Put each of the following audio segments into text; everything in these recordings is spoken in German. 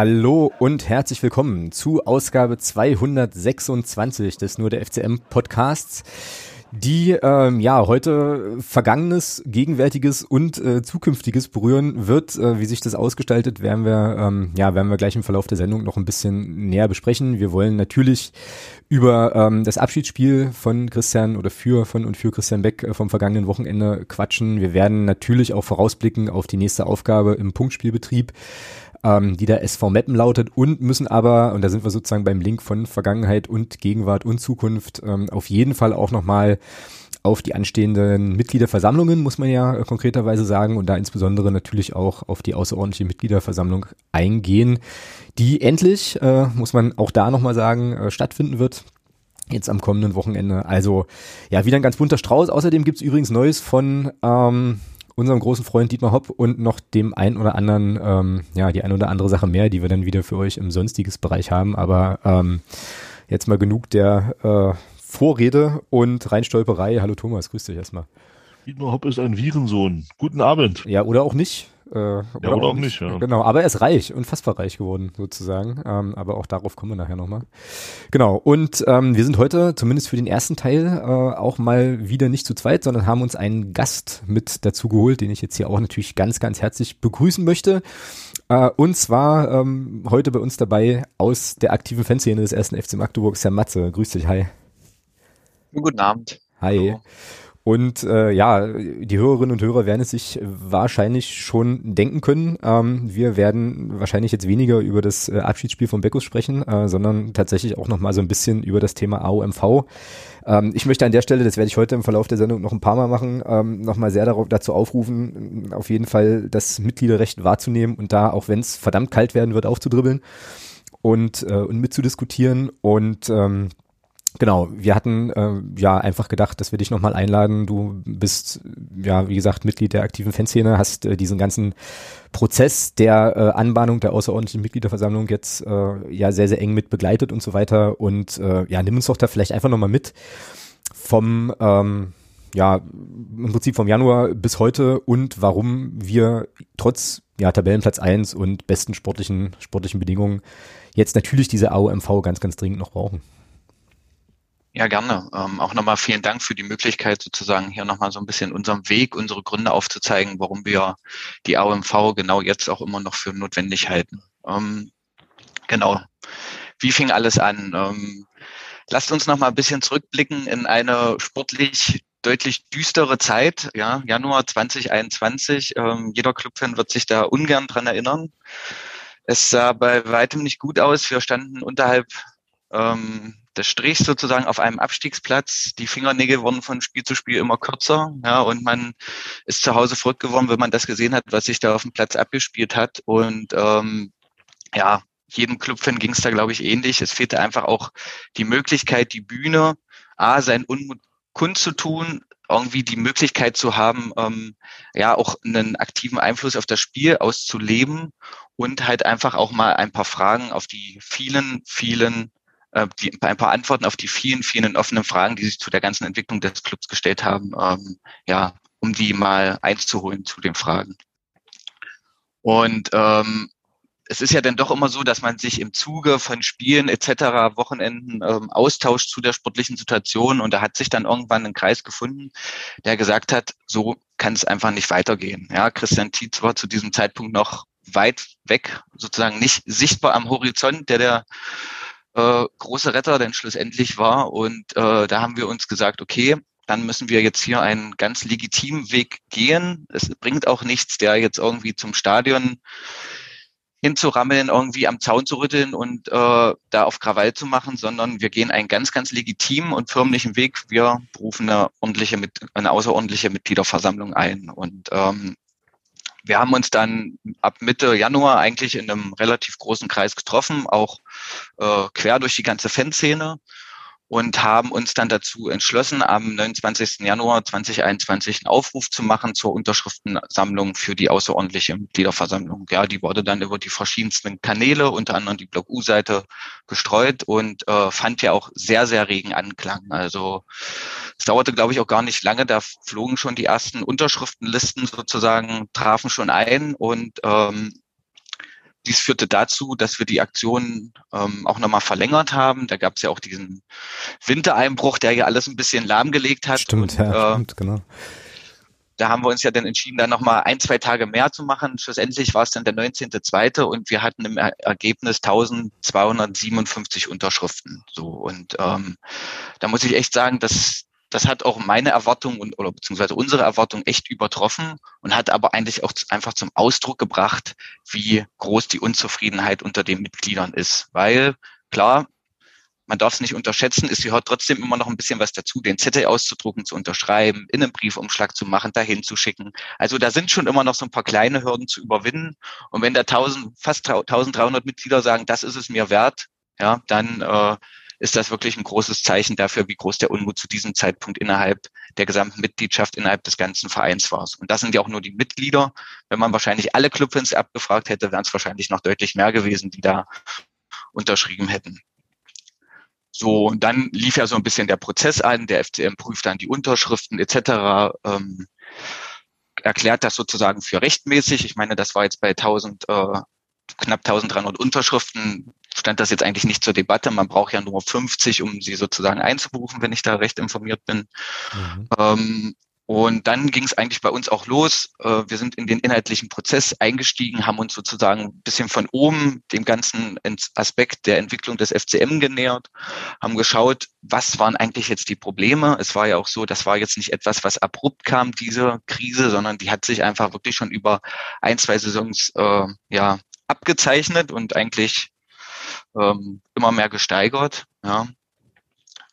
Hallo und herzlich willkommen zu Ausgabe 226 des Nur der FCM Podcasts die ähm, ja heute Vergangenes, Gegenwärtiges und äh, Zukünftiges berühren wird. Äh, wie sich das ausgestaltet, werden wir ähm, ja werden wir gleich im Verlauf der Sendung noch ein bisschen näher besprechen. Wir wollen natürlich über ähm, das Abschiedsspiel von Christian oder für von und für Christian Beck äh, vom vergangenen Wochenende quatschen. Wir werden natürlich auch vorausblicken auf die nächste Aufgabe im Punktspielbetrieb ähm, die der SV Meppen lautet und müssen aber, und da sind wir sozusagen beim Link von Vergangenheit und Gegenwart und Zukunft, ähm, auf jeden Fall auch nochmal auf die anstehenden Mitgliederversammlungen, muss man ja äh, konkreterweise sagen, und da insbesondere natürlich auch auf die außerordentliche Mitgliederversammlung eingehen, die endlich, äh, muss man auch da nochmal sagen, äh, stattfinden wird jetzt am kommenden Wochenende. Also ja, wieder ein ganz bunter Strauß. Außerdem gibt's übrigens Neues von ähm, unserem großen Freund Dietmar Hopp und noch dem ein oder anderen, ähm, ja, die ein oder andere Sache mehr, die wir dann wieder für euch im sonstiges Bereich haben. Aber ähm, jetzt mal genug der äh, Vorrede und Reinstolperei. Hallo Thomas, grüß dich erstmal. Dietmar Hopp ist ein Virensohn. Guten Abend. Ja, oder auch nicht. Äh, oder, ja, oder auch, nicht, ja. Genau, aber er ist reich, unfassbar reich geworden, sozusagen. Ähm, aber auch darauf kommen wir nachher nochmal. Genau, und ähm, wir sind heute, zumindest für den ersten Teil, äh, auch mal wieder nicht zu zweit, sondern haben uns einen Gast mit dazu geholt, den ich jetzt hier auch natürlich ganz, ganz herzlich begrüßen möchte. Äh, und zwar ähm, heute bei uns dabei aus der aktiven Fanszene des ersten FC Magdeburg, Herr Matze. Grüß dich, hi. Guten Abend. Hi. Hallo. Und äh, ja, die Hörerinnen und Hörer werden es sich wahrscheinlich schon denken können. Ähm, wir werden wahrscheinlich jetzt weniger über das äh, Abschiedsspiel von Beckus sprechen, äh, sondern tatsächlich auch noch mal so ein bisschen über das Thema AOMV. Ähm, ich möchte an der Stelle, das werde ich heute im Verlauf der Sendung noch ein paar Mal machen, ähm, noch mal sehr darauf, dazu aufrufen, auf jeden Fall das Mitgliederrecht wahrzunehmen und da, auch wenn es verdammt kalt werden wird, aufzudribbeln und, äh, und mitzudiskutieren und ähm, Genau, wir hatten äh, ja einfach gedacht, dass wir dich nochmal einladen. Du bist ja, wie gesagt, Mitglied der aktiven Fanszene, hast äh, diesen ganzen Prozess der äh, Anbahnung der außerordentlichen Mitgliederversammlung jetzt äh, ja sehr, sehr eng mit begleitet und so weiter. Und äh, ja, nimm uns doch da vielleicht einfach nochmal mit vom ähm, ja, im Prinzip vom Januar bis heute und warum wir trotz ja, Tabellenplatz eins und besten sportlichen, sportlichen Bedingungen jetzt natürlich diese AOMV ganz, ganz dringend noch brauchen. Ja, gerne. Ähm, auch nochmal vielen Dank für die Möglichkeit, sozusagen hier nochmal so ein bisschen unserem Weg, unsere Gründe aufzuzeigen, warum wir die AOMV genau jetzt auch immer noch für notwendig halten. Ähm, genau. Wie fing alles an? Ähm, lasst uns nochmal ein bisschen zurückblicken in eine sportlich deutlich düstere Zeit, ja, Januar 2021. Ähm, jeder Clubfan wird sich da ungern dran erinnern. Es sah bei weitem nicht gut aus. Wir standen unterhalb ähm, des Strichs sozusagen auf einem Abstiegsplatz. Die Fingernägel wurden von Spiel zu Spiel immer kürzer, ja, und man ist zu Hause verrückt geworden, wenn man das gesehen hat, was sich da auf dem Platz abgespielt hat. Und ähm, ja, jedem Clubfan ging es da, glaube ich, ähnlich. Es fehlte einfach auch die Möglichkeit, die Bühne, A, sein Unmut kundzutun, irgendwie die Möglichkeit zu haben, ähm, ja, auch einen aktiven Einfluss auf das Spiel auszuleben und halt einfach auch mal ein paar Fragen auf die vielen, vielen äh, die, ein paar Antworten auf die vielen, vielen offenen Fragen, die sich zu der ganzen Entwicklung des Clubs gestellt haben, ähm, ja, um die mal einzuholen zu den Fragen. Und ähm, es ist ja dann doch immer so, dass man sich im Zuge von Spielen etc., Wochenenden ähm, austauscht zu der sportlichen Situation. Und da hat sich dann irgendwann ein Kreis gefunden, der gesagt hat, so kann es einfach nicht weitergehen. Ja, Christian Tietz war zu diesem Zeitpunkt noch weit weg, sozusagen nicht sichtbar am Horizont, der der äh, große Retter denn schlussendlich war. Und äh, da haben wir uns gesagt, okay, dann müssen wir jetzt hier einen ganz legitimen Weg gehen. Es bringt auch nichts, der jetzt irgendwie zum Stadion hinzurammeln, irgendwie am Zaun zu rütteln und äh, da auf Krawall zu machen, sondern wir gehen einen ganz, ganz legitimen und förmlichen Weg. Wir berufen eine ordentliche, eine außerordentliche Mitgliederversammlung ein. Und ähm, wir haben uns dann ab Mitte Januar eigentlich in einem relativ großen Kreis getroffen, auch äh, quer durch die ganze Fanszene und haben uns dann dazu entschlossen, am 29. Januar 2021 einen Aufruf zu machen zur Unterschriftensammlung für die außerordentliche Mitgliederversammlung. Ja, die wurde dann über die verschiedensten Kanäle, unter anderem die Blog U-Seite, gestreut und äh, fand ja auch sehr, sehr regen Anklang. Also es dauerte, glaube ich, auch gar nicht lange. Da flogen schon die ersten Unterschriftenlisten sozusagen, trafen schon ein und ähm, dies führte dazu, dass wir die Aktion ähm, auch nochmal verlängert haben. Da gab es ja auch diesen Wintereinbruch, der ja alles ein bisschen lahmgelegt hat. Stimmt, und, ja, äh, stimmt, genau. Da haben wir uns ja dann entschieden, da nochmal ein, zwei Tage mehr zu machen. Schlussendlich war es dann der 19.2. und wir hatten im Ergebnis 1257 Unterschriften. So und ähm, da muss ich echt sagen, dass das hat auch meine Erwartung und, oder beziehungsweise unsere Erwartung echt übertroffen und hat aber eigentlich auch einfach zum Ausdruck gebracht, wie groß die Unzufriedenheit unter den Mitgliedern ist. Weil, klar, man darf es nicht unterschätzen, es gehört trotzdem immer noch ein bisschen was dazu, den Zettel auszudrucken, zu unterschreiben, in einem Briefumschlag zu machen, dahin zu schicken. Also da sind schon immer noch so ein paar kleine Hürden zu überwinden. Und wenn da 1000, fast 1300 Mitglieder sagen, das ist es mir wert, ja, dann äh, ist das wirklich ein großes Zeichen dafür, wie groß der Unmut zu diesem Zeitpunkt innerhalb der gesamten Mitgliedschaft, innerhalb des ganzen Vereins war. Und das sind ja auch nur die Mitglieder. Wenn man wahrscheinlich alle Clubfans abgefragt hätte, wären es wahrscheinlich noch deutlich mehr gewesen, die da unterschrieben hätten. So, und dann lief ja so ein bisschen der Prozess an. Der FCM prüft dann die Unterschriften etc. Ähm, erklärt das sozusagen für rechtmäßig. Ich meine, das war jetzt bei 1000, äh, knapp 1300 Unterschriften stand das jetzt eigentlich nicht zur Debatte. Man braucht ja nur 50, um sie sozusagen einzuberufen, wenn ich da recht informiert bin. Mhm. Ähm, und dann ging es eigentlich bei uns auch los. Äh, wir sind in den inhaltlichen Prozess eingestiegen, haben uns sozusagen ein bisschen von oben dem ganzen Aspekt der Entwicklung des FCM genähert, haben geschaut, was waren eigentlich jetzt die Probleme. Es war ja auch so, das war jetzt nicht etwas, was abrupt kam, diese Krise, sondern die hat sich einfach wirklich schon über ein, zwei Saisons äh, ja, abgezeichnet und eigentlich ähm, immer mehr gesteigert. Ja.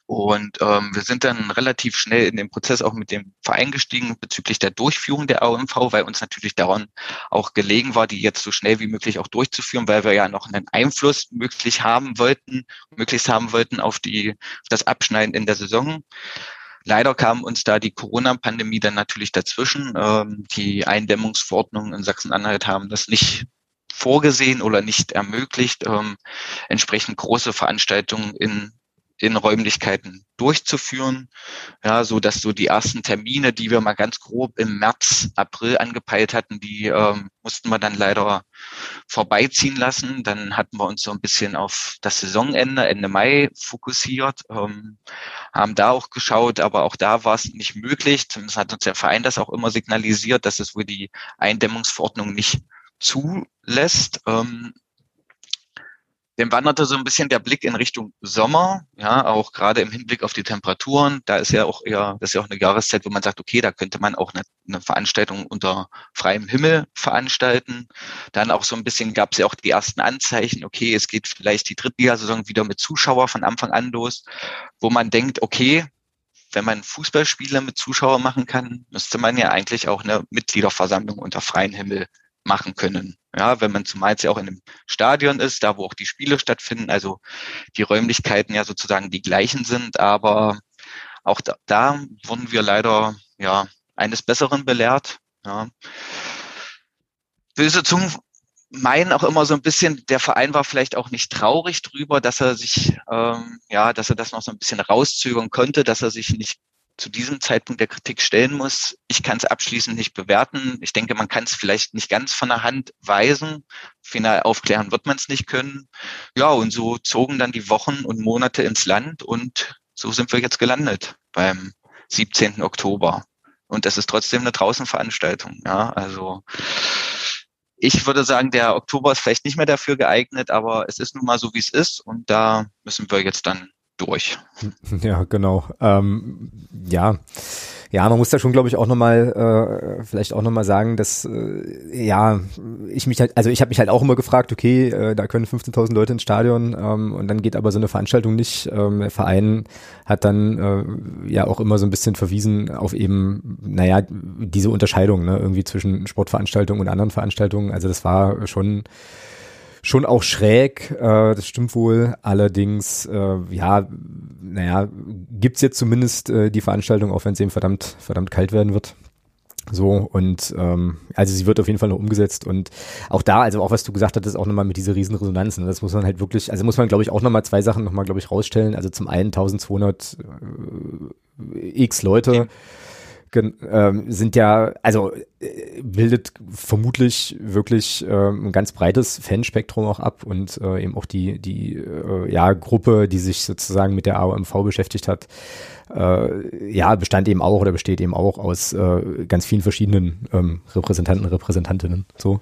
Und ähm, wir sind dann relativ schnell in den Prozess auch mit dem Verein gestiegen bezüglich der Durchführung der AOMV, weil uns natürlich daran auch gelegen war, die jetzt so schnell wie möglich auch durchzuführen, weil wir ja noch einen Einfluss möglich haben wollten, möglichst haben wollten auf die das Abschneiden in der Saison. Leider kam uns da die Corona-Pandemie dann natürlich dazwischen. Ähm, die Eindämmungsverordnungen in Sachsen-Anhalt haben das nicht vorgesehen oder nicht ermöglicht, ähm, entsprechend große Veranstaltungen in in Räumlichkeiten durchzuführen, ja, so dass so die ersten Termine, die wir mal ganz grob im März, April angepeilt hatten, die ähm, mussten wir dann leider vorbeiziehen lassen. Dann hatten wir uns so ein bisschen auf das Saisonende, Ende Mai fokussiert, ähm, haben da auch geschaut, aber auch da war es nicht möglich. Zumindest hat uns der Verein das auch immer signalisiert, dass es wohl die Eindämmungsverordnung nicht zulässt. Ähm, dem wanderte so ein bisschen der Blick in Richtung Sommer, ja, auch gerade im Hinblick auf die Temperaturen. Da ist ja auch eher, das ist ja auch eine Jahreszeit, wo man sagt, okay, da könnte man auch eine, eine Veranstaltung unter freiem Himmel veranstalten. Dann auch so ein bisschen gab es ja auch die ersten Anzeichen, okay, es geht vielleicht die Drittligasaison wieder mit Zuschauer von Anfang an los, wo man denkt, okay, wenn man Fußballspiele mit Zuschauer machen kann, müsste man ja eigentlich auch eine Mitgliederversammlung unter freiem Himmel machen können. Ja, wenn man zumal jetzt ja auch in einem Stadion ist, da wo auch die Spiele stattfinden, also die Räumlichkeiten ja sozusagen die gleichen sind, aber auch da, da wurden wir leider ja eines Besseren belehrt. Ja. Böse Zungen meinen auch immer so ein bisschen, der Verein war vielleicht auch nicht traurig drüber, dass er sich, ähm, ja, dass er das noch so ein bisschen rauszögern konnte, dass er sich nicht zu diesem Zeitpunkt der Kritik stellen muss. Ich kann es abschließend nicht bewerten. Ich denke, man kann es vielleicht nicht ganz von der Hand weisen. Final aufklären wird man es nicht können. Ja, und so zogen dann die Wochen und Monate ins Land und so sind wir jetzt gelandet beim 17. Oktober. Und es ist trotzdem eine Draußenveranstaltung. Ja, also ich würde sagen, der Oktober ist vielleicht nicht mehr dafür geeignet, aber es ist nun mal so, wie es ist. Und da müssen wir jetzt dann durch. Ja, genau. Ähm, ja. Ja, man muss da schon, glaube ich, auch nochmal, äh, vielleicht auch nochmal sagen, dass, äh, ja, ich mich halt, also ich habe mich halt auch immer gefragt, okay, äh, da können 15.000 Leute ins Stadion ähm, und dann geht aber so eine Veranstaltung nicht. Ähm, der Verein hat dann äh, ja auch immer so ein bisschen verwiesen auf eben, naja, diese Unterscheidung, ne, irgendwie zwischen Sportveranstaltungen und anderen Veranstaltungen. Also das war schon schon auch schräg, äh, das stimmt wohl. Allerdings, äh, ja, naja, gibt's jetzt zumindest äh, die Veranstaltung, auch wenn es eben verdammt, verdammt kalt werden wird. So, und ähm, also sie wird auf jeden Fall noch umgesetzt und auch da, also auch was du gesagt hattest, auch nochmal mit dieser riesen Resonanz, ne, das muss man halt wirklich, also muss man glaube ich auch nochmal zwei Sachen nochmal, glaube ich, rausstellen. Also zum einen 1200 äh, x Leute. Okay ähm, sind ja, also äh, bildet vermutlich wirklich äh, ein ganz breites Fanspektrum auch ab und äh, eben auch die, die äh, ja, Gruppe, die sich sozusagen mit der AOMV beschäftigt hat, äh, ja, bestand eben auch oder besteht eben auch aus äh, ganz vielen verschiedenen ähm, Repräsentanten, Repräsentantinnen. So.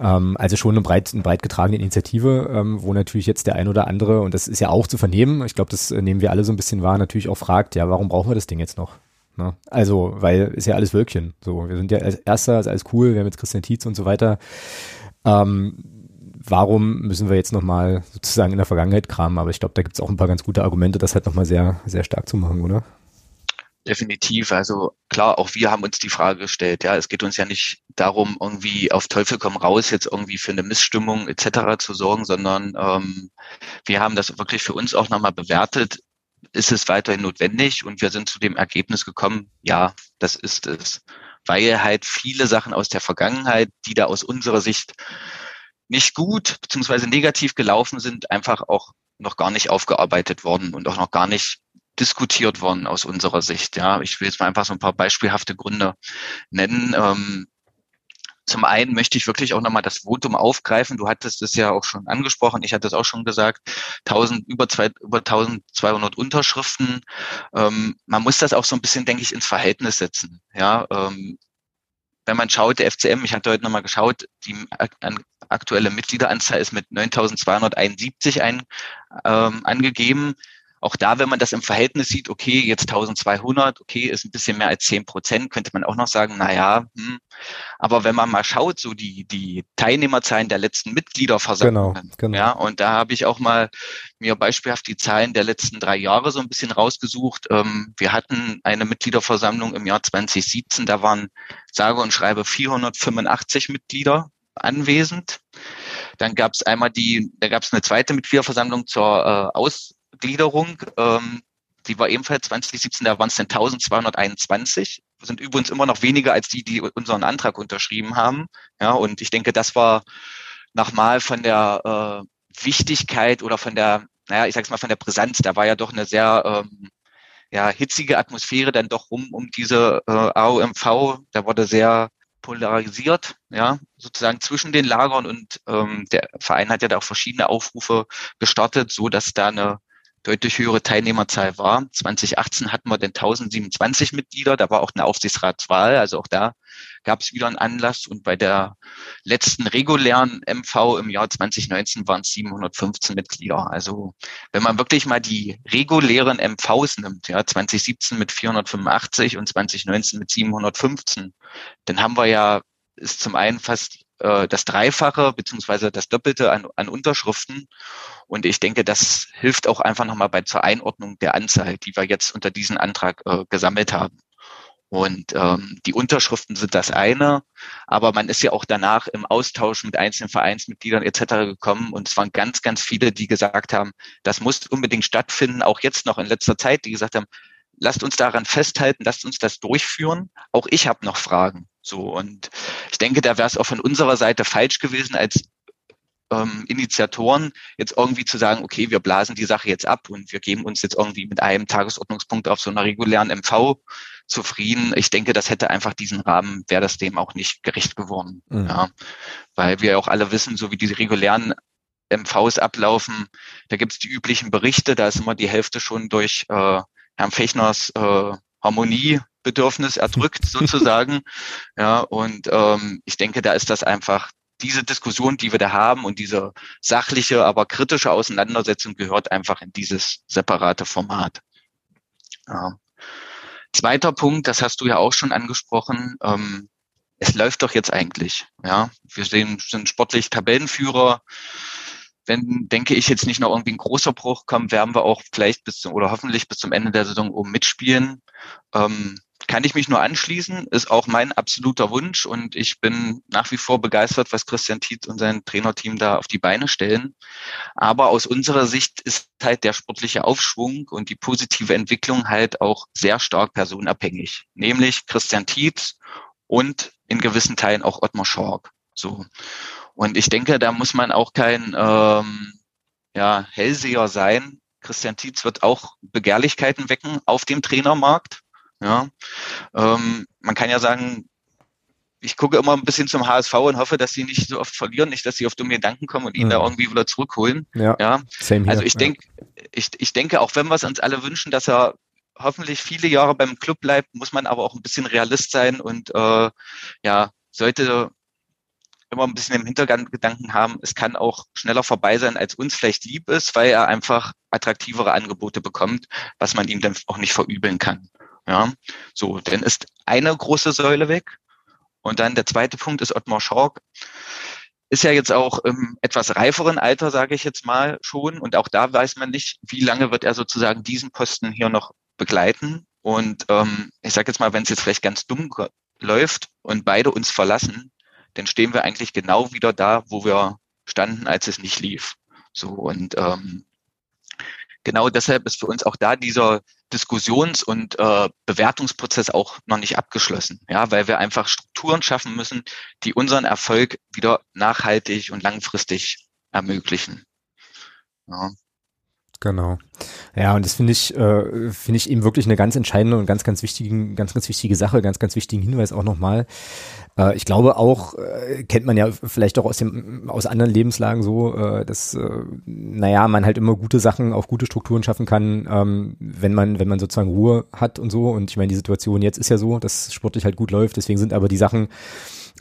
Ähm, also schon eine breit, eine breit getragene Initiative, ähm, wo natürlich jetzt der ein oder andere, und das ist ja auch zu vernehmen, ich glaube, das nehmen wir alle so ein bisschen wahr, natürlich auch fragt, ja, warum brauchen wir das Ding jetzt noch? Ne? Also, weil ist ja alles Wölkchen. So, wir sind ja als Erster, ist alles cool, wir haben jetzt Christian Tietz und so weiter. Ähm, warum müssen wir jetzt nochmal sozusagen in der Vergangenheit kramen? Aber ich glaube, da gibt es auch ein paar ganz gute Argumente, das halt nochmal sehr, sehr stark zu machen, oder? Definitiv. Also klar, auch wir haben uns die Frage gestellt. Ja, es geht uns ja nicht darum, irgendwie auf Teufel komm raus jetzt irgendwie für eine Missstimmung etc. zu sorgen, sondern ähm, wir haben das wirklich für uns auch nochmal bewertet. Ist es weiterhin notwendig? Und wir sind zu dem Ergebnis gekommen, ja, das ist es. Weil halt viele Sachen aus der Vergangenheit, die da aus unserer Sicht nicht gut beziehungsweise negativ gelaufen sind, einfach auch noch gar nicht aufgearbeitet worden und auch noch gar nicht diskutiert worden aus unserer Sicht. Ja, ich will jetzt mal einfach so ein paar beispielhafte Gründe nennen. Ähm, zum einen möchte ich wirklich auch nochmal das Votum aufgreifen. Du hattest es ja auch schon angesprochen. Ich hatte es auch schon gesagt. 1000, über, zwei, über 1200 Unterschriften. Ähm, man muss das auch so ein bisschen, denke ich, ins Verhältnis setzen. Ja, ähm, wenn man schaut, der FCM, ich hatte heute nochmal geschaut, die aktuelle Mitgliederanzahl ist mit 9.271 ein, ähm, angegeben. Auch da, wenn man das im Verhältnis sieht, okay, jetzt 1200, okay, ist ein bisschen mehr als 10 Prozent, könnte man auch noch sagen, na ja, hm. aber wenn man mal schaut, so die, die Teilnehmerzahlen der letzten Mitgliederversammlungen, genau, genau. ja, und da habe ich auch mal mir beispielhaft die Zahlen der letzten drei Jahre so ein bisschen rausgesucht. Ähm, wir hatten eine Mitgliederversammlung im Jahr 2017, da waren sage und schreibe 485 Mitglieder anwesend. Dann gab es einmal die, da gab es eine zweite Mitgliederversammlung zur äh, Aus Gliederung, ähm, die war ebenfalls 2017, da waren es dann 1221. Das sind übrigens immer noch weniger als die, die unseren Antrag unterschrieben haben. Ja, und ich denke, das war nochmal von der äh, Wichtigkeit oder von der, naja, ich sag's mal von der Brisanz, da war ja doch eine sehr ähm, ja, hitzige Atmosphäre dann doch rum um diese äh, AOMV. Da wurde sehr polarisiert, ja, sozusagen zwischen den Lagern und ähm, der Verein hat ja da auch verschiedene Aufrufe gestartet, so dass da eine deutlich höhere Teilnehmerzahl war. 2018 hatten wir den 1027 Mitglieder, da war auch eine Aufsichtsratswahl, also auch da gab es wieder einen Anlass und bei der letzten regulären MV im Jahr 2019 waren es 715 Mitglieder. Also wenn man wirklich mal die regulären MVs nimmt, ja, 2017 mit 485 und 2019 mit 715, dann haben wir ja ist zum einen fast äh, das Dreifache beziehungsweise das Doppelte an, an Unterschriften. Und ich denke, das hilft auch einfach nochmal bei zur Einordnung der Anzahl, die wir jetzt unter diesen Antrag äh, gesammelt haben. Und ähm, die Unterschriften sind das eine, aber man ist ja auch danach im Austausch mit einzelnen Vereinsmitgliedern etc. gekommen und es waren ganz, ganz viele, die gesagt haben, das muss unbedingt stattfinden, auch jetzt noch in letzter Zeit, die gesagt haben, lasst uns daran festhalten, lasst uns das durchführen. Auch ich habe noch Fragen. So und ich denke, da wäre es auch von unserer Seite falsch gewesen, als ähm, Initiatoren jetzt irgendwie zu sagen, okay, wir blasen die Sache jetzt ab und wir geben uns jetzt irgendwie mit einem Tagesordnungspunkt auf so einer regulären MV zufrieden. Ich denke, das hätte einfach diesen Rahmen, wäre das dem auch nicht gerecht geworden. Mhm. Ja, weil wir auch alle wissen, so wie diese regulären MVs ablaufen, da gibt es die üblichen Berichte, da ist immer die Hälfte schon durch äh, Herrn Fechners äh, Harmoniebedürfnis erdrückt sozusagen. ja, und ähm, ich denke, da ist das einfach diese Diskussion, die wir da haben und diese sachliche, aber kritische Auseinandersetzung gehört einfach in dieses separate Format. Ja. Zweiter Punkt, das hast du ja auch schon angesprochen. Ähm, es läuft doch jetzt eigentlich. Ja, wir sehen, sind sportlich Tabellenführer wenn, denke ich, jetzt nicht noch irgendwie ein großer Bruch kommt, werden wir auch vielleicht bis zum, oder hoffentlich bis zum Ende der Saison oben mitspielen. Ähm, kann ich mich nur anschließen, ist auch mein absoluter Wunsch und ich bin nach wie vor begeistert, was Christian Tietz und sein Trainerteam da auf die Beine stellen. Aber aus unserer Sicht ist halt der sportliche Aufschwung und die positive Entwicklung halt auch sehr stark personenabhängig, nämlich Christian Tietz und in gewissen Teilen auch Ottmar Schork. So. Und ich denke, da muss man auch kein ähm, ja, Hellseher sein. Christian Tietz wird auch Begehrlichkeiten wecken auf dem Trainermarkt. Ja, ähm, man kann ja sagen, ich gucke immer ein bisschen zum HSV und hoffe, dass sie nicht so oft verlieren, nicht, dass sie auf dumme Gedanken kommen und ihn mhm. da irgendwie wieder zurückholen. Ja. ja. Also ich denke, ich, ich denke, auch wenn wir es uns alle wünschen, dass er hoffentlich viele Jahre beim Club bleibt, muss man aber auch ein bisschen Realist sein und äh, ja, sollte immer ein bisschen im Hintergedanken haben, es kann auch schneller vorbei sein, als uns vielleicht lieb ist, weil er einfach attraktivere Angebote bekommt, was man ihm dann auch nicht verübeln kann. Ja, so, dann ist eine große Säule weg. Und dann der zweite Punkt ist Ottmar Schork. Ist ja jetzt auch im etwas reiferen Alter, sage ich jetzt mal schon. Und auch da weiß man nicht, wie lange wird er sozusagen diesen Posten hier noch begleiten. Und ähm, ich sage jetzt mal, wenn es jetzt vielleicht ganz dumm läuft und beide uns verlassen, dann stehen wir eigentlich genau wieder da, wo wir standen, als es nicht lief. So und ähm, genau deshalb ist für uns auch da dieser Diskussions- und äh, Bewertungsprozess auch noch nicht abgeschlossen, ja, weil wir einfach Strukturen schaffen müssen, die unseren Erfolg wieder nachhaltig und langfristig ermöglichen. Ja. Genau. Ja, und das finde ich, äh, finde ich eben wirklich eine ganz entscheidende und ganz, ganz wichtige, ganz, ganz wichtige Sache, ganz, ganz wichtigen Hinweis auch nochmal. Äh, ich glaube auch, äh, kennt man ja vielleicht auch aus dem, aus anderen Lebenslagen so, äh, dass, äh, naja, man halt immer gute Sachen auf gute Strukturen schaffen kann, ähm, wenn man, wenn man sozusagen Ruhe hat und so. Und ich meine, die Situation jetzt ist ja so, dass sportlich halt gut läuft. Deswegen sind aber die Sachen,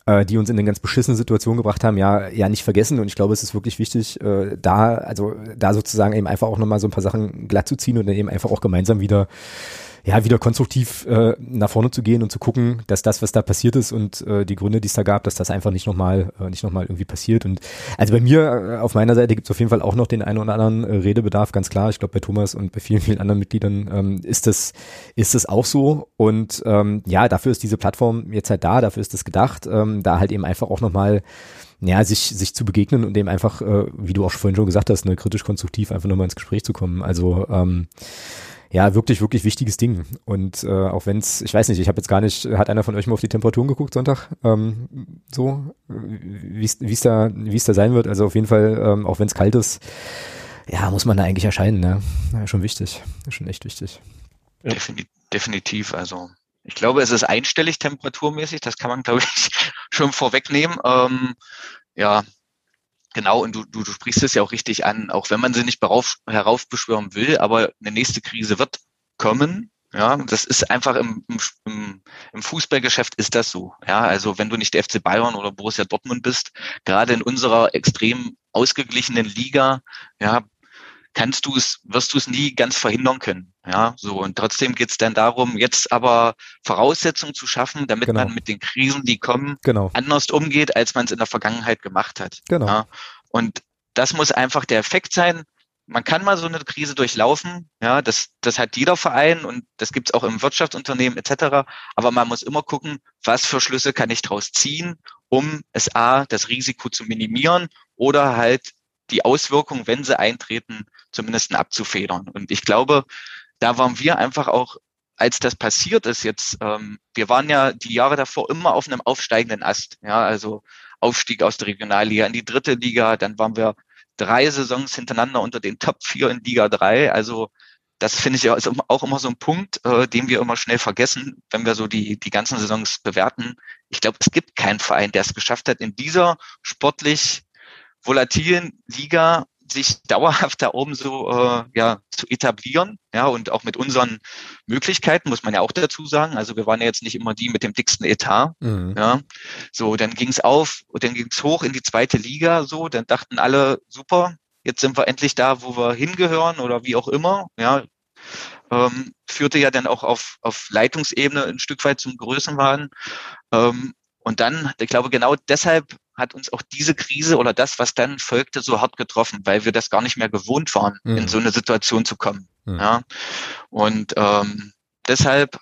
äh, die uns in eine ganz beschissene Situation gebracht haben, ja, ja nicht vergessen. Und ich glaube, es ist wirklich wichtig, äh, da, also da sozusagen eben einfach auch nochmal so ein paar Sachen glatt zu ziehen und dann eben einfach auch gemeinsam wieder ja, wieder konstruktiv äh, nach vorne zu gehen und zu gucken, dass das, was da passiert ist und äh, die Gründe, die es da gab, dass das einfach nicht nochmal äh, nicht nochmal irgendwie passiert. Und also bei mir, äh, auf meiner Seite gibt es auf jeden Fall auch noch den einen oder anderen äh, Redebedarf, ganz klar. Ich glaube, bei Thomas und bei vielen, vielen anderen Mitgliedern ähm, ist das, ist das auch so. Und ähm, ja, dafür ist diese Plattform jetzt halt da, dafür ist das gedacht, ähm, da halt eben einfach auch nochmal ja, sich, sich zu begegnen und eben einfach, äh, wie du auch vorhin schon gesagt hast, ne, kritisch konstruktiv einfach nochmal ins Gespräch zu kommen. Also ähm, ja, wirklich, wirklich wichtiges Ding. Und äh, auch wenn es, ich weiß nicht, ich habe jetzt gar nicht, hat einer von euch mal auf die Temperaturen geguckt Sonntag? Ähm, so, wie es da, wie es da sein wird. Also auf jeden Fall, ähm, auch wenn es kalt ist, ja, muss man da eigentlich erscheinen, ne? Ja, schon wichtig. Schon echt wichtig. Ja. Definitiv, also ich glaube, es ist einstellig temperaturmäßig, das kann man, glaube ich, schon vorwegnehmen. Ähm, ja, Genau, und du, du, du sprichst es ja auch richtig an, auch wenn man sie nicht berauf, heraufbeschwören will, aber eine nächste Krise wird kommen. Ja, das ist einfach im, im, im Fußballgeschäft ist das so. Ja, also wenn du nicht der FC Bayern oder Borussia Dortmund bist, gerade in unserer extrem ausgeglichenen Liga, ja, kannst du es, wirst du es nie ganz verhindern können. Ja, so und trotzdem geht es dann darum, jetzt aber Voraussetzungen zu schaffen, damit genau. man mit den Krisen, die kommen, genau. anders umgeht, als man es in der Vergangenheit gemacht hat. Genau. Ja, und das muss einfach der Effekt sein. Man kann mal so eine Krise durchlaufen, ja, das, das hat jeder Verein und das gibt's auch im Wirtschaftsunternehmen etc. Aber man muss immer gucken, was für Schlüsse kann ich daraus ziehen, um es A, das Risiko zu minimieren oder halt die Auswirkungen, wenn sie eintreten, zumindest abzufedern. Und ich glaube, da waren wir einfach auch, als das passiert ist jetzt, ähm, wir waren ja die Jahre davor immer auf einem aufsteigenden Ast. Ja, also Aufstieg aus der Regionalliga in die dritte Liga, dann waren wir drei Saisons hintereinander unter den Top 4 in Liga 3. Also das finde ich ja auch immer so ein Punkt, äh, den wir immer schnell vergessen, wenn wir so die, die ganzen Saisons bewerten. Ich glaube, es gibt keinen Verein, der es geschafft hat, in dieser sportlich volatilen Liga sich dauerhaft da oben so äh, ja zu etablieren, ja und auch mit unseren Möglichkeiten muss man ja auch dazu sagen. Also wir waren ja jetzt nicht immer die mit dem dicksten Etat, mhm. ja. So dann ging es auf und dann ging es hoch in die zweite Liga, so dann dachten alle super, jetzt sind wir endlich da, wo wir hingehören oder wie auch immer, ja. Ähm, führte ja dann auch auf, auf Leitungsebene ein Stück weit zum Größenwahn. Ähm, und dann, ich glaube, genau deshalb hat uns auch diese Krise oder das, was dann folgte, so hart getroffen, weil wir das gar nicht mehr gewohnt waren, mhm. in so eine Situation zu kommen. Mhm. Ja. Und ähm, deshalb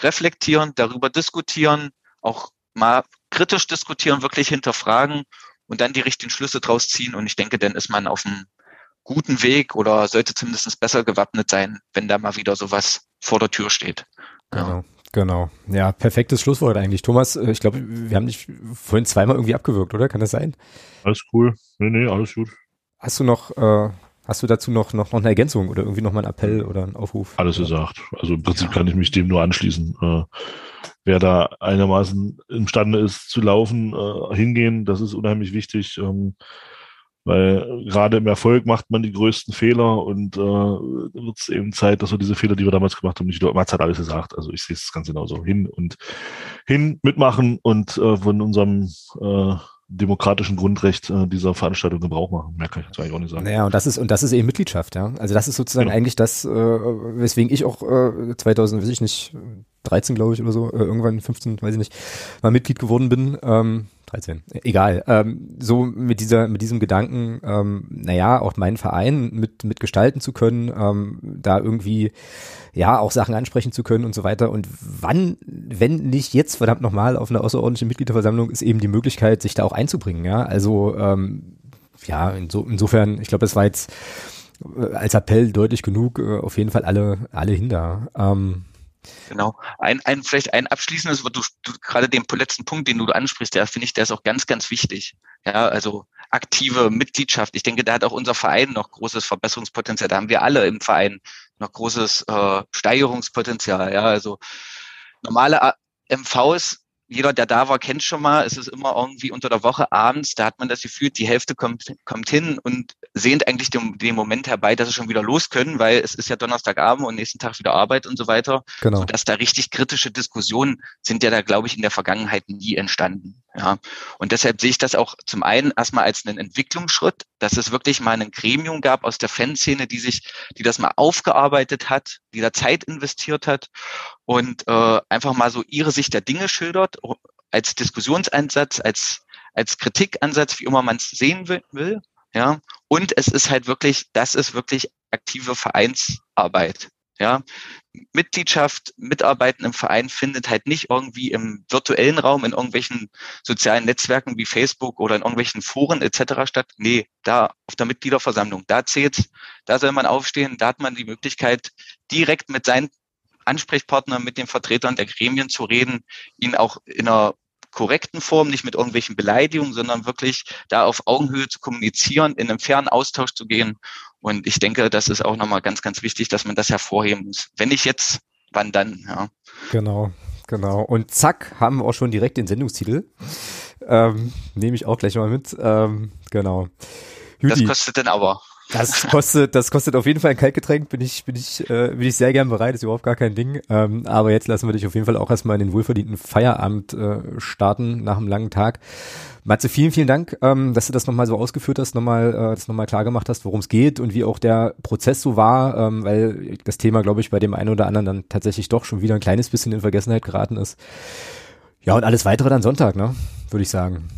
reflektieren, darüber diskutieren, auch mal kritisch diskutieren, wirklich hinterfragen und dann die richtigen Schlüsse draus ziehen. Und ich denke, dann ist man auf einem guten Weg oder sollte zumindest besser gewappnet sein, wenn da mal wieder sowas vor der Tür steht. Genau. Genau. Ja, perfektes Schlusswort eigentlich. Thomas, äh, ich glaube, wir haben dich vorhin zweimal irgendwie abgewürgt, oder? Kann das sein? Alles cool. Nee, nee, alles gut. Hast du noch, äh, Hast du dazu noch, noch, noch eine Ergänzung oder irgendwie noch mal einen Appell oder einen Aufruf? Alles gesagt. Also im Prinzip ja. kann ich mich dem nur anschließen. Äh, wer da einigermaßen imstande ist zu laufen, äh, hingehen, das ist unheimlich wichtig. Ähm, weil gerade im Erfolg macht man die größten Fehler und äh, wird es eben Zeit, dass wir diese Fehler, die wir damals gemacht haben, nicht wieder. Mats hat alles gesagt, also ich sehe es ganz genauso. Hin und hin mitmachen und äh, von unserem äh, demokratischen Grundrecht äh, dieser Veranstaltung Gebrauch machen. Mehr kann ich jetzt eigentlich auch nicht sagen. Naja, und das ist, und das ist eben Mitgliedschaft, ja. Also das ist sozusagen genau. eigentlich das, äh, weswegen ich auch äh, 2000, weiß ich nicht, 13 glaube ich oder so, äh, irgendwann 15, weiß ich nicht, mal Mitglied geworden bin. Ähm, 13, egal. Ähm, so mit dieser, mit diesem Gedanken, ähm, naja, auch meinen Verein mit, mit gestalten zu können, ähm, da irgendwie, ja, auch Sachen ansprechen zu können und so weiter. Und wann, wenn nicht jetzt, verdammt nochmal, auf einer außerordentlichen Mitgliederversammlung, ist eben die Möglichkeit, sich da auch einzubringen, ja. Also, ähm, ja, inso, insofern, ich glaube, das war jetzt äh, als Appell deutlich genug, äh, auf jeden Fall alle, alle hinter. Ähm, Genau. Ein, ein, vielleicht ein abschließendes, du, du gerade den letzten Punkt, den du ansprichst, der finde ich, der ist auch ganz, ganz wichtig. Ja, also aktive Mitgliedschaft. Ich denke, da hat auch unser Verein noch großes Verbesserungspotenzial. Da haben wir alle im Verein noch großes äh, Steigerungspotenzial. Ja, also normale MVs jeder, der da war, kennt schon mal, es ist immer irgendwie unter der Woche abends, da hat man das Gefühl, die Hälfte kommt, kommt hin und sehnt eigentlich den, den Moment herbei, dass sie schon wieder los können, weil es ist ja Donnerstagabend und nächsten Tag wieder Arbeit und so weiter. Genau. Sodass da richtig kritische Diskussionen sind ja da, glaube ich, in der Vergangenheit nie entstanden. Ja. Und deshalb sehe ich das auch zum einen erstmal als einen Entwicklungsschritt, dass es wirklich mal ein Gremium gab aus der Fanszene, die sich, die das mal aufgearbeitet hat, die da Zeit investiert hat und äh, einfach mal so ihre Sicht der Dinge schildert, als Diskussionsansatz, als, als Kritikansatz, wie immer man es sehen will. Ja. Und es ist halt wirklich, das ist wirklich aktive Vereinsarbeit. Ja, Mitgliedschaft, Mitarbeiten im Verein findet halt nicht irgendwie im virtuellen Raum, in irgendwelchen sozialen Netzwerken wie Facebook oder in irgendwelchen Foren etc. statt. Nee, da auf der Mitgliederversammlung, da zählt's, da soll man aufstehen, da hat man die Möglichkeit, direkt mit seinen Ansprechpartnern, mit den Vertretern der Gremien zu reden, ihn auch in einer korrekten Form, nicht mit irgendwelchen Beleidigungen, sondern wirklich da auf Augenhöhe zu kommunizieren, in einem fairen Austausch zu gehen. Und ich denke, das ist auch nochmal ganz, ganz wichtig, dass man das hervorheben muss. Wenn nicht jetzt, wann dann? Ja. Genau, genau. Und zack, haben wir auch schon direkt den Sendungstitel. Ähm, Nehme ich auch gleich mal mit. Ähm, genau. Judy. Das kostet denn aber. Das kostet, das kostet auf jeden Fall ein Kaltgetränk, bin ich, bin ich, äh, bin ich sehr gern bereit, ist überhaupt gar kein Ding. Ähm, aber jetzt lassen wir dich auf jeden Fall auch erstmal in den wohlverdienten Feierabend äh, starten nach einem langen Tag. Matze, vielen, vielen Dank, ähm, dass du das nochmal so ausgeführt hast, nochmal, äh, das nochmal klar gemacht hast, worum es geht und wie auch der Prozess so war, ähm, weil das Thema, glaube ich, bei dem einen oder anderen dann tatsächlich doch schon wieder ein kleines bisschen in Vergessenheit geraten ist. Ja, und alles weitere dann Sonntag, ne? Würde ich sagen.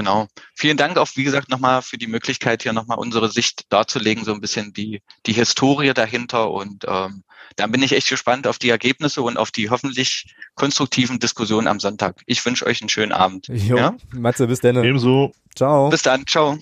Genau. Vielen Dank auch, wie gesagt, nochmal für die Möglichkeit, hier nochmal unsere Sicht darzulegen, so ein bisschen die, die Historie dahinter. Und ähm, dann bin ich echt gespannt auf die Ergebnisse und auf die hoffentlich konstruktiven Diskussionen am Sonntag. Ich wünsche euch einen schönen Abend. Jo, ja? Matze, bis dann. Ebenso. Ciao. Bis dann. Ciao.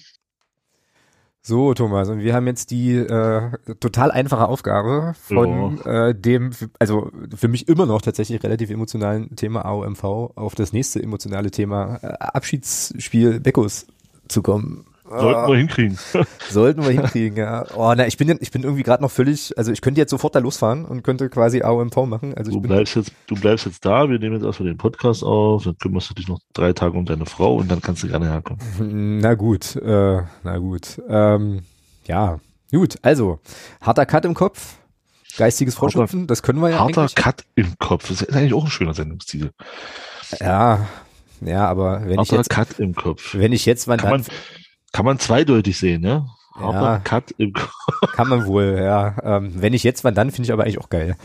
So, Thomas, und wir haben jetzt die äh, total einfache Aufgabe von äh, dem, also für mich immer noch tatsächlich relativ emotionalen Thema AOMV auf das nächste emotionale Thema äh, Abschiedsspiel Beckos zu kommen. Sollten wir hinkriegen. Sollten wir hinkriegen, ja. Oh, na, ich bin, ich bin irgendwie gerade noch völlig, also ich könnte jetzt sofort da losfahren und könnte quasi AOMV machen. Also du bleibst jetzt, du bleibst jetzt da, wir nehmen jetzt erstmal den Podcast auf, dann kümmerst du dich noch drei Tage um deine Frau und dann kannst du gerne herkommen. Na gut, äh, na gut. Ähm, ja, gut, also, harter Cut im Kopf, geistiges Vorschöpfen, das können wir ja Harter eigentlich. Cut im Kopf, das ist eigentlich auch ein schöner Sendungstitel. Ja, ja, aber wenn harter ich jetzt, Cut im Kopf. wenn ich jetzt, wann dann, man, kann man zweideutig sehen, ne? Ja, Cut im kann man wohl, ja. Ähm, wenn nicht jetzt, wann dann, finde ich aber eigentlich auch geil.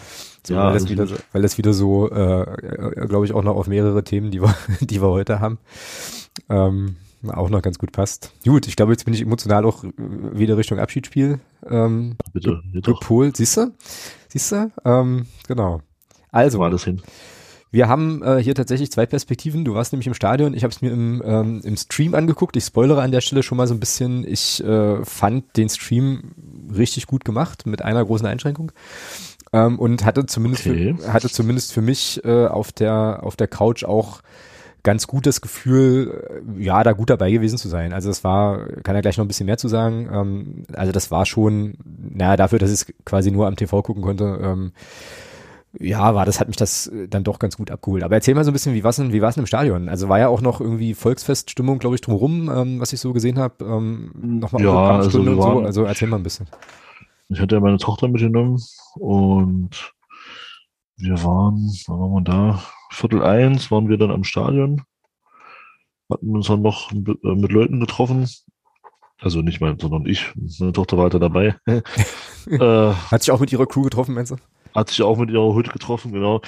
So, ja, weil, das wieder so, weil das wieder so, äh, glaube ich, auch noch auf mehrere Themen, die wir, die wir heute haben, ähm, auch noch ganz gut passt. Gut, ich glaube, jetzt bin ich emotional auch wieder Richtung Abschiedsspiel ähm, bitte, bitte. gepolt. Siehst du? Siehst du? Ähm, genau. Also. War das hin. Wir haben äh, hier tatsächlich zwei Perspektiven. Du warst nämlich im Stadion, ich habe es mir im, ähm, im Stream angeguckt. Ich spoilere an der Stelle schon mal so ein bisschen. Ich äh, fand den Stream richtig gut gemacht, mit einer großen Einschränkung. Ähm, und hatte zumindest, okay. für, hatte zumindest für mich äh, auf der auf der Couch auch ganz gutes Gefühl, äh, ja, da gut dabei gewesen zu sein. Also das war, kann er gleich noch ein bisschen mehr zu sagen. Ähm, also das war schon, naja, dafür, dass ich es quasi nur am TV gucken konnte, ähm, ja, war das, hat mich das äh, dann doch ganz gut abgeholt. Aber erzähl mal so ein bisschen, wie war es denn, wie war's denn im Stadion? Also war ja auch noch irgendwie Volksfeststimmung, glaube ich, drumherum, ähm, was ich so gesehen habe. Ähm, Nochmal ja, also, und so. Also erzähl mal ein bisschen. Ich hatte ja meine Tochter mitgenommen und wir waren, wann waren wir da? Viertel eins waren wir dann am Stadion. Hatten uns dann noch mit, äh, mit Leuten getroffen. Also nicht mein, sondern ich. Meine Tochter war halt dabei. äh, Hat sich auch mit ihrer Crew getroffen, meinst du? Hat sich auch mit ihrer Hütte getroffen, genau.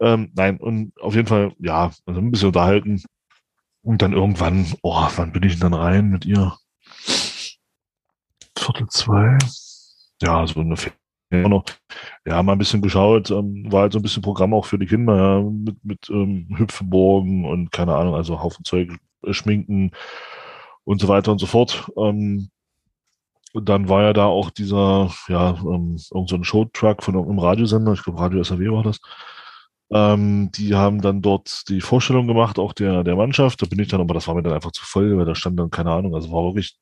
Ähm, nein, und auf jeden Fall, ja, also ein bisschen unterhalten. Und dann irgendwann, oh, wann bin ich denn dann rein mit ihr? Viertel zwei. Ja, so. Noch, ja, mal ein bisschen geschaut, ähm, war halt so ein bisschen Programm auch für die Kinder, ja, mit, mit ähm, Hüpfenburgen und keine Ahnung, also Haufen Zeug, äh, Schminken und so weiter und so fort. Ähm, und dann war ja da auch dieser, ja, ähm, irgend so Showtruck von einem Radiosender, ich glaube Radio SAW war das. Ähm, die haben dann dort die Vorstellung gemacht, auch der, der Mannschaft. Da bin ich dann, aber das war mir dann einfach zu voll, weil da stand dann, keine Ahnung, also war wirklich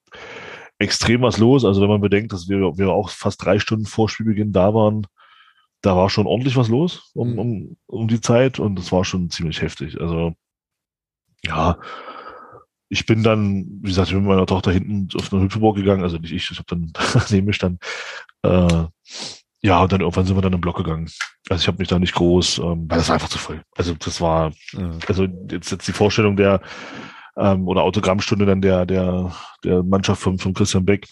extrem was los. Also wenn man bedenkt, dass wir, wir auch fast drei Stunden vor Spielbeginn da waren, da war schon ordentlich was los um, mhm. um, um die Zeit und das war schon ziemlich heftig. Also ja, ich bin dann, wie gesagt, ich bin mit meiner Tochter hinten auf eine Hüpfeburg gegangen, also nicht ich, ich habe dann neben mir stand. Äh, ja, und dann irgendwann sind wir dann im Block gegangen. Also ich habe mich da nicht groß, ähm, weil das war einfach zu voll. Also das war, also jetzt, jetzt die Vorstellung der ähm, oder Autogrammstunde dann der der der Mannschaft von, von Christian Beck.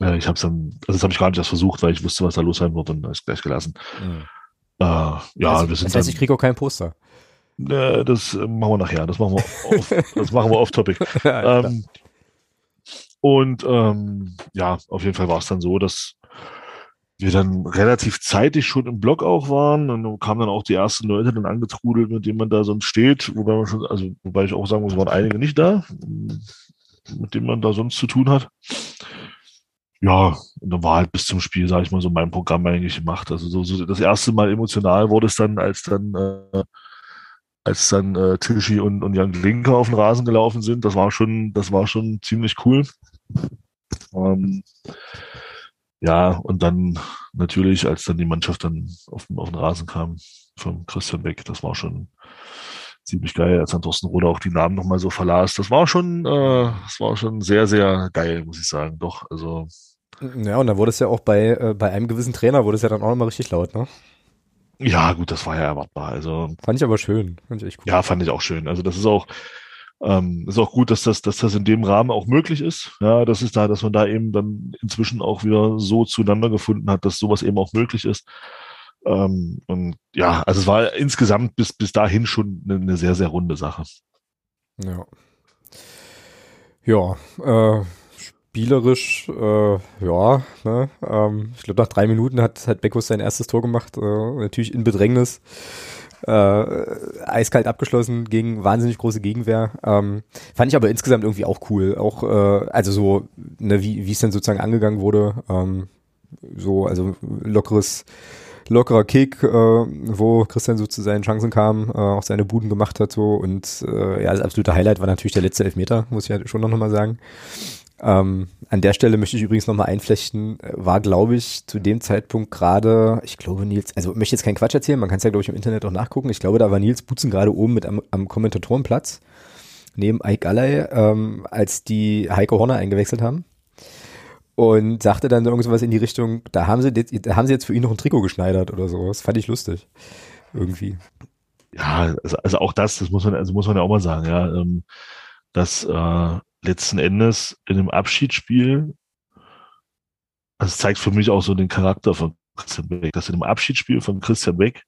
Äh, ich habe es dann, also das habe ich gar nicht erst versucht, weil ich wusste, was da los sein wird und habe es gleich gelassen. Mhm. Äh, ja, wir sind das heißt, dann, ich kriege auch kein Poster. Äh, das machen wir nachher. Das machen wir off, das machen wir off topic. ähm, und ähm, ja, auf jeden Fall war es dann so, dass wir dann relativ zeitig schon im Block auch waren und dann kamen dann auch die ersten Leute dann angetrudelt, mit denen man da sonst steht, wobei man schon, also wobei ich auch sagen muss, waren einige nicht da, mit denen man da sonst zu tun hat. Ja, und dann war halt bis zum Spiel, sage ich mal, so mein Programm eigentlich gemacht. Also so, so das erste Mal emotional wurde es dann, als dann äh, als dann äh, Tischi und, und Jan Linke auf den Rasen gelaufen sind. Das war schon, das war schon ziemlich cool. Ähm, ja, und dann natürlich, als dann die Mannschaft dann auf, auf den Rasen kam von Christian Beck, das war schon ziemlich geil, als dann Thorsten Roder auch die Namen nochmal so verlas. Das war schon, äh, das war schon sehr, sehr geil, muss ich sagen. Doch, also. Ja, und dann wurde es ja auch bei, äh, bei einem gewissen Trainer wurde es ja dann auch nochmal richtig laut, ne? Ja, gut, das war ja erwartbar. Also fand ich aber schön, fand ich echt cool. Ja, fand ich auch schön. Also das ist auch ähm, ist auch gut, dass das, dass das in dem Rahmen auch möglich ist. Ja, das ist da, dass man da eben dann inzwischen auch wieder so zueinander gefunden hat, dass sowas eben auch möglich ist. Ähm, und ja, also es war insgesamt bis bis dahin schon eine, eine sehr sehr runde Sache. Ja. Ja, äh, spielerisch, äh, ja, ne, ähm, ich glaube nach drei Minuten hat, hat Beckus sein erstes Tor gemacht, äh, natürlich in Bedrängnis, äh, eiskalt abgeschlossen gegen wahnsinnig große Gegenwehr. Ähm, fand ich aber insgesamt irgendwie auch cool, auch äh, also so, ne, wie es dann sozusagen angegangen wurde, ähm, so also lockeres lockerer Kick, äh, wo Christian so zu seinen Chancen kam, äh, auch seine Buden gemacht hat so und äh, ja, das absolute Highlight war natürlich der letzte Elfmeter, muss ich ja schon noch mal sagen. Ähm, an der Stelle möchte ich übrigens nochmal einflechten, war, glaube ich, zu dem Zeitpunkt gerade, ich glaube, Nils, also möchte jetzt keinen Quatsch erzählen, man kann es ja, glaube ich, im Internet auch nachgucken. Ich glaube, da war Nils Butzen gerade oben mit am, am Kommentatorenplatz, neben Ike Alley, ähm, als die Heiko Horner eingewechselt haben. Und sagte dann irgendwas in die Richtung, da haben sie, da haben sie jetzt für ihn noch ein Trikot geschneidert oder so. Das fand ich lustig. Irgendwie. Ja, also, also auch das, das muss man, also muss man ja auch mal sagen, ja, ähm, dass äh, letzten Endes in einem Abschiedsspiel, das zeigt für mich auch so den Charakter von Christian Beck, dass in einem Abschiedsspiel von Christian Beck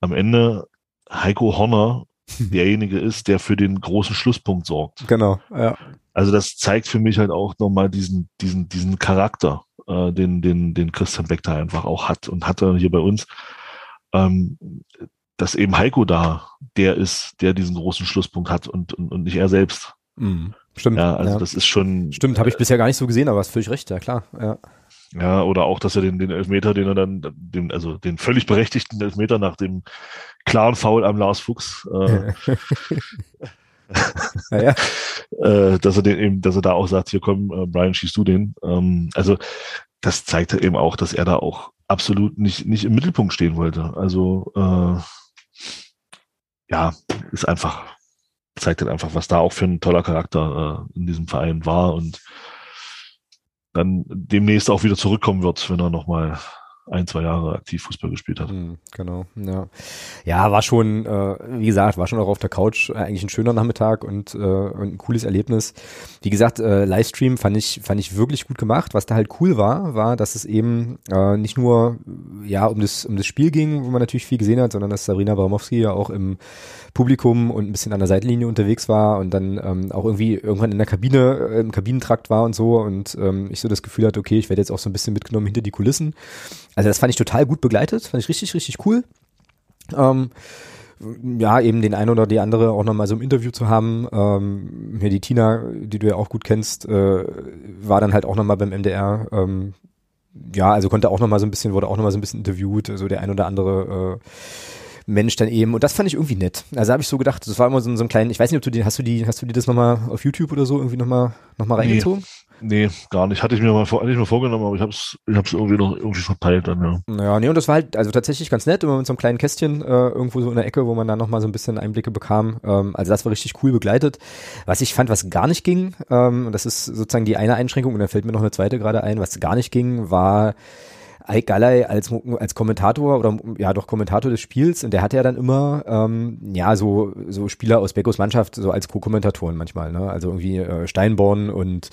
am Ende Heiko Horner derjenige ist, der für den großen Schlusspunkt sorgt. Genau, ja. Also das zeigt für mich halt auch nochmal diesen, diesen, diesen Charakter, äh, den, den, den Christian Beck da einfach auch hat und hatte hier bei uns. Ähm, dass eben Heiko da der ist, der diesen großen Schlusspunkt hat und, und, und nicht er selbst. Mhm. Stimmt. Ja, also ja. das ist schon. Stimmt, habe ich bisher gar nicht so gesehen, aber hast völlig recht, ja klar. Ja. Ja, oder auch, dass er den, den Elfmeter, den er dann, den, also den völlig berechtigten Elfmeter nach dem klaren Foul am Lars Fuchs, äh, ja. äh, dass er den eben, dass er da auch sagt, hier komm, äh, Brian, schießt du den. Ähm, also das zeigt eben auch, dass er da auch absolut nicht, nicht im Mittelpunkt stehen wollte. Also äh, ja, ist einfach, zeigt halt einfach, was da auch für ein toller Charakter äh, in diesem Verein war und dann demnächst auch wieder zurückkommen wird, wenn er nochmal ein, zwei Jahre aktiv Fußball gespielt hat. Mhm, genau, ja. Ja, war schon, äh, wie gesagt, war schon auch auf der Couch eigentlich ein schöner Nachmittag und, äh, und ein cooles Erlebnis. Wie gesagt, äh, Livestream fand ich, fand ich wirklich gut gemacht. Was da halt cool war, war, dass es eben äh, nicht nur ja um das, um das Spiel ging, wo man natürlich viel gesehen hat, sondern dass Sabrina Baumowski ja auch im Publikum und ein bisschen an der Seitenlinie unterwegs war und dann ähm, auch irgendwie irgendwann in der Kabine, äh, im Kabinentrakt war und so und ähm, ich so das Gefühl hatte, okay, ich werde jetzt auch so ein bisschen mitgenommen hinter die Kulissen. Also das fand ich total gut begleitet, fand ich richtig, richtig cool. Ähm, ja, eben den einen oder die andere auch nochmal so im Interview zu haben. Ähm, hier die Tina, die du ja auch gut kennst, äh, war dann halt auch nochmal beim MDR. Ähm, ja, also konnte auch nochmal so ein bisschen, wurde auch nochmal so ein bisschen interviewt, so also der ein oder andere äh, Mensch dann eben. Und das fand ich irgendwie nett. Also habe ich so gedacht, das war immer so, so ein kleinen, ich weiß nicht, ob du die, hast du die, hast du dir das nochmal auf YouTube oder so irgendwie nochmal noch mal reingezogen? Nee. Nee, gar nicht. Hatte ich mir mal, vor, hatte ich mir vorgenommen, aber ich habe es ich hab's irgendwie noch irgendwie verpeilt dann, ja. Naja, nee, und das war halt also tatsächlich ganz nett, immer mit so einem kleinen Kästchen äh, irgendwo so in der Ecke, wo man dann nochmal so ein bisschen Einblicke bekam. Ähm, also das war richtig cool begleitet. Was ich fand, was gar nicht ging, ähm, und das ist sozusagen die eine Einschränkung, und da fällt mir noch eine zweite gerade ein, was gar nicht ging, war Ike Galley als, als Kommentator oder ja doch Kommentator des Spiels und der hatte ja dann immer ähm, ja so so Spieler aus Beckos Mannschaft so als Co-Kommentatoren manchmal, ne? Also irgendwie äh, Steinborn und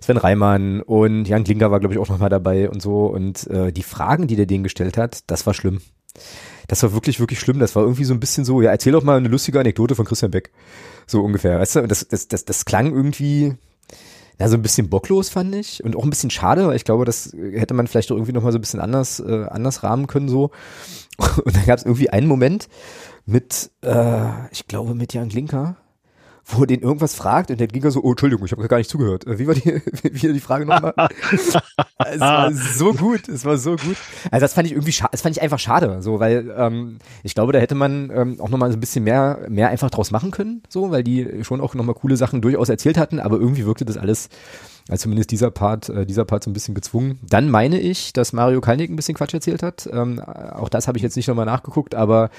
Sven Reimann und Jan Klinker war glaube ich auch nochmal dabei und so und äh, die Fragen, die der denen gestellt hat, das war schlimm. Das war wirklich, wirklich schlimm. Das war irgendwie so ein bisschen so, ja, erzähl doch mal eine lustige Anekdote von Christian Beck. So ungefähr, weißt du? Das, das, das, das klang irgendwie, ja, so ein bisschen bocklos fand ich und auch ein bisschen schade, weil ich glaube, das hätte man vielleicht auch irgendwie nochmal so ein bisschen anders, äh, anders rahmen können so. Und dann gab es irgendwie einen Moment mit, äh, ich glaube, mit Jan Glinker, wo er den irgendwas fragt und der Giga so, oh, Entschuldigung, ich habe gar nicht zugehört. Äh, wie war die, wie war die Frage nochmal? es war so gut, es war so gut. Also das fand ich irgendwie, das fand ich einfach schade, so, weil ähm, ich glaube, da hätte man ähm, auch nochmal so ein bisschen mehr, mehr einfach draus machen können, so, weil die schon auch nochmal coole Sachen durchaus erzählt hatten, aber irgendwie wirkte das alles also zumindest dieser Part, äh, dieser Part so ein bisschen gezwungen. Dann meine ich, dass Mario Kalnick ein bisschen Quatsch erzählt hat. Ähm, auch das habe ich jetzt nicht nochmal nachgeguckt, aber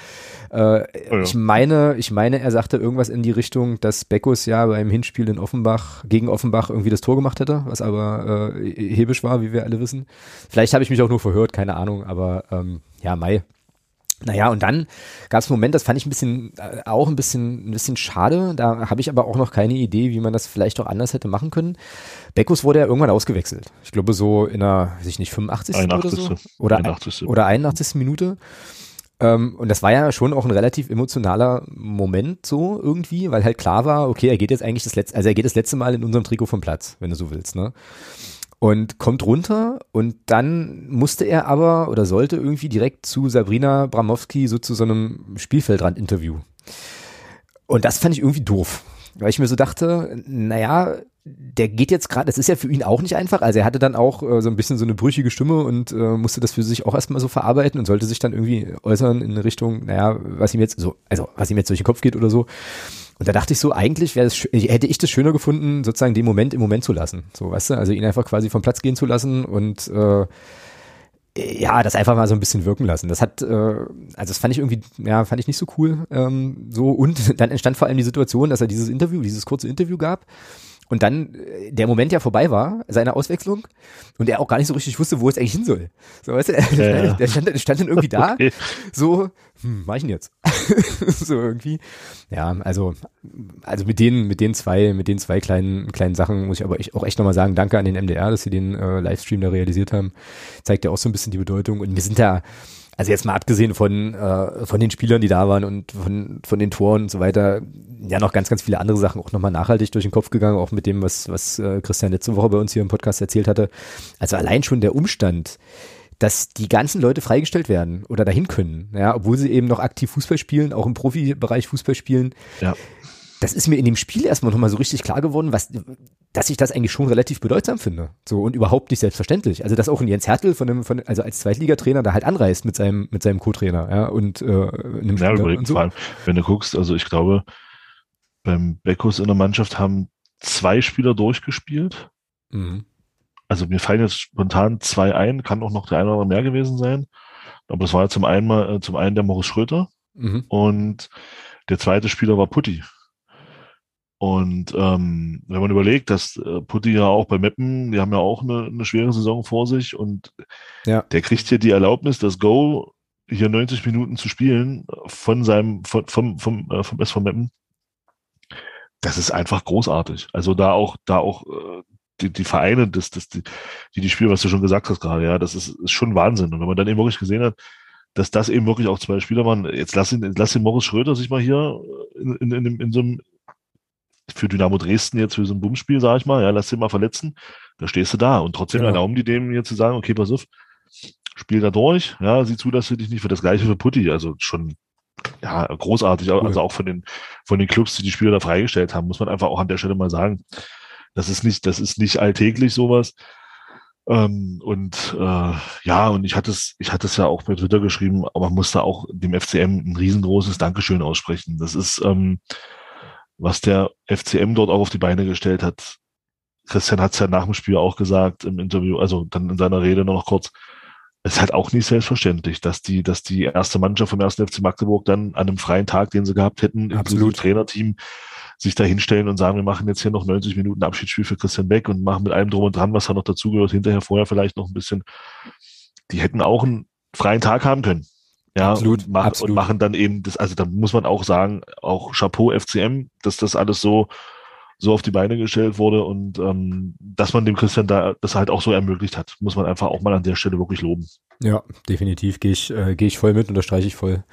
äh, oh ja. ich meine, ich meine, er sagte irgendwas in die Richtung, dass Beckus ja beim Hinspiel in Offenbach gegen Offenbach irgendwie das Tor gemacht hätte, was aber äh, hebisch war, wie wir alle wissen. Vielleicht habe ich mich auch nur verhört, keine Ahnung, aber ähm, ja, Mai. Naja, und dann gab es einen Moment, das fand ich ein bisschen, äh, auch ein bisschen, ein bisschen schade. Da habe ich aber auch noch keine Idee, wie man das vielleicht auch anders hätte machen können. Beckus wurde ja irgendwann ausgewechselt. Ich glaube so in der, weiß ich nicht, 85. 81. oder so. Oder 81. oder 81. Minute. Ähm, und das war ja schon auch ein relativ emotionaler Moment so irgendwie, weil halt klar war, okay, er geht jetzt eigentlich das letzte, also er geht das letzte Mal in unserem Trikot vom Platz, wenn du so willst, ne? Und kommt runter und dann musste er aber oder sollte irgendwie direkt zu Sabrina Bramowski so zu so einem Spielfeldrand-Interview. Und das fand ich irgendwie doof, weil ich mir so dachte, naja, der geht jetzt gerade, das ist ja für ihn auch nicht einfach. Also er hatte dann auch äh, so ein bisschen so eine brüchige Stimme und äh, musste das für sich auch erstmal so verarbeiten und sollte sich dann irgendwie äußern in Richtung, naja, was ihm jetzt so, also was ihm jetzt durch den Kopf geht oder so. Und da dachte ich so, eigentlich wäre es, hätte ich das schöner gefunden, sozusagen den Moment im Moment zu lassen. So, weißt du, also ihn einfach quasi vom Platz gehen zu lassen und äh, ja, das einfach mal so ein bisschen wirken lassen. Das hat, äh, also das fand ich irgendwie, ja, fand ich nicht so cool. Ähm, so und dann entstand vor allem die Situation, dass er dieses Interview, dieses kurze Interview gab und dann äh, der Moment ja vorbei war, seine Auswechslung, und er auch gar nicht so richtig wusste, wo es eigentlich hin soll. So, weißt du, ja, ja. der, stand, der stand dann irgendwie da, okay. so, hm, mach ich ihn jetzt? so irgendwie. Ja, also, also mit den, mit den zwei, mit den zwei kleinen, kleinen Sachen muss ich aber auch echt nochmal sagen, danke an den MDR, dass sie den äh, Livestream da realisiert haben. Zeigt ja auch so ein bisschen die Bedeutung. Und wir sind da, also jetzt mal abgesehen von, äh, von den Spielern, die da waren und von, von den Toren und so weiter, ja noch ganz, ganz viele andere Sachen auch nochmal nachhaltig durch den Kopf gegangen, auch mit dem, was, was äh, Christian letzte Woche bei uns hier im Podcast erzählt hatte. Also allein schon der Umstand, dass die ganzen Leute freigestellt werden oder dahin können, ja, obwohl sie eben noch aktiv Fußball spielen, auch im Profibereich Fußball spielen. Ja das ist mir in dem Spiel erstmal nochmal so richtig klar geworden, was, dass ich das eigentlich schon relativ bedeutsam finde. So und überhaupt nicht selbstverständlich. Also dass auch ein Jens Hertel von einem, von, also als Zweitligatrainer da halt anreist mit seinem, mit seinem Co-Trainer, ja, und äh, einem ja, und so. vor allem, wenn du guckst, also ich glaube, beim Beckus in der Mannschaft haben zwei Spieler durchgespielt. Mhm. Also mir fallen jetzt spontan zwei ein, kann auch noch der eine oder andere mehr gewesen sein. Aber das war ja zum einen mal, äh, zum einen der Morris Schröter mhm. und der zweite Spieler war Putti. Und ähm, wenn man überlegt, dass äh, Putti ja auch bei Meppen, die haben ja auch eine, eine schwere Saison vor sich und ja. der kriegt hier die Erlaubnis, das Go hier 90 Minuten zu spielen von seinem, von, vom, vom, äh, vom SV Meppen. Das ist einfach großartig. Also da auch, da auch äh, die, die Vereine, das, das, die, die, die Spiele, was du schon gesagt hast gerade, ja, das ist, ist schon Wahnsinn. Und wenn man dann eben wirklich gesehen hat, dass das eben wirklich auch zwei Spieler waren, jetzt lass ihn, lass den Morris Schröder sich mal hier in, in, in, in so einem für Dynamo Dresden jetzt für so ein Bumspiel, sag ich mal, ja, lass den mal verletzen, da stehst du da. Und trotzdem ja. erlauben die dem jetzt zu sagen, okay, pass auf, spiel da durch, ja, sieh zu, dass du dich nicht für das gleiche für Putti, also schon, ja, großartig, also auch von den, von den Clubs, die die Spieler da freigestellt haben, muss man einfach auch an der Stelle mal sagen. Das ist nicht, das ist nicht alltäglich sowas. Ähm, und äh, ja, und ich hatte es, ich hatte es ja auch bei Twitter geschrieben, aber man musste auch dem FCM ein riesengroßes Dankeschön aussprechen. Das ist, ähm, was der FCM dort auch auf die Beine gestellt hat. Christian hat es ja nach dem Spiel auch gesagt im Interview, also dann in seiner Rede noch kurz. Es ist halt auch nicht selbstverständlich, dass die, dass die erste Mannschaft vom ersten FC Magdeburg dann an einem freien Tag, den sie gehabt hätten, Absolut. Trainerteam, sich da hinstellen und sagen, wir machen jetzt hier noch 90 Minuten Abschiedsspiel für Christian Beck und machen mit allem drum und dran, was da noch dazugehört, hinterher vorher vielleicht noch ein bisschen. Die hätten auch einen freien Tag haben können. Ja, absolut, und, mach, absolut. und machen dann eben das, also da muss man auch sagen, auch Chapeau FCM, dass das alles so, so auf die Beine gestellt wurde und ähm, dass man dem Christian da das halt auch so ermöglicht hat, muss man einfach auch mal an der Stelle wirklich loben. Ja, definitiv gehe ich, äh, gehe ich voll mit, unterstreiche ich voll.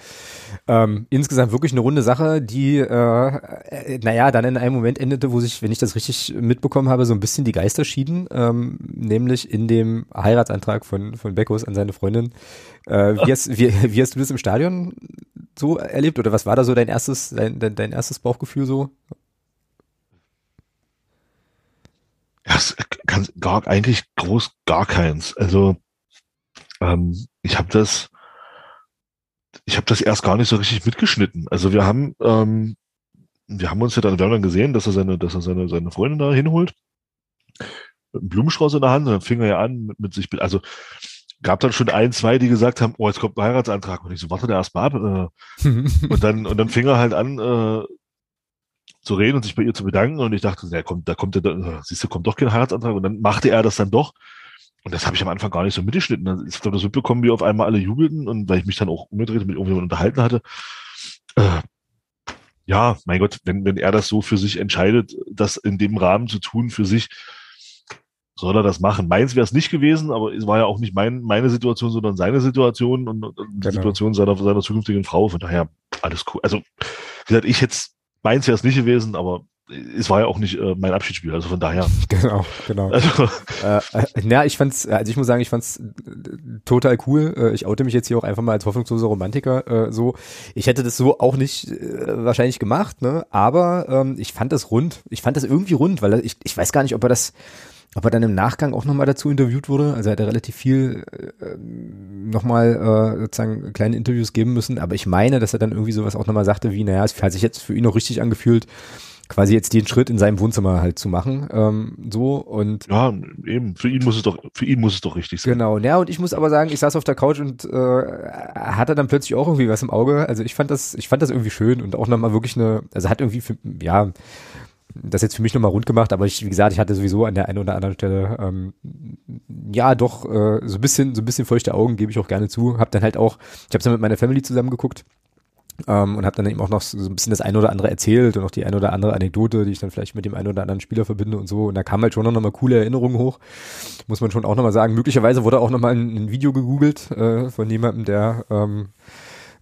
Ähm, insgesamt wirklich eine runde Sache, die, äh, äh, naja, dann in einem Moment endete, wo sich, wenn ich das richtig mitbekommen habe, so ein bisschen die Geister schieden, ähm, nämlich in dem Heiratsantrag von, von Beckos an seine Freundin. Äh, wie, hast, wie, wie hast du das im Stadion so erlebt oder was war da so dein erstes, dein, dein, dein erstes Bauchgefühl so? Ja, ganz, gar, eigentlich groß gar keins. Also ähm, ich habe das, ich habe das erst gar nicht so richtig mitgeschnitten. Also wir haben, ähm, wir haben uns ja dann, wir haben dann gesehen, dass er seine, dass er seine, seine Freundin da hinholt, mit einem Blumenstrauß in der Hand, und dann fing er ja an mit, mit sich, also gab dann schon ein, zwei, die gesagt haben, oh, jetzt kommt ein Heiratsantrag. Und ich so, warte da erst mal ab. Äh. und dann, und dann fing er halt an, äh, zu reden und sich bei ihr zu bedanken. Und ich dachte, na, kommt, da kommt der, siehst du, kommt doch kein Heiratsantrag. Und dann machte er das dann doch. Und das habe ich am Anfang gar nicht so mitgeschnitten. Ich habe das mitbekommen, wie auf einmal alle jubelten und weil ich mich dann auch umgedreht mit irgendjemandem unterhalten hatte. Äh, ja, mein Gott, wenn, wenn er das so für sich entscheidet, das in dem Rahmen zu tun für sich, soll er das machen. Meins wäre es nicht gewesen, aber es war ja auch nicht mein, meine Situation, sondern seine Situation und, und die genau. Situation seiner, seiner zukünftigen Frau. Von daher alles cool. Also, wie gesagt, ich hätte meins wäre es nicht gewesen, aber es war ja auch nicht äh, mein Abschiedsspiel, also von daher. Genau, genau. Also, äh, äh, na, ich fand's, also ich muss sagen, ich fand's äh, total cool. Äh, ich oute mich jetzt hier auch einfach mal als hoffnungsloser Romantiker äh, so. Ich hätte das so auch nicht äh, wahrscheinlich gemacht, ne? Aber ähm, ich fand das rund. Ich fand das irgendwie rund, weil ich, ich weiß gar nicht, ob er das ob er dann im Nachgang auch nochmal dazu interviewt wurde. Also er hat er relativ viel äh, nochmal äh, sozusagen kleine Interviews geben müssen. Aber ich meine, dass er dann irgendwie sowas auch nochmal sagte, wie, naja, es hat sich jetzt für ihn noch richtig angefühlt, quasi jetzt den Schritt in seinem Wohnzimmer halt zu machen, ähm, so und ja eben für ihn muss es doch für ihn muss es doch richtig sein. Genau, ja und ich muss aber sagen, ich saß auf der Couch und äh, hatte dann plötzlich auch irgendwie was im Auge. Also ich fand das, ich fand das irgendwie schön und auch nochmal wirklich eine, also hat irgendwie für, ja das jetzt für mich nochmal rund gemacht, aber ich, wie gesagt, ich hatte sowieso an der einen oder anderen Stelle ähm, ja doch äh, so ein bisschen, so ein bisschen feuchte Augen, gebe ich auch gerne zu. Hab dann halt auch, ich habe dann mit meiner Family zusammen geguckt ähm, und habe dann eben auch noch so ein bisschen das eine oder andere erzählt und auch die eine oder andere Anekdote, die ich dann vielleicht mit dem einen oder anderen Spieler verbinde und so. Und da kam halt schon noch mal coole Erinnerungen hoch. Muss man schon auch nochmal sagen. Möglicherweise wurde auch nochmal ein, ein Video gegoogelt äh, von jemandem, der ähm,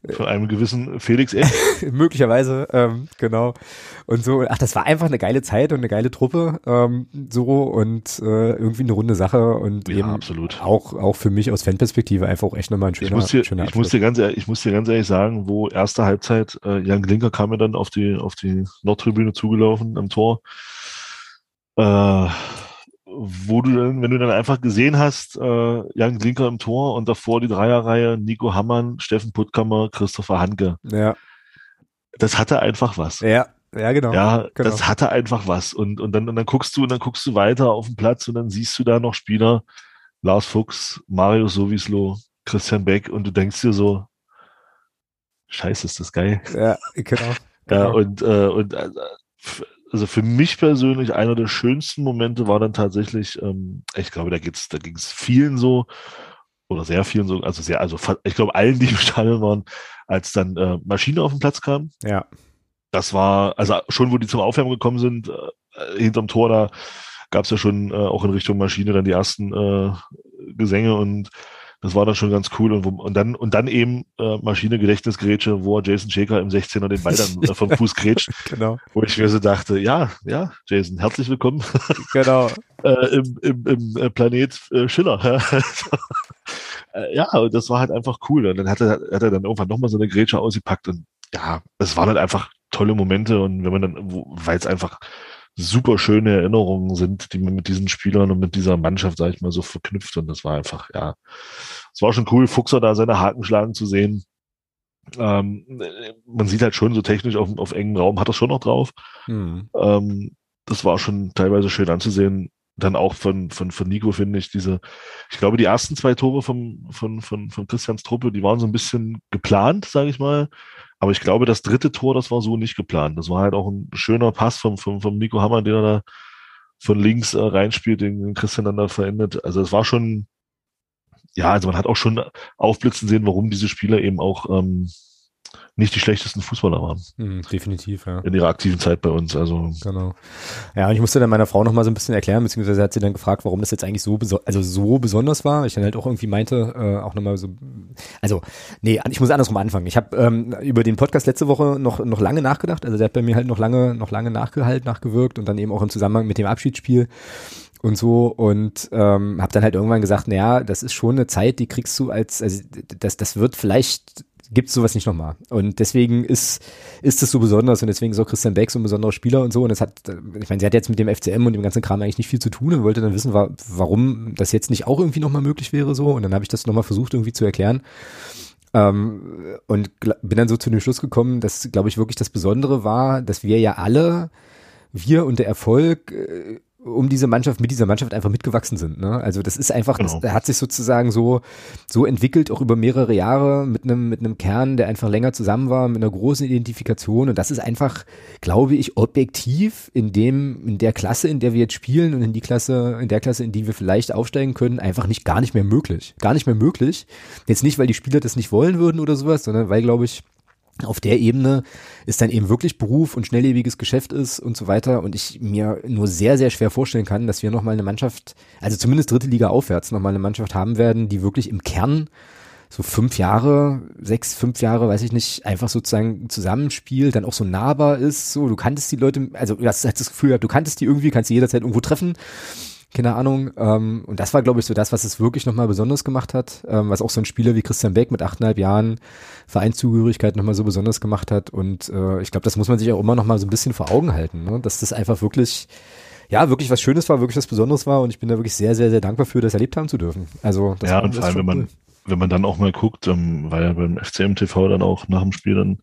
Von einem gewissen Felix Eck. Möglicherweise, ähm, genau. Und so, ach, das war einfach eine geile Zeit und eine geile Truppe, ähm, so und äh, irgendwie eine runde Sache und Ja, eben absolut. auch auch für mich aus Fanperspektive einfach auch echt nochmal ein schöner, Ich muss dir, schöner ich muss dir ganz ehrlich, ich muss dir ganz ehrlich sagen, wo erste Halbzeit, äh, Jan Glinker kam mir dann auf die, auf die Nordtribüne zugelaufen am Tor. Äh, wo du dann, wenn du dann einfach gesehen hast, äh, Jan Glinker im Tor und davor die Dreierreihe, Nico Hammann, Steffen Puttkammer, Christopher Hanke. Ja, Das hatte einfach was. ja, ja, genau. Ja, genau. das hatte einfach was. Und, und dann, und dann guckst du, und dann guckst du weiter auf den Platz und dann siehst du da noch Spieler, Lars Fuchs, Mario Sowislo, Christian Beck, und du denkst dir so, Scheiße, ist das geil. Ja, genau. Ja, genau. und, äh, und äh, also für mich persönlich einer der schönsten Momente war dann tatsächlich, ähm, ich glaube, da geht's, da ging es vielen so, oder sehr vielen so, also sehr, also ich glaube allen, die im Stadion waren, als dann äh, Maschine auf den Platz kam. ja, Das war, also schon, wo die zum Aufwärmen gekommen sind, äh, hinterm Tor, da gab es ja schon äh, auch in Richtung Maschine dann die ersten äh, Gesänge und das war dann schon ganz cool. Und, wo, und dann und dann eben äh, Maschine Gedächtnisgrätsche, wo Jason Shaker im 16er den Ball dann äh, vom Fuß grätscht, genau, wo ich mir so dachte, ja, ja, Jason, herzlich willkommen genau. äh, im, im, im äh, Planet äh, Schiller. äh, ja, und das war halt einfach cool. Und dann hat er, hat er dann irgendwann nochmal so eine Grätsche ausgepackt und ja, es waren halt einfach tolle Momente und wenn man dann, weil es einfach super schöne Erinnerungen sind, die man mit diesen Spielern und mit dieser Mannschaft, sag ich mal, so verknüpft und das war einfach, ja, es war schon cool, Fuchser da seine Haken schlagen zu sehen. Ähm, man sieht halt schon so technisch auf, auf engem Raum, hat das schon noch drauf. Hm. Ähm, das war schon teilweise schön anzusehen. Dann auch von, von, von Nico finde ich diese, ich glaube, die ersten zwei Tore vom, von, von, von Christians Truppe, die waren so ein bisschen geplant, sage ich mal. Aber ich glaube, das dritte Tor, das war so nicht geplant. Das war halt auch ein schöner Pass vom, vom, vom Nico Hammer, den er da von links äh, reinspielt, den, Christian dann da verendet. Also es war schon, ja, also man hat auch schon aufblitzen sehen, warum diese Spieler eben auch ähm, nicht die schlechtesten Fußballer waren Hm, definitiv, ja. in ihrer aktiven Zeit bei uns. Also Genau. Ja, und ich musste dann meiner Frau noch mal so ein bisschen erklären, beziehungsweise hat sie dann gefragt, warum das jetzt eigentlich so, also so besonders war. Ich dann halt auch irgendwie meinte, äh, auch nochmal so, also, nee, ich muss andersrum anfangen. Ich habe ähm, über den Podcast letzte Woche noch, noch lange nachgedacht. Also der hat bei mir halt noch lange, noch lange nachgehalten, nachgewirkt und dann eben auch im Zusammenhang mit dem Abschiedsspiel und so und ähm, habe dann halt irgendwann gesagt, naja, das ist schon eine Zeit, die kriegst du als, also das, das wird vielleicht gibt's sowas nicht nochmal. Und deswegen ist, ist es so besonders und deswegen ist auch Christian Beck so ein besonderer Spieler und so. Und es hat, ich meine, sie hat jetzt mit dem FCM und dem ganzen Kram eigentlich nicht viel zu tun und wollte dann wissen, wa warum das jetzt nicht auch irgendwie nochmal möglich wäre so. Und dann habe ich das nochmal versucht irgendwie zu erklären. Ähm, und bin dann so zu dem Schluss gekommen, dass, glaube ich, wirklich das Besondere war, dass wir ja alle, wir und der Erfolg, äh, um diese Mannschaft, mit dieser Mannschaft einfach mitgewachsen sind. Ne? Also das ist einfach, Genau. das, hat sich sozusagen so, so entwickelt, auch über mehrere Jahre mit einem, mit einem Kern, der einfach länger zusammen war, mit einer großen Identifikation. Und das ist einfach, glaube ich, objektiv in dem, in der Klasse, in der wir jetzt spielen und in die Klasse, in der Klasse, in die wir vielleicht aufsteigen können, einfach nicht, gar nicht mehr möglich. Gar nicht mehr möglich. Jetzt nicht, weil die Spieler das nicht wollen würden oder sowas, sondern weil, glaube ich, auf der Ebene ist dann eben wirklich Beruf und schnelllebiges Geschäft ist und so weiter. Und ich mir nur sehr, sehr schwer vorstellen kann, dass wir nochmal eine Mannschaft, also zumindest dritte Liga aufwärts, nochmal eine Mannschaft haben werden, die wirklich im Kern so fünf Jahre, sechs, fünf Jahre, weiß ich nicht, einfach sozusagen zusammenspielt, dann auch so nahbar ist, so, du kanntest die Leute, also du hast das Gefühl du kanntest die irgendwie, kannst die jederzeit irgendwo treffen, keine Ahnung. Ähm, und das war, glaube ich, so das, was es wirklich nochmal besonders gemacht hat, ähm, was auch so ein Spieler wie Christian Beck mit achteinhalb Jahren Vereinszugehörigkeit nochmal so besonders gemacht hat. Und äh, ich glaube, das muss man sich auch immer nochmal so ein bisschen vor Augen halten, ne? dass das einfach wirklich, ja, wirklich was Schönes war, wirklich was Besonderes war. Und ich bin da wirklich sehr, sehr, sehr dankbar für, das erlebt haben zu dürfen. Also, das ja, und vor allem, wenn man, wenn man dann auch mal guckt, ähm, weil ja beim FCM TV dann auch nach dem Spiel dann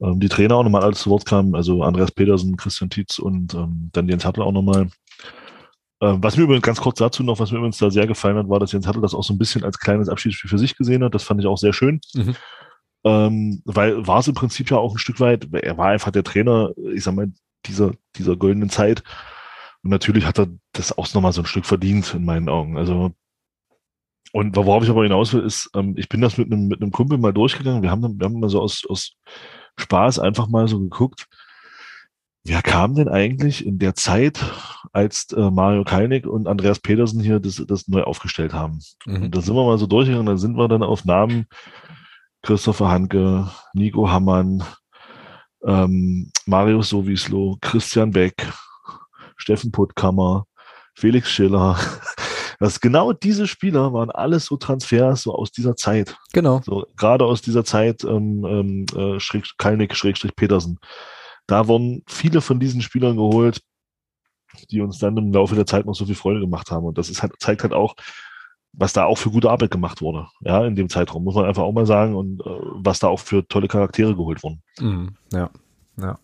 ähm, die Trainer auch nochmal alles zu Wort kamen, also Andreas Petersen, Christian Tietz und ähm, dann Jens Hattel auch nochmal. Ähm, was mir übrigens ganz kurz dazu noch, was mir übrigens da sehr gefallen hat, war, dass Jens Hattel das auch so ein bisschen als kleines Abschiedsspiel für sich gesehen hat. Das fand ich auch sehr schön. Mhm. Ähm, weil war es im Prinzip ja auch ein Stück weit, er war einfach der Trainer, ich sag mal, dieser, dieser goldenen Zeit. Und natürlich hat er das auch nochmal so ein Stück verdient, in meinen Augen. Also, und worauf ich aber hinaus will, ist, ähm, ich bin das mit einem, mit einem Kumpel mal durchgegangen. Wir haben, wir haben mal so aus, aus Spaß einfach mal so geguckt, wer kam denn eigentlich in der Zeit, als äh, Mario Kalnick und Andreas Petersen hier das, das neu aufgestellt haben? Mhm. Und da sind wir mal so durchgegangen, da sind wir dann auf Namen Christopher Hanke, Nico Hammann, ähm, Marius Sowislo, Christian Beck, Steffen Puttkammer, Felix Schiller. Das genau diese Spieler waren alles so Transfers so aus dieser Zeit. Genau. So gerade aus dieser Zeit ähm, ähm, äh, Schräg, Kalnick Schrägstrich Petersen. Da wurden viele von diesen Spielern geholt, die uns dann im Laufe der Zeit noch so viel Freude gemacht haben. Und das ist halt, zeigt halt auch, was da auch für gute Arbeit gemacht wurde, ja, in dem Zeitraum, muss man einfach auch mal sagen, und äh, was da auch für tolle Charaktere geholt wurden. Mhm, ja, ja.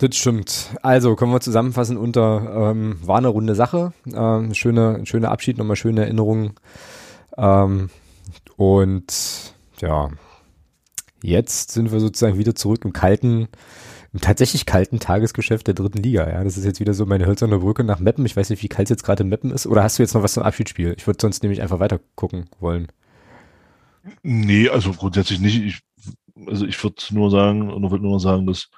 Das stimmt. Also können wir zusammenfassen unter ähm, war eine runde Sache, ähm, schöne, schöner Abschied, nochmal schöne Erinnerungen. Ähm, und ja, jetzt sind wir sozusagen wieder zurück im kalten, im tatsächlich kalten Tagesgeschäft der dritten Liga. Ja, das ist jetzt wieder so meine hölzerne Brücke nach Meppen. Ich weiß nicht, wie kalt es jetzt gerade in Meppen ist. Oder hast du jetzt noch was zum Abschiedsspiel? Ich würde sonst nämlich einfach weiter gucken wollen. Nee, also grundsätzlich nicht. Ich, also ich würde nur sagen, und würde nur sagen, dass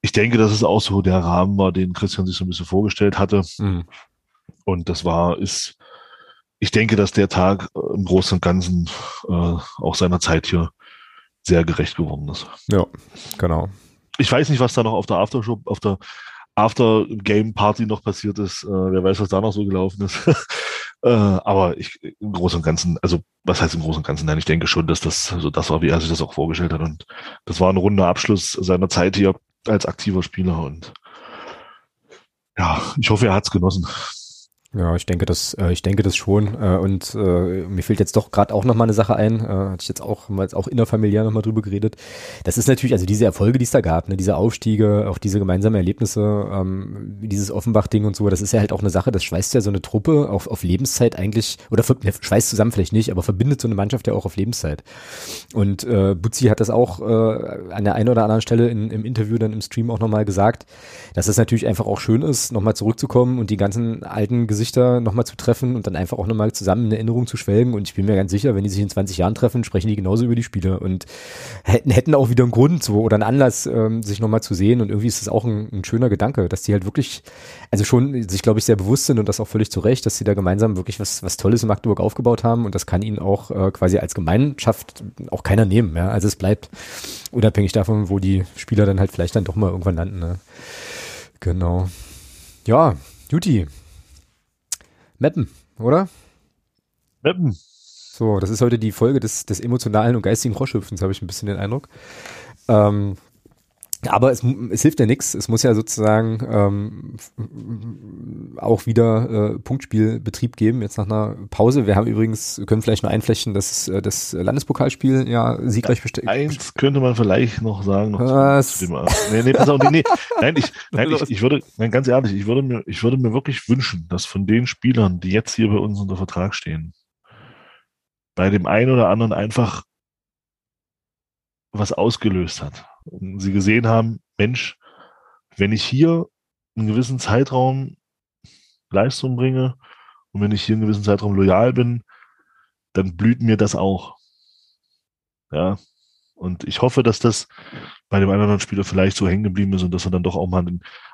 ich denke, dass es auch so der Rahmen war, den Christian sich so ein bisschen vorgestellt hatte. Mhm. Und das war, ist, ich denke, dass der Tag im Großen und Ganzen äh, auch seiner Zeit hier sehr gerecht geworden ist. Ja, genau ich weiß nicht, was da noch auf der Aftershow, auf der After-Game-Party noch passiert ist. Äh, wer weiß, was da noch so gelaufen ist. äh, aber ich, im Großen und Ganzen, also was heißt im Großen und Ganzen? Nein, ich denke schon, dass das also das war, wie er sich das auch vorgestellt hat. Und das war ein runder Abschluss seiner Zeit hier als aktiver Spieler. Und ja, ich hoffe, er hat es genossen. Ja, ich denke das, äh, ich denke das schon. Äh, und äh, mir fällt jetzt doch gerade auch noch mal eine Sache ein. Äh, hatte ich jetzt auch, mal jetzt auch innerfamiliär noch mal drüber geredet. Das ist natürlich, also diese Erfolge, die es da gab, ne, diese Aufstiege, auch diese gemeinsamen Erlebnisse, ähm, dieses Offenbach-Ding und so, das ist ja halt auch eine Sache, das schweißt ja so eine Truppe auf, auf Lebenszeit eigentlich, oder ne, schweißt zusammen vielleicht nicht, aber verbindet so eine Mannschaft ja auch auf Lebenszeit. Und äh, Butzi hat das auch äh, an der einen oder anderen Stelle in, im Interview dann im Stream auch noch mal gesagt, dass es natürlich einfach auch schön ist, noch mal zurückzukommen und die ganzen alten Gesichter Gesichter nochmal zu treffen und dann einfach auch nochmal zusammen in Erinnerung zu schwelgen. Und ich bin mir ganz sicher, wenn die sich in 20 Jahren treffen, sprechen die genauso über die Spiele und hätten, hätten auch wieder einen Grund so oder einen Anlass, ähm, sich nochmal zu sehen. Und irgendwie ist das auch ein, ein, schöner Gedanke, dass die halt wirklich, also schon sich, glaube ich, sehr bewusst sind und das auch völlig zu Recht, dass sie da gemeinsam wirklich was, was Tolles in Magdeburg aufgebaut haben. Und das kann ihnen auch äh, quasi als Gemeinschaft auch keiner nehmen. Ja? Also es bleibt unabhängig davon, wo die Spieler dann halt vielleicht dann doch mal irgendwann landen. Ne? Genau. Ja, Juti, Mappen, oder? Mappen. So, das ist heute die Folge des, des emotionalen und geistigen Froschhüpfens, habe ich ein bisschen den Eindruck. Ähm, aber es, es hilft ja nichts. Es muss ja sozusagen ähm, auch wieder äh, Punktspielbetrieb geben, jetzt nach einer Pause. Wir haben übrigens, können vielleicht nur einflächen, dass äh, das Landespokalspiel ja siegreich besteht. Eins könnte man vielleicht noch sagen. Noch Was? Zu, nee, nee, pass auf, nee, nee. Nein, ich, nein, ich, ich würde, nein, ganz ehrlich, ich würde mir, ich würde mir wirklich wünschen, dass von den Spielern, die jetzt hier bei uns unter Vertrag stehen, bei dem einen oder anderen einfach was ausgelöst hat und sie gesehen haben, Mensch, wenn ich hier einen gewissen Zeitraum Leistung bringe und wenn ich hier einen gewissen Zeitraum loyal bin, dann blüht mir das auch. Ja. Und ich hoffe, dass das bei dem einen oder anderen Spieler vielleicht so hängen geblieben ist und dass wir dann doch auch mal,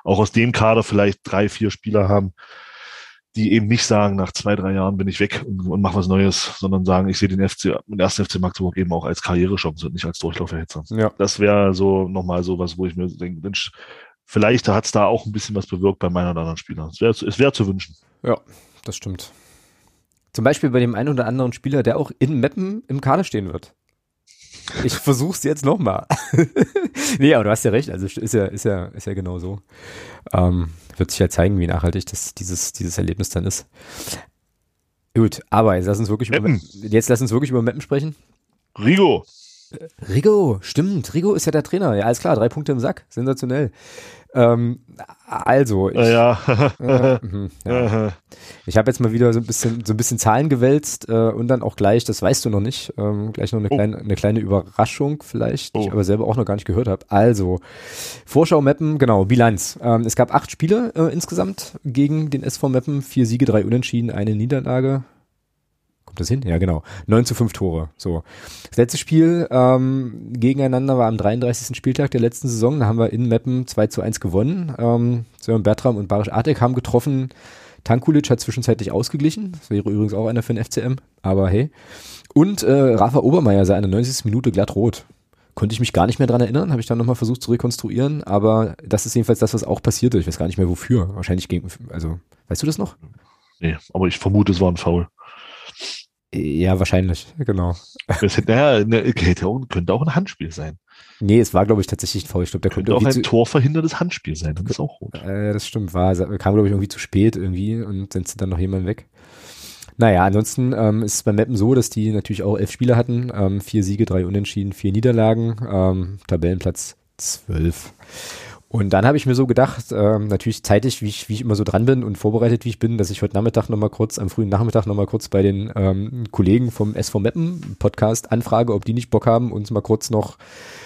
auch aus dem Kader vielleicht drei, vier Spieler haben, die eben nicht sagen, nach zwei, drei Jahren bin ich weg und, und mache was Neues, sondern sagen, ich sehe den FC, den ersten FC Magdeburg eben auch als Karrierechance und nicht als Durchlauferhitzer. Ja. Das wäre so nochmal so was, wo ich mir denke, Mensch, vielleicht hat es da auch ein bisschen was bewirkt bei meiner oder anderen Spieler. Es wäre es wär zu wünschen. Ja, das stimmt. Zum Beispiel bei dem einen oder anderen Spieler, der auch in Meppen im Kader stehen wird. Ich versuch's jetzt nochmal. nee, aber du hast ja recht, also ist ja, ist ja, ist ja genau so. Ähm, wird sich ja zeigen, wie nachhaltig das, dieses, dieses Erlebnis dann ist. Gut, aber jetzt lass uns wirklich über, jetzt lass uns wirklich über Mappen sprechen. Rigo. Rigo, stimmt. Rigo ist ja der Trainer. Ja, alles klar, drei Punkte im Sack. Sensationell. Ähm, also, ich, ja. äh, mh, ja. ich habe jetzt mal wieder so ein bisschen so ein bisschen Zahlen gewälzt äh, und dann auch gleich, das weißt du noch nicht, ähm, gleich noch eine, oh. kleine, eine kleine Überraschung vielleicht, die oh. ich aber selber auch noch gar nicht gehört habe. Also, Vorschau Meppen, genau, Bilanz. Ähm, es gab acht Spiele äh, insgesamt gegen den SV Meppen, vier Siege, drei Unentschieden, eine Niederlage. Kommt das hin? Ja, genau. 9 zu 5 Tore. So. Das letzte Spiel ähm, gegeneinander war am 33. Spieltag der letzten Saison. Da haben wir in Meppen 2 zu 1 gewonnen. Ähm, Sören Bertram und Barisch Artek haben getroffen. Tankulic hat zwischenzeitlich ausgeglichen. Das wäre übrigens auch einer für den FCM. Aber hey. Und äh, Rafa Obermeier sah in der 90. Minute glatt rot. Konnte ich mich gar nicht mehr dran erinnern, habe ich dann nochmal versucht zu rekonstruieren, aber das ist jedenfalls das, was auch passierte. Ich weiß gar nicht mehr wofür. Wahrscheinlich gegen, also, weißt du das noch? Nee, aber ich vermute, es war ein Foul. Ja, wahrscheinlich, genau. Das hätte, naja, ne, könnte auch ein Handspiel sein. Nee, es war, glaube ich, tatsächlich ein Foul. Ich glaube, der Könnte konnte auch ein irgendwie torverhinderndes Handspiel sein. Das ist auch rot. zu, äh, das stimmt, war, kam, glaube ich, irgendwie zu spät irgendwie und sind dann noch jemand weg. Naja, ansonsten ähm, ist es bei Meppen so, dass die natürlich auch elf Spiele hatten, ähm, vier Siege, drei Unentschieden, vier Niederlagen, ähm, Tabellenplatz zwölf. Und dann habe ich mir so gedacht, ähm, natürlich zeitig, wie ich, wie ich immer so dran bin und vorbereitet, wie ich bin, dass ich heute Nachmittag nochmal kurz, am frühen Nachmittag nochmal kurz bei den ähm, Kollegen vom SV Meppen Podcast anfrage, ob die nicht Bock haben, uns mal kurz noch,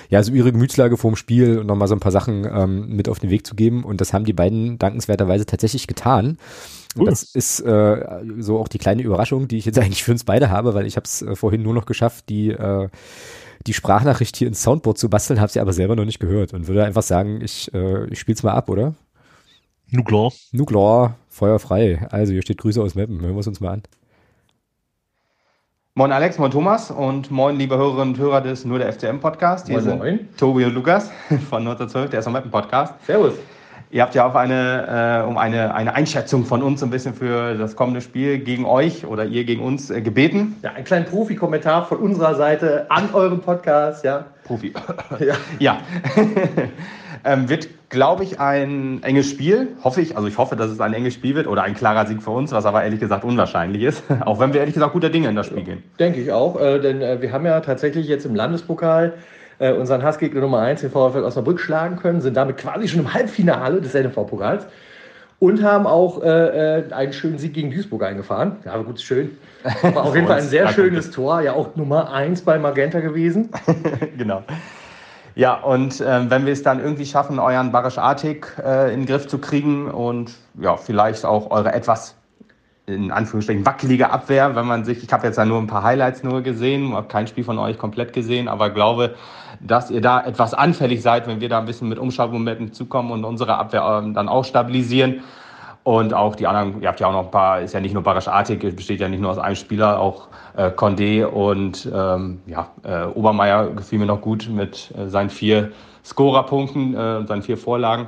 ja, so ihre Gemütslage vorm Spiel und nochmal so ein paar Sachen ähm, mit auf den Weg zu geben. Und das haben die beiden dankenswerterweise tatsächlich getan. Und das ist äh, so auch die kleine Überraschung, die ich jetzt eigentlich für uns beide habe, weil ich habe es äh, vorhin nur noch geschafft, die äh, die Sprachnachricht hier ins Soundboard zu basteln, habe sie aber selber noch nicht gehört und würde einfach sagen, ich, äh, ich spiele es mal ab, oder? Nur klar. Nu klar, Feuer frei. Also hier steht Grüße aus Meppen, hören wir es uns mal an. Moin Alex, moin Thomas und moin liebe Hörerinnen und Hörer des Nur der FCM Podcast. Hier Moin, sind moin. Tobi und Lukas von 1912, der SMM Podcast. Servus. Ihr habt ja auf eine, äh, um eine, eine Einschätzung von uns ein bisschen für das kommende Spiel gegen euch oder ihr gegen uns äh, gebeten. Ja, einen kleinen Profi-Kommentar von unserer Seite an euren Podcast, ja. Profi. Ja. ja. ähm, wird, glaube ich, ein enges Spiel. Hoffe ich. Also ich hoffe, dass es ein enges Spiel wird oder ein klarer Sieg für uns, was aber ehrlich gesagt unwahrscheinlich ist. Auch wenn wir ehrlich gesagt guter Dinge in das Spiel gehen. Denke ich auch, äh, denn äh, wir haben ja tatsächlich jetzt im Landespokal äh, unseren Hassgegner Nummer 1, den VfL Osnabrück, schlagen können, sind damit quasi schon im Halbfinale des NFV-Pokals und haben auch äh, äh, einen schönen Sieg gegen Duisburg eingefahren. Ja, aber gut, schön. War auf jeden Fall ein sehr schönes Tor, ja auch Nummer 1 bei Magenta gewesen. genau. Ja, und ähm, wenn wir es dann irgendwie schaffen, euren Barisch Artig äh, in den Griff zu kriegen und ja, vielleicht auch eure etwas in Anführungsstrichen wackelige Abwehr, wenn man sich, ich habe jetzt ja nur ein paar Highlights nur gesehen, habe kein Spiel von euch komplett gesehen, aber glaube, dass ihr da etwas anfällig seid, wenn wir da ein bisschen mit Umschaltmomenten zukommen und unsere Abwehr ähm, dann auch stabilisieren. Und auch die anderen, ihr habt ja auch noch ein paar, ist ja nicht nur Barisch Artig, besteht ja nicht nur aus einem Spieler, auch äh, Condé und ähm, ja, äh, Obermeier gefiel mir noch gut mit äh, seinen vier Scorerpunkten äh, und seinen vier Vorlagen.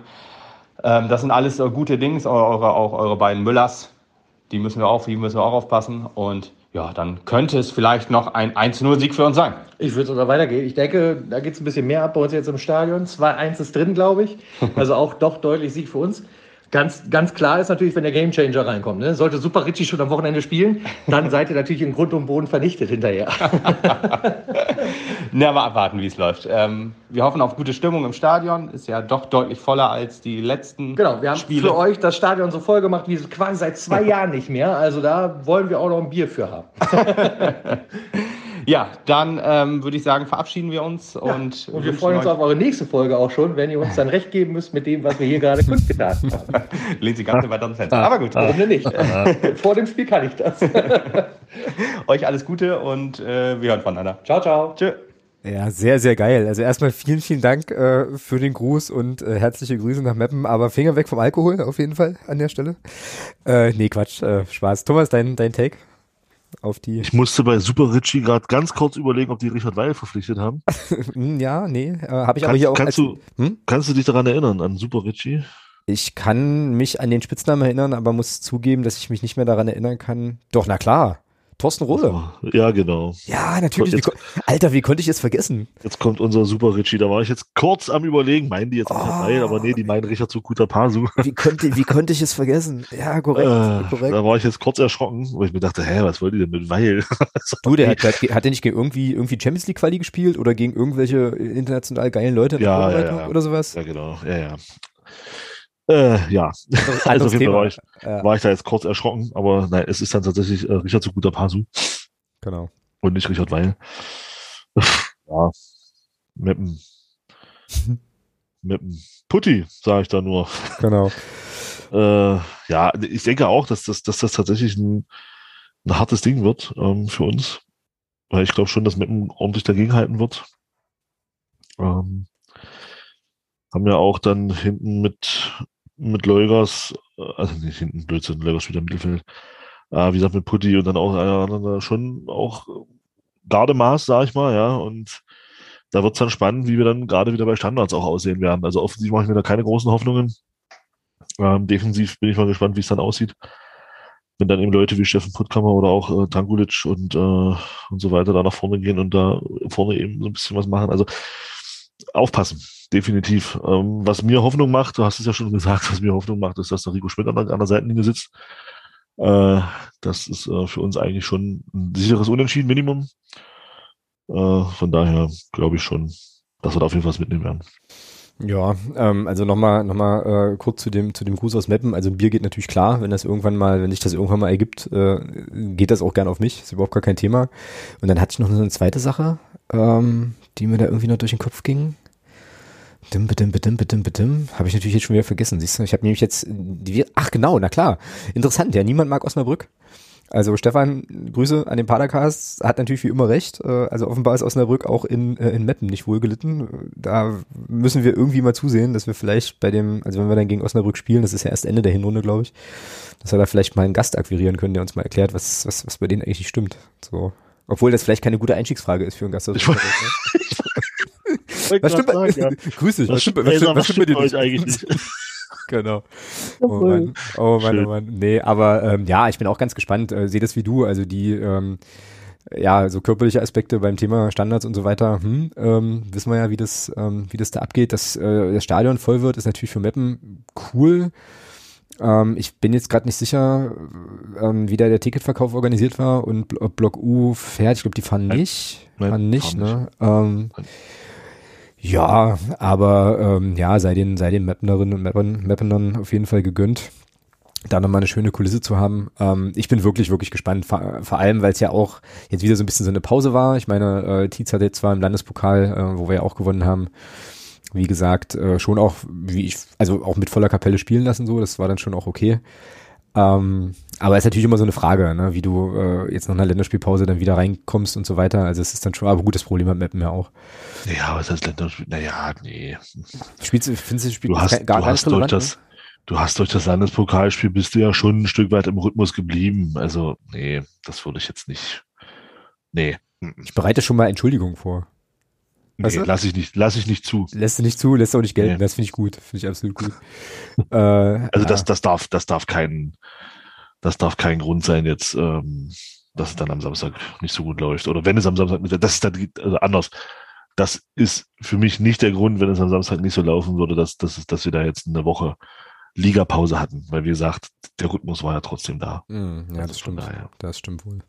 Ähm, das sind alles äh, gute Dings, eure, auch eure beiden Müllers, die müssen wir auch, auf die müssen wir auch aufpassen. Und ja, dann könnte es vielleicht noch ein 1-0-Sieg für uns sein. Ich würde sogar weitergehen. Ich denke, da geht es ein bisschen mehr ab bei uns jetzt im Stadion. 2-1 ist drin, glaube ich. Also auch doch deutlich Sieg für uns. Ganz, ganz klar ist natürlich, wenn der Gamechanger reinkommt. Ne? Sollte Super Ritchie schon am Wochenende spielen, dann seid ihr natürlich in Grund und Boden vernichtet hinterher. Na, mal abwarten, wie es läuft. Ähm, wir hoffen auf gute Stimmung im Stadion. Ist ja doch deutlich voller als die letzten Genau, wir haben Spiele. für euch das Stadion so voll gemacht wie quasi seit zwei Jahren nicht mehr. Also da wollen wir auch noch ein Bier für haben. Ja, dann ähm, würde ich sagen, verabschieden wir uns und, Und wir freuen uns auf eure nächste Folge auch schon, wenn ihr uns dann recht geben müsst mit dem, was wir hier gerade kundgetan haben. Lehnt sich ganz aus dem Fenster. Aber gut, Warum denn nicht? Vor dem Spiel kann ich das. euch alles Gute und äh, wir hören voneinander. Ciao, ciao. Tschö. Ja, sehr, sehr geil. Also erstmal vielen, vielen Dank äh, für den Gruß und äh, herzliche Grüße nach Meppen, aber Finger weg vom Alkohol auf jeden Fall an der Stelle. Äh, nee, Quatsch, äh, Spaß. Thomas, dein, dein Take auf die... Ich musste bei Super Richie gerade ganz kurz überlegen, ob die Richard Weil verpflichtet haben. Hm, ja, nee, äh, habe ich aber Kannst, hier auch... kannst, als- du, Hm? kannst du dich daran erinnern, an Super Richie? Ich kann mich an den Spitznamen erinnern, aber muss zugeben, dass ich mich nicht mehr daran erinnern kann. Doch, na klar. Thorsten Rohle. Ja, genau. Ja, natürlich. Jetzt- Alter, wie konnte ich es vergessen? Jetzt kommt unser Super Richie. Da war ich jetzt kurz am überlegen, meinen die jetzt Oh. Weil, aber nee, die meinen Richard zu guter Pasu. Wie konnte, wie konnte ich es vergessen? Ja, korrekt, Äh, korrekt. da war ich jetzt kurz erschrocken, weil ich mir dachte, hä, was wollt ihr denn mit Weil? Du, der hat, der hat, der nicht gegen irgendwie, irgendwie Champions League Quali gespielt oder gegen irgendwelche international geilen Leute in der Ja, ja, ja. oder sowas? Ja, genau. Ja, ja. Äh, ja. Also war ich, Ja, war ich da jetzt kurz erschrocken, aber nein, es ist dann tatsächlich äh, Richard zu guter Pasu genau. und nicht Richard Weil. Ja. Meppen. Meppen. Putti, sage ich da nur. Genau. Äh, ja, ich denke auch, dass das, dass das tatsächlich ein, ein hartes Ding wird ähm, für uns. Weil ich glaube schon, dass Meppen ordentlich dagegenhalten wird. Ähm, haben ja auch dann hinten mit, mit Leugers, äh, also nicht hinten, Blödsinn, Leugers wieder im Mittelfeld, äh, wie gesagt, mit Putti und dann auch einer da schon auch Gardemaß, sag ich mal, ja, und da wird es dann spannend, wie wir dann gerade wieder bei Standards auch aussehen werden. Also offensiv mache ich mir da keine großen Hoffnungen. Ähm, defensiv bin ich mal gespannt, wie es dann aussieht. Wenn dann eben Leute wie Steffen Puttkammer oder auch äh, Tankulic und, äh, und so weiter da nach vorne gehen und da vorne eben so ein bisschen was machen. Also aufpassen, definitiv. Ähm, was mir Hoffnung macht, du hast es ja schon gesagt, was mir Hoffnung macht, ist, dass der Rico Schmidt an der, an der Seitenlinie sitzt. Äh, das ist äh, für uns eigentlich schon ein sicheres Unentschieden Minimum. Äh, von daher glaube ich schon, dass wir da auf jeden Fall was mitnehmen werden. Ja, ähm, also nochmal noch mal, äh, kurz zu dem zu dem Gruß aus Meppen. Also Bier geht natürlich klar, wenn das irgendwann mal, wenn sich das irgendwann mal ergibt, äh, geht das auch gern auf mich. Ist überhaupt gar kein Thema. Und dann hatte ich noch eine zweite Sache, ähm, die mir da irgendwie noch durch den Kopf ging. Dim, bidim, bidim, bidim, bidim. Habe ich natürlich jetzt schon wieder vergessen. Siehst du, ich habe nämlich jetzt die, ach genau, na klar. Interessant, ja, niemand mag Osnabrück. Also Stefan, Grüße an den Padercast, hat natürlich wie immer recht. Äh, also offenbar ist Osnabrück auch in, äh, in Meppen nicht wohlgelitten. Da müssen wir irgendwie mal zusehen, dass wir vielleicht bei dem, also wenn wir dann gegen Osnabrück spielen, das ist ja erst Ende der Hinrunde, glaube ich, dass wir da vielleicht mal einen Gast akquirieren können, der uns mal erklärt, was, was, was bei denen eigentlich nicht stimmt. So. Obwohl das vielleicht keine gute Einstiegsfrage ist für einen Gast. Ich, was stimmt, sagen, ja. Grüß dich, was, was stimmt, was stimmt, was stimmt bei dir eigentlich nicht? Genau. Oh Mann, oh Mann, Schön. oh Mann. Nee, aber ähm, ja, ich bin auch ganz gespannt. Äh, Sehe das wie du. Also die, ähm, ja, so körperliche Aspekte beim Thema Standards und so weiter, hm, ähm, wissen wir ja, wie das, ähm, wie das da abgeht. Dass äh, das Stadion voll wird, ist natürlich für Meppen cool. Ähm, ich bin jetzt gerade nicht sicher, ähm, wie da der Ticketverkauf organisiert war und ob Block U fährt. Ich glaube, die fahren nicht. Nein, fahren nicht, fahren ne? Ähm, Nein. Ja, aber ähm, ja, sei den, sei den Mapnerinnen und Mappern, Mappenern auf jeden Fall gegönnt, da nochmal eine schöne Kulisse zu haben. Ähm, ich bin wirklich, wirklich gespannt, vor, vor allem, weil es ja auch jetzt wieder so ein bisschen so eine Pause war. Ich meine, äh, Tietz hat jetzt zwar im Landespokal, äh, wo wir ja auch gewonnen haben, wie gesagt, äh, schon auch, wie ich, also auch mit voller Kapelle spielen lassen, so, das war dann schon auch okay. Ähm, aber es ist natürlich immer so eine Frage, ne, wie du äh, jetzt nach einer Länderspielpause dann wieder reinkommst und so weiter. Also es ist dann schon, aber gut, das Problem hat Mappen ja auch. Ja, was heißt Länderspiel? Naja, nee. Spielst du, findest du, das Spiel Du hast, gar, du nicht hast durch relevant, ne? das, du hast durch das Landespokalspiel bist du ja schon ein Stück weit im Rhythmus geblieben. Also, nee, das würde ich jetzt nicht. Nee. ne? Ich bereite schon mal Entschuldigung vor. Weißt Nee, du? lass ich nicht, lass ich nicht zu. Lässt du nicht zu, lässt du auch nicht gelten. Nee. Das finde ich gut. Finde ich absolut gut. äh, Also das, das darf, das darf kein, das darf kein Grund sein jetzt, ähm, dass es dann am Samstag nicht so gut läuft. Oder wenn es am Samstag nicht, das ist dann also anders. Das ist für mich nicht der Grund, wenn es am Samstag nicht so laufen würde, dass, dass, dass wir da jetzt eine Woche Ligapause hatten. Weil wie gesagt, der Rhythmus war ja trotzdem da. Mm, ja, Also das stimmt. daher. Das stimmt wohl.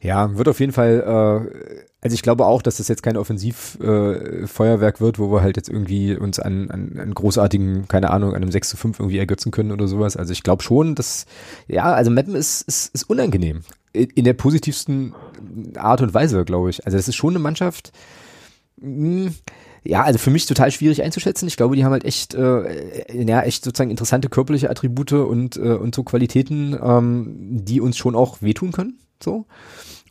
Ja, wird auf jeden Fall, äh, also ich glaube auch, dass das jetzt kein Offensivfeuerwerk äh, wird, wo wir halt jetzt irgendwie uns an, an, an großartigen, keine Ahnung, an einem 6 zu 5 irgendwie ergötzen können oder sowas. Also ich glaube schon, dass, ja, also Mappen ist, ist, ist unangenehm. In, in der positivsten Art und Weise, glaube ich. Also das ist schon eine Mannschaft, mh, ja, also für mich total schwierig einzuschätzen. Ich glaube, die haben halt echt, äh, ja, echt sozusagen interessante körperliche Attribute und, äh, und so Qualitäten, ähm, die uns schon auch wehtun können. So.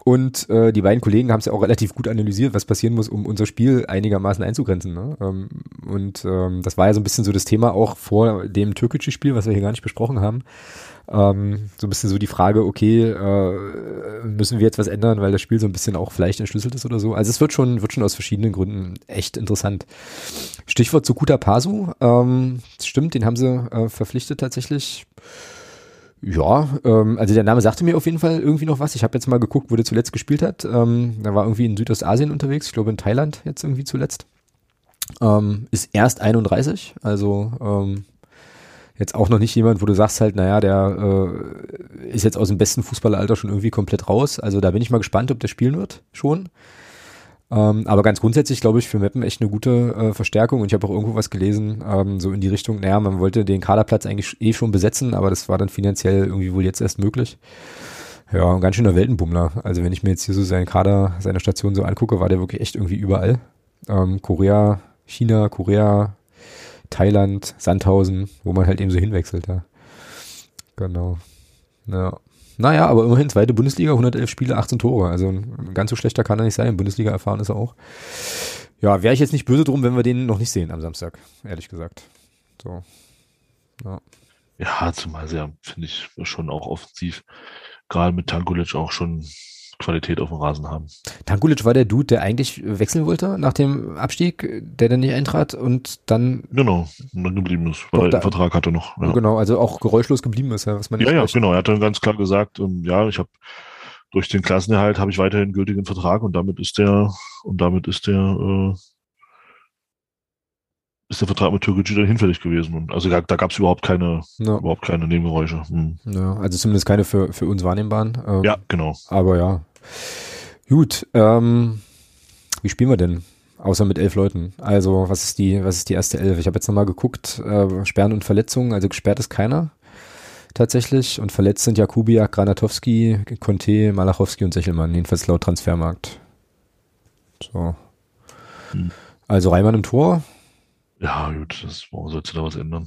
Und äh, die beiden Kollegen haben es ja auch relativ gut analysiert, was passieren muss, um unser Spiel einigermaßen einzugrenzen. Ne? Ähm, und ähm, das war ja so ein bisschen so das Thema auch vor dem türkischen Spiel, was wir hier gar nicht besprochen haben. Ähm, so ein bisschen so die Frage, okay, äh, müssen wir jetzt was ändern, weil das Spiel so ein bisschen auch vielleicht entschlüsselt ist oder so. Also es wird schon, wird schon aus verschiedenen Gründen echt interessant. Stichwort zu Kuta Pasu, ähm, stimmt, den haben sie äh, verpflichtet tatsächlich. Ja, ähm, also der Name sagte mir auf jeden Fall irgendwie noch was. Ich habe jetzt mal geguckt, wo der zuletzt gespielt hat. Ähm, er war irgendwie in Südostasien unterwegs, ich glaube in Thailand jetzt irgendwie zuletzt. Ähm, ist erst 31, also ähm, jetzt auch noch nicht jemand, wo du sagst halt, naja, der äh, ist jetzt aus dem besten Fußballeralter schon irgendwie komplett raus. Also da bin ich mal gespannt, ob der spielen wird schon. Ähm, aber ganz grundsätzlich glaube ich für Meppen echt eine gute äh, Verstärkung und ich habe auch irgendwo was gelesen, ähm, so in die Richtung, naja, man wollte den Kaderplatz eigentlich eh schon besetzen, aber das war dann finanziell irgendwie wohl jetzt erst möglich. Ja, ein ganz schöner Weltenbummler. Also wenn ich mir jetzt hier so seinen Kader, seine Station so angucke, war der wirklich echt irgendwie überall. Ähm, Korea, China, Korea, Thailand, Sandhausen, wo man halt eben so hinwechselt da. Genau. Ja. Naja, aber immerhin zweite Bundesliga, 111 Spiele, 18 Tore. Also ganz so schlechter kann er nicht sein. Bundesliga erfahren ist er auch. Ja, wäre ich jetzt nicht böse drum, wenn wir den noch nicht sehen am Samstag, ehrlich gesagt. So. Ja. Ja, zumal ja, finde ich, schon auch offensiv, gerade mit Tankulic auch schon Qualität auf dem Rasen haben. Tankulic war der Dude, der eigentlich wechseln wollte nach dem Abstieg, der dann nicht eintrat und dann. Genau, und dann geblieben ist, weil er den Vertrag hatte noch. Ja. Genau, also auch geräuschlos geblieben ist, was man nicht Ja, ja, genau. Er hat dann ganz klar gesagt, ähm, ja, ich habe durch den Klassenerhalt habe ich weiterhin gültigen Vertrag und damit ist der, und damit ist der, äh, ist der Vertrag mit Türkgücü dann hinfällig gewesen. Und also da, da gab es überhaupt keine, ja. überhaupt keine Nebengeräusche. Hm. Ja, also zumindest keine für, für uns wahrnehmbaren. Ähm, ja, genau. Aber ja. Gut, ähm, wie spielen wir denn? Außer mit elf Leuten. Also, was ist die, was ist die erste Elf? Ich habe jetzt nochmal geguckt, äh, Sperren und Verletzungen, also gesperrt ist keiner tatsächlich. Und verletzt sind Jakubiak, Granatowski, Conte, Malachowski und Sechelmann, jedenfalls laut Transfermarkt. So. Hm. Also Reimann im Tor, ja, gut, das, warum sollst du da was ändern?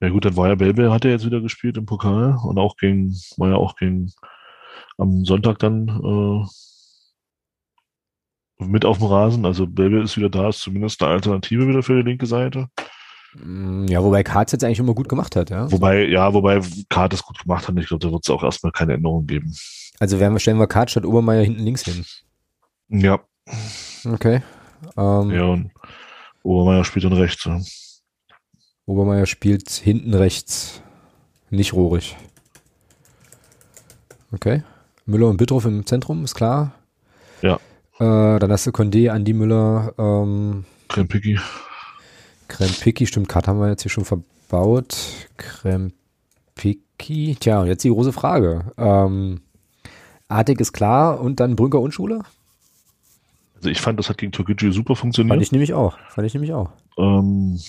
Ja gut, dann war ja Belbe, hat er jetzt wieder gespielt im Pokal und auch gegen, war ja auch gegen am Sonntag dann äh, mit auf dem Rasen. Also Belbe ist wieder da, ist zumindest eine Alternative wieder für die linke Seite. Mm, ja, wobei Kart jetzt eigentlich immer gut gemacht hat, ja. Wobei, ja, wobei Kart es gut gemacht hat. Ich glaube, da wird es auch erstmal keine Änderung geben. Also werden wir, stellen wir Kart statt Obermeier hinten links hin. Ja. Okay. Ähm, ja, und Obermeier spielt dann rechts. Ja. Obermeier spielt hinten rechts. Nicht Rohrig. Okay. Müller und Bittroff im Zentrum, ist klar. Ja. Äh, dann hast du Condé, Andi Müller, ähm, Krempicki. Krempicki, stimmt, Kart haben wir jetzt hier schon verbaut. Krempicki. Tja, und jetzt die große Frage. Ähm, Artig ist klar und dann Brünker und Schule? Also ich fand, das hat gegen Türkgücü super funktioniert. Fand ich nämlich auch. Fand ich nämlich auch. Ähm,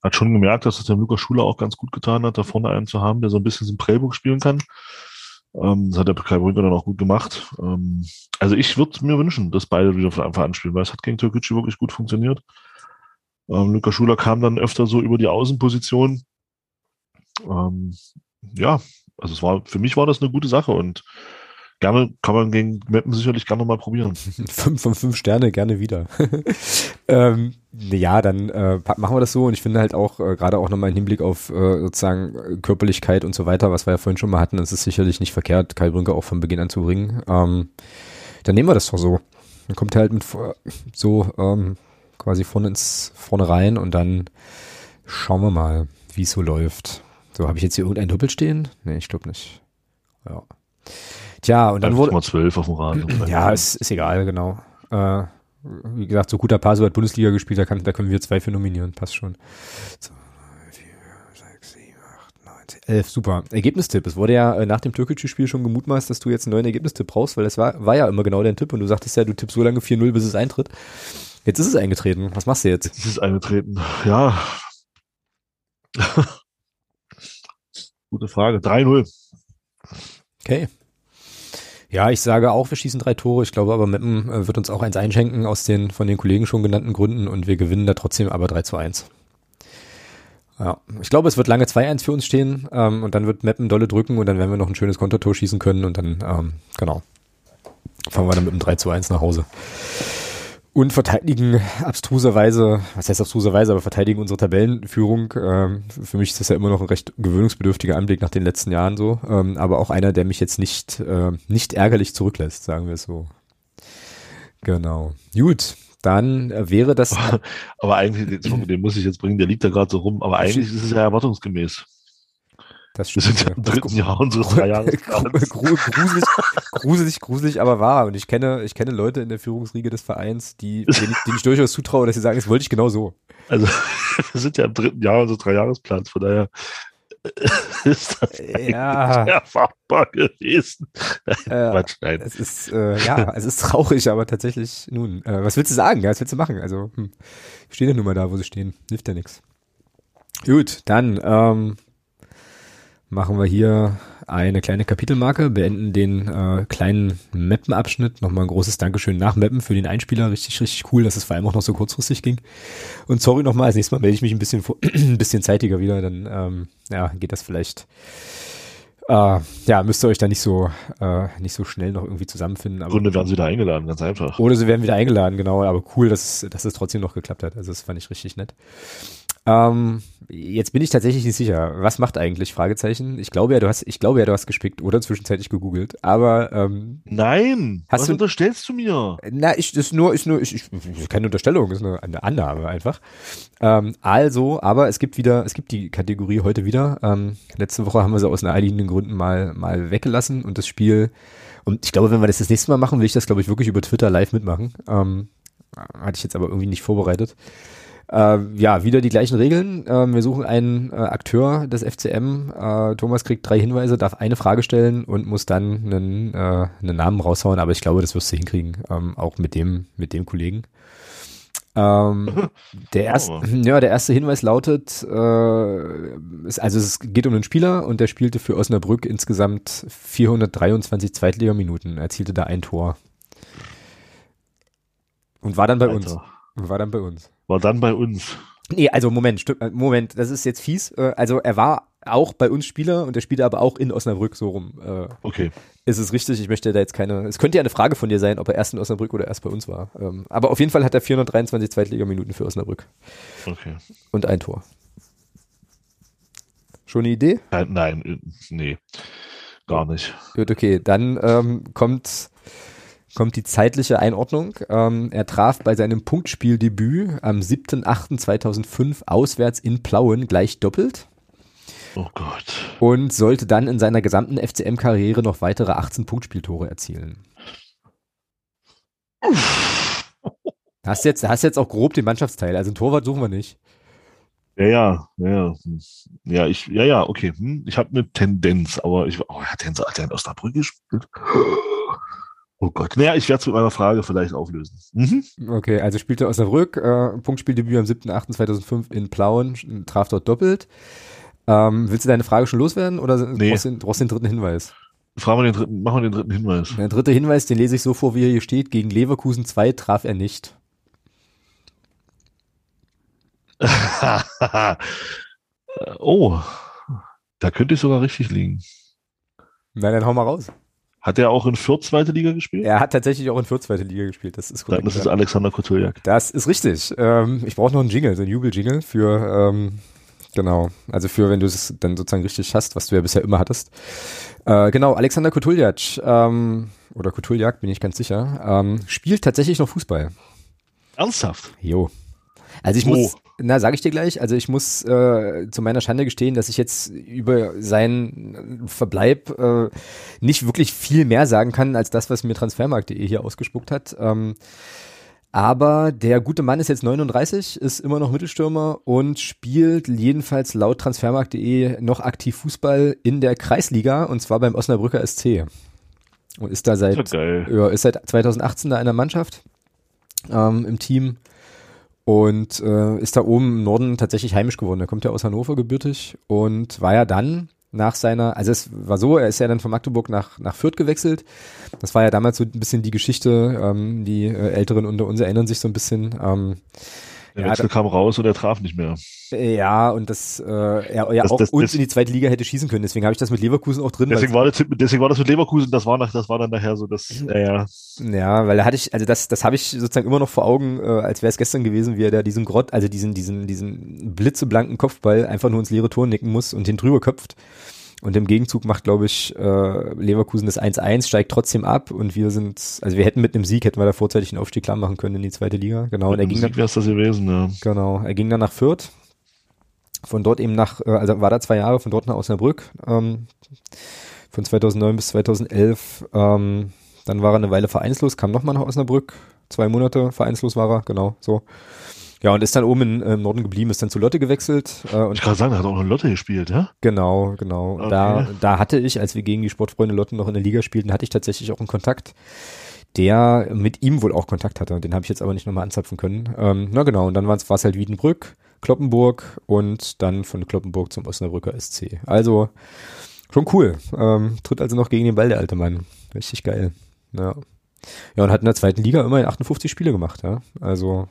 hat schon gemerkt, dass es dem Lukas Schuler auch ganz gut getan hat, da vorne einen zu haben, der so ein bisschen so ein Prellbook spielen kann. Ähm, das hat der Kai Brünker dann auch gut gemacht. Ähm, also ich würde mir wünschen, dass beide wieder von Anfang an spielen, weil es hat gegen Türkgücü wirklich gut funktioniert. Ähm, Lukas Schuler kam dann öfter so über die Außenposition. Ähm, ja, also es war, für mich war das eine gute Sache und gerne, kann man gegen Mappen sicherlich gerne mal probieren. fünf von fünf Sterne, gerne wieder. ähm, ja, dann äh, machen wir das so und ich finde halt auch, äh, gerade auch nochmal im Hinblick auf äh, sozusagen Körperlichkeit und so weiter, was wir ja vorhin schon mal hatten, es ist sicherlich nicht verkehrt, Kai Brünker auch von Beginn an zu bringen. Ähm, dann nehmen wir das doch so. Dann kommt er halt mit so ähm, quasi vorne ins vorne rein und dann schauen wir mal, wie es so läuft. So, habe ich jetzt hier irgendein Doppel stehen? Nee, ich glaube nicht. Ja. Tja, und dann wurde. Mal zwölf auf dem Rasen. Ja, ist, ist egal, genau. Äh, wie gesagt, so guter Paso hat Bundesliga gespielt, da, kann, da können wir zwei für nominieren, passt schon. So, 4, 6, 7, 8, 9, 10, 11, super. Ergebnistipp. Es wurde ja äh, nach dem Türkische-Spiel schon gemutmaßt, dass du jetzt einen neuen Ergebnistipp brauchst, weil das war, war ja immer genau dein Tipp und du sagtest ja, du tippst so lange 4-0, bis es eintritt. Jetzt ist es eingetreten. Was machst du jetzt? Jetzt ist es eingetreten. Ja. Gute Frage. 3-0. Okay. Ja, ich sage auch, wir schießen drei Tore. Ich glaube aber, Meppen äh, wird uns auch eins einschenken aus den von den Kollegen schon genannten Gründen und wir gewinnen da trotzdem aber 3 zu 1. Ja, ich glaube, es wird lange 2-1 für uns stehen ähm, und dann wird Meppen dolle drücken und dann werden wir noch ein schönes Kontertor schießen können und dann, ähm, genau, fahren wir dann mit einem 3 zu 1 nach Hause und verteidigen abstruserweise, was heißt abstruserweise, aber verteidigen unsere Tabellenführung. Ähm, für mich ist das ja immer noch ein recht gewöhnungsbedürftiger Anblick nach den letzten Jahren so, ähm, aber auch einer, der mich jetzt nicht, äh, nicht ärgerlich zurücklässt, sagen wir es so. Genau. Gut, dann wäre das. Aber eigentlich, den muss ich jetzt bringen, der liegt da gerade so rum, aber eigentlich ist es ja erwartungsgemäß. Das Wir sind ja im dritten Jahr unseres Dreijahresplans. gruselig, gruselig, gruselig, aber wahr. Und ich kenne, ich kenne Leute in der Führungsriege des Vereins, die, denen, ich, denen ich durchaus zutraue, dass sie sagen, das wollte ich genau so. Also, wir sind ja im dritten Jahr unseres Dreijahresplans, von daher ist das ja erfahrbar gewesen. Äh, Es ist, äh, ja, es ist traurig, aber tatsächlich, nun, äh, was willst du sagen? Ja, was willst du machen? Also, hm, stehen ja nun mal da, wo sie stehen. Hilft ja nichts. Gut, dann, ähm, machen wir hier eine kleine Kapitelmarke, beenden den äh, kleinen Mappen-Abschnitt. Nochmal ein großes Dankeschön nach Mappen für den Einspieler. Richtig, richtig cool, dass es vor allem auch noch so kurzfristig ging. Und sorry nochmal, als nächstes Mal melde ich mich ein bisschen, ein bisschen zeitiger wieder, dann ähm, ja, geht das vielleicht. Äh, ja, müsst ihr euch da nicht so, äh, nicht so schnell noch irgendwie zusammenfinden. Aber, Gründe werden sie wieder eingeladen, ganz einfach. Oder sie werden wieder eingeladen, genau. Aber cool, dass, dass es trotzdem noch geklappt hat. Also das fand ich richtig nett. Ähm, jetzt bin ich tatsächlich nicht sicher. Was macht eigentlich? Fragezeichen. Ich glaube ja, du hast, ich glaube ja, du hast gespickt oder zwischenzeitlich gegoogelt. Aber ähm, Nein. Hast was du- unterstellst du mir? na, ich das ist nur, ist nur, ich, ich keine Unterstellung, ist eine, eine Annahme einfach. Ähm, also, aber es gibt wieder, es gibt die Kategorie heute wieder. Ähm, letzte Woche haben wir sie aus naheliegenden Gründen mal mal weggelassen und das Spiel. Und ich glaube, wenn wir das das nächste Mal machen, will ich das, glaube ich, wirklich über Twitter live mitmachen. Ähm, hatte ich jetzt aber irgendwie nicht vorbereitet. Äh, ja, wieder die gleichen Regeln. Ähm, wir suchen einen äh, Akteur des FCM. Äh, Thomas kriegt drei Hinweise, darf eine Frage stellen und muss dann einen, äh, einen Namen raushauen. Aber ich glaube, das wirst du hinkriegen, ähm, auch mit dem, mit dem Kollegen. Ähm, der, erste, Aber. ja, der erste Hinweis lautet, äh, ist, also es geht um einen Spieler und der spielte für Osnabrück insgesamt 423 Zweitligaminuten, erzielte da ein Tor. Und war dann bei uns. Alter. Und war dann bei uns. War dann bei uns. Nee, also Moment, äh, Moment, das ist jetzt fies. Äh, Also er war auch bei uns Spieler und er spielte aber auch in Osnabrück so rum. Äh, Okay. Ist es richtig? Ich möchte da jetzt keine. Es könnte ja eine Frage von dir sein, ob er erst in Osnabrück oder erst bei uns war. Ähm, Aber auf jeden Fall hat er 423 Zweitligaminuten für Osnabrück Okay. und ein Tor. Schon eine Idee? Nein, nein, nee. Gar nicht. Gut, okay. Dann ähm, kommt, kommt die zeitliche Einordnung. Ähm, er traf bei seinem Punktspieldebüt am 7.8.2005 auswärts in Plauen gleich doppelt. Oh Gott. und sollte dann in seiner gesamten FCM-Karriere noch weitere 18 Punktspieltore erzielen. Hast jetzt, hast jetzt auch grob den Mannschaftsteil, also ein Torwart suchen wir nicht. Ja, ja, ja, ja. Ja, ich, ja, ja, okay. Hm. Ich habe eine Tendenz, aber ich, oh, hat der in Osnabrück gespielt? Oh Gott. Naja, ich werde es mit meiner Frage vielleicht auflösen. Mhm. Okay, also spielte Osnabrück, äh, Punktspieldebüt am 7.8.2005 in Plauen, traf dort doppelt. Ähm, willst du deine Frage schon loswerden oder Nee. brauchst, du den, brauchst du den dritten Hinweis? Fragen wir den dritten, machen wir den dritten Hinweis. Der dritte Hinweis, den lese ich so vor, wie er hier steht. Gegen Leverkusen 2 traf er nicht. oh, da könnte ich sogar richtig liegen. Na, dann hau mal raus. Hat er auch in Fürth zweite Liga gespielt? Er hat tatsächlich auch in Fürth zweite Liga gespielt, das ist korrekt. Dann ist es. Alexander Kotuljak. Das ist richtig. Ähm, ich brauche noch einen Jingle, so einen Jubel-Jingle für, ähm, genau, also für, wenn du es dann sozusagen richtig hast, was du ja bisher immer hattest. Äh, genau, Alexander Kutuljac, ähm, oder Kutuljak, bin ich ganz sicher, ähm, spielt tatsächlich noch Fußball. Ernsthaft? Jo. Also ich Wo? muss, na, sage ich dir gleich, also ich muss äh, zu meiner Schande gestehen, dass ich jetzt über seinen Verbleib äh, nicht wirklich viel mehr sagen kann, als das, was mir Transfermarkt.de hier ausgespuckt hat. Ähm, aber der gute Mann ist jetzt 39, ist immer noch Mittelstürmer und spielt jedenfalls laut Transfermarkt.de noch aktiv Fußball in der Kreisliga und zwar beim Osnabrücker SC. Und ist da seit, ja, ist seit 2018 da in der Mannschaft ähm, im Team und äh, ist da oben im Norden tatsächlich heimisch geworden. Er kommt ja aus Hannover gebürtig und war ja dann nach seiner, also es war so, er ist ja dann von Magdeburg nach, nach Fürth gewechselt. Das war ja damals so ein bisschen die Geschichte, ähm, die äh, Älteren unter uns erinnern sich so ein bisschen. Ähm, Der Ja, Wechsel kam raus und er traf nicht mehr. ja, und das, äh, er ja Das- auch das- uns das- in die zweite Liga hätte schießen können. Deswegen habe ich das mit Leverkusen auch drin. Deswegen war, das, deswegen war das mit Leverkusen, das war, nach, das war dann nachher so das, naja, Ja, weil da hatte ich, also das, das habe ich sozusagen immer noch vor Augen, äh, als wäre es gestern gewesen, wie er da diesen Grott, also diesen, diesen, diesen blitzeblanken Kopfball einfach nur ins leere Tor nicken muss und den drüber köpft. Und im Gegenzug macht, glaube ich, äh, Leverkusen das 1-1, steigt trotzdem ab und wir sind, also wir hätten mit einem Sieg, hätten wir da vorzeitig den Aufstieg klar machen können in die zweite Liga. Genau, und er mit ging dann, wäre es das gewesen, ja. genau, er ging dann nach Fürth. Von dort eben nach, äh, also war da zwei Jahre, von dort nach Osnabrück. Ähm, von 2009 bis 2011. Ähm, dann war er eine Weile vereinslos, kam nochmal nach Osnabrück. Zwei Monate vereinslos war er, genau, so. Ja, und ist dann oben in, im Norden geblieben, ist dann zu Lotte gewechselt. Äh, Ich und kann sagen, er hat auch noch Lotte gespielt, ja? genau, genau. Okay. Da, da hatte ich, als wir gegen die Sportfreunde Lotte noch in der Liga spielten, hatte ich tatsächlich auch einen Kontakt, der mit ihm wohl auch Kontakt hatte. Den habe ich jetzt aber nicht nochmal anzapfen können. Ähm, na genau, und dann war es halt Wiedenbrück, Kloppenburg und dann von Kloppenburg zum Osnabrücker SC. Also schon cool. Ähm, tritt also noch gegen den Ball, der alte Mann. Richtig geil. Ja. Ja, und hat in der zweiten Liga immerhin 58 Spiele gemacht, ja. Also,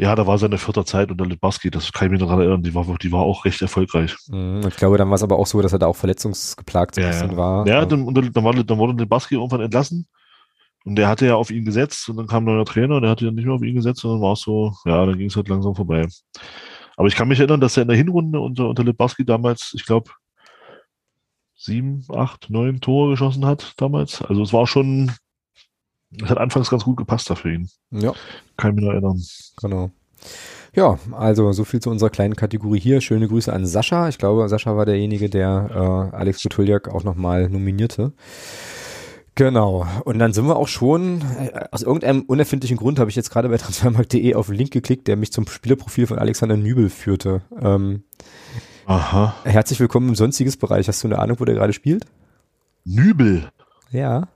Ja, da war seine vierte Zeit unter Litbarski, das kann ich mich noch daran erinnern, die war, die war auch recht erfolgreich. mh, ich glaube, dann war es aber auch so, dass er da auch verletzungsgeplagt so ein Ja, bisschen ja. war. Ja, dann, dann, war, dann wurde Litbarski irgendwann entlassen und der hatte ja auf ihn gesetzt und dann kam ein neuer Trainer und der hatte ja nicht mehr auf ihn gesetzt und dann war es so, ja, dann ging es halt langsam vorbei. Aber ich kann mich erinnern, dass er in der Hinrunde unter, unter Lebarski damals, ich glaube, sieben, acht, neun Tore geschossen hat damals. Also es war schon, es hat anfangs ganz gut gepasst da für ihn. Ja. Kann ich mich noch erinnern. Genau. Ja, also so viel zu unserer kleinen Kategorie hier. Schöne Grüße an Sascha. Ich glaube, Sascha war derjenige, der äh, Alex Butuljak auch nochmal nominierte. Genau. Und dann sind wir auch schon, äh, aus irgendeinem unerfindlichen Grund habe ich jetzt gerade bei transfermarkt.de auf den Link geklickt, der mich zum Spielerprofil von Alexander Nübel führte. Ähm, Aha. herzlich willkommen im sonstiges Bereich. Hast du eine Ahnung, wo der gerade spielt? Nübel. Ja.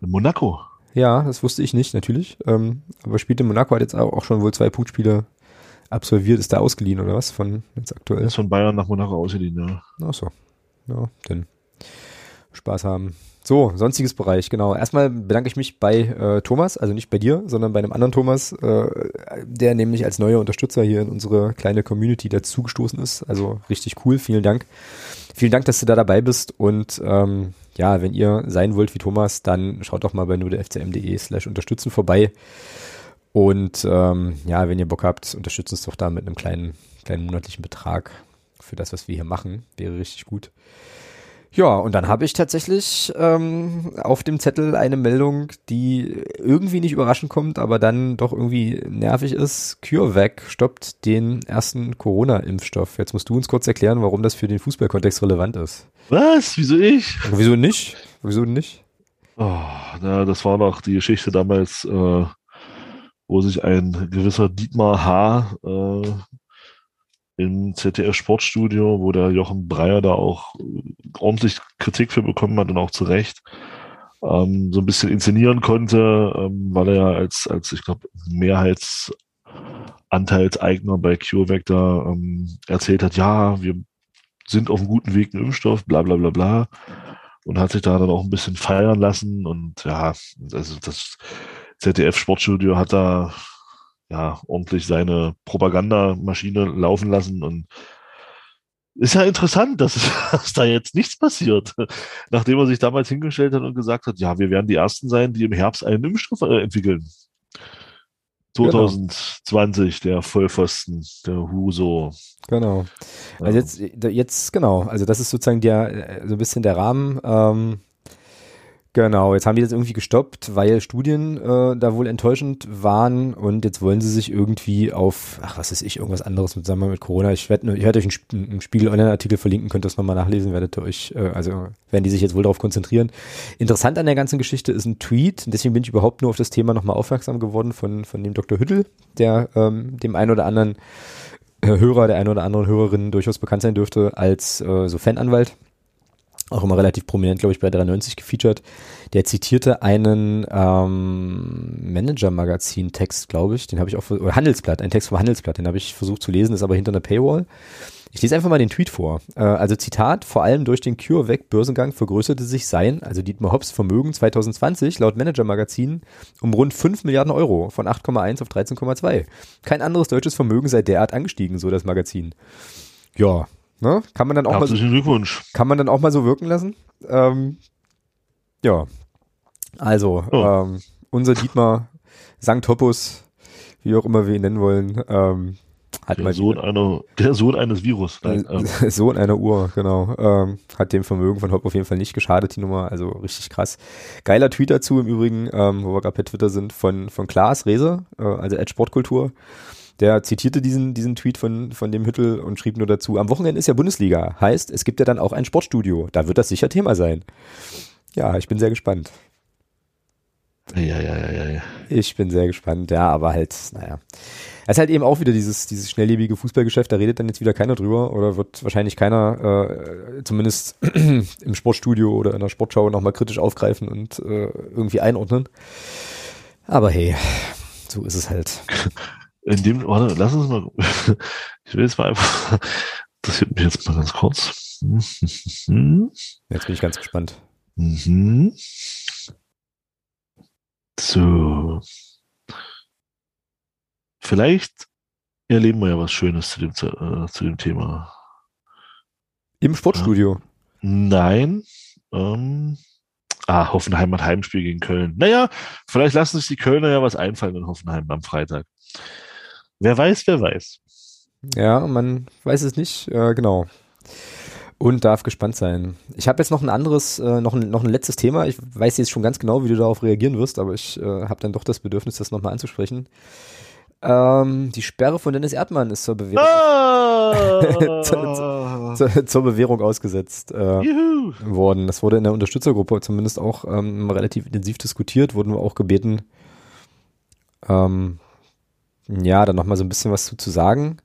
In Monaco. Ja, das wusste ich nicht, natürlich. Ähm, aber spielt in Monaco, hat jetzt auch schon wohl zwei Punktspiele absolviert. Ist da ausgeliehen oder was? Von jetzt aktuell? Ist von Bayern nach Monaco ausgeliehen, ja. Ach so. Ja, dann Spaß haben. So, sonstiges Bereich, genau. Erstmal bedanke ich mich bei äh, Thomas, also nicht bei dir, sondern bei einem anderen Thomas, äh, der nämlich als neuer Unterstützer hier in unsere kleine Community dazugestoßen ist. Also richtig cool, vielen Dank. Vielen Dank, dass du da dabei bist und ähm, ja, wenn ihr sein wollt wie Thomas, dann schaut doch mal bei nur der fcm.de slash unterstützen vorbei. Und ähm, ja, wenn ihr Bock habt, unterstützt uns doch da mit einem kleinen, kleinen monatlichen Betrag für das, was wir hier machen. Wäre richtig gut. Ja, und dann habe ich tatsächlich ähm, auf dem Zettel eine Meldung, die irgendwie nicht überraschend kommt, aber dann doch irgendwie nervig ist. CureVac stoppt den ersten Corona-Impfstoff. Jetzt musst du uns kurz erklären, warum das für den Fußballkontext relevant ist. Was? Wieso ich? Wieso nicht? Wieso nicht? Oh, na, das war doch die Geschichte damals, äh, wo sich ein gewisser Dietmar H. Äh, im ZDF Sportstudio, wo der Jochen Breyer da auch ordentlich Kritik für bekommen hat und auch zu Recht, ähm, so ein bisschen inszenieren konnte, ähm, weil er ja als, als ich glaube, Mehrheitsanteilseigner bei CureVac da ähm, erzählt hat, ja, wir sind auf einem guten Weg, einen Impfstoff, bla bla bla bla. Und hat sich da dann auch ein bisschen feiern lassen. Und ja, also das ZDF Sportstudio hat da ja, ordentlich seine Propagandamaschine laufen lassen und ist ja interessant, dass, dass da jetzt nichts passiert, nachdem er sich damals hingestellt hat und gesagt hat, ja, wir werden die Ersten sein, die im Herbst einen Impfstoff äh, entwickeln. 2020, genau. der Vollpfosten, der Huso. Genau. Also jetzt, jetzt, genau, also das ist sozusagen der, so ein bisschen der Rahmen. Ähm, Genau, jetzt haben die das irgendwie gestoppt, weil Studien äh, da wohl enttäuschend waren und jetzt wollen sie sich irgendwie auf, ach was ist ich, irgendwas anderes mit zusammen mit Corona. Ich werde, ich werde euch einen, einen Spiegel-Online-Artikel verlinken, könnt ihr das nochmal nachlesen, werdet ihr euch, äh, also werden die sich jetzt wohl darauf konzentrieren. Interessant an der ganzen Geschichte ist ein Tweet, deswegen bin ich überhaupt nur auf das Thema nochmal aufmerksam geworden von, von dem Dr. Hüttel, der ähm, dem einen oder anderen äh, Hörer, der einen oder anderen Hörerin durchaus bekannt sein dürfte als äh, so Fananwalt auch immer relativ prominent, glaube ich, bei 93 gefeatured. Der zitierte einen ähm, Manager-Magazin-Text, glaube ich, den habe ich auch, oder Handelsblatt, ein Text vom Handelsblatt, den habe ich versucht zu lesen, ist aber hinter einer Paywall. Ich lese einfach mal den Tweet vor. Äh, also Zitat, vor allem durch den CureVac-Börsengang vergrößerte sich sein, also Dietmar Hopps Vermögen 2020 laut Manager-Magazin um rund 5 Milliarden Euro von 8,1 auf 13,2. Kein anderes deutsches Vermögen sei derart angestiegen, so das Magazin. Ja, Ne? Kann man dann auch Herzlichen mal so, Glückwunsch. Kann man dann auch mal so wirken lassen. Ähm, ja. Also, oh. ähm, unser Dietmar Sankt Hoppus, wie auch immer wir ihn nennen wollen, ähm, hat der mal Sohn einer, der Sohn eines Virus. Nein, ähm. Sohn einer Uhr, genau. Ähm, hat dem Vermögen von Hopp auf jeden Fall nicht geschadet, die Nummer. Also richtig krass. Geiler Tweet dazu im Übrigen, ähm, wo wir gerade per Twitter sind, von, von Klaas Rese, äh, also Ad Sportkultur. Der zitierte diesen, diesen Tweet von, von dem Hüttel und schrieb nur dazu, am Wochenende ist ja Bundesliga. Heißt, es gibt ja dann auch ein Sportstudio. Da wird das sicher Thema sein. Ja, ich bin sehr gespannt. Ja, ja, ja, ja, ja. Ich bin sehr gespannt, ja, aber halt, naja. Es ist halt eben auch wieder dieses, dieses schnelllebige Fußballgeschäft, da redet dann jetzt wieder keiner drüber oder wird wahrscheinlich keiner, äh, zumindest im Sportstudio oder in der Sportschau nochmal kritisch aufgreifen und äh, irgendwie einordnen. Aber hey, so ist es halt. in dem, warte, lass uns mal, ich will jetzt mal einfach, das interessiert mich jetzt mal ganz kurz. Jetzt bin ich ganz gespannt. Mhm. So. Vielleicht erleben wir ja was Schönes zu dem, äh, zu dem Thema. Im Sportstudio? Nein. Ähm, ah, Hoffenheim hat Heimspiel gegen Köln. Naja, vielleicht lassen sich die Kölner ja was einfallen in Hoffenheim am Freitag. Wer weiß, wer weiß. Ja, man weiß es nicht, äh, genau. Und darf gespannt sein. Ich habe jetzt noch ein anderes, äh, noch, ein, noch ein letztes Thema. Ich weiß jetzt schon ganz genau, wie du darauf reagieren wirst, aber ich äh, habe dann doch das Bedürfnis, das nochmal anzusprechen. Ähm, die Sperre von Dennis Erdmann ist zur Bewährung, Ah! zur, zur, zur Bewährung ausgesetzt äh, worden. Das wurde in der Unterstützergruppe zumindest auch ähm, relativ intensiv diskutiert, wurden wir auch gebeten, ähm, ja, dann nochmal so ein bisschen was zu, zu sagen.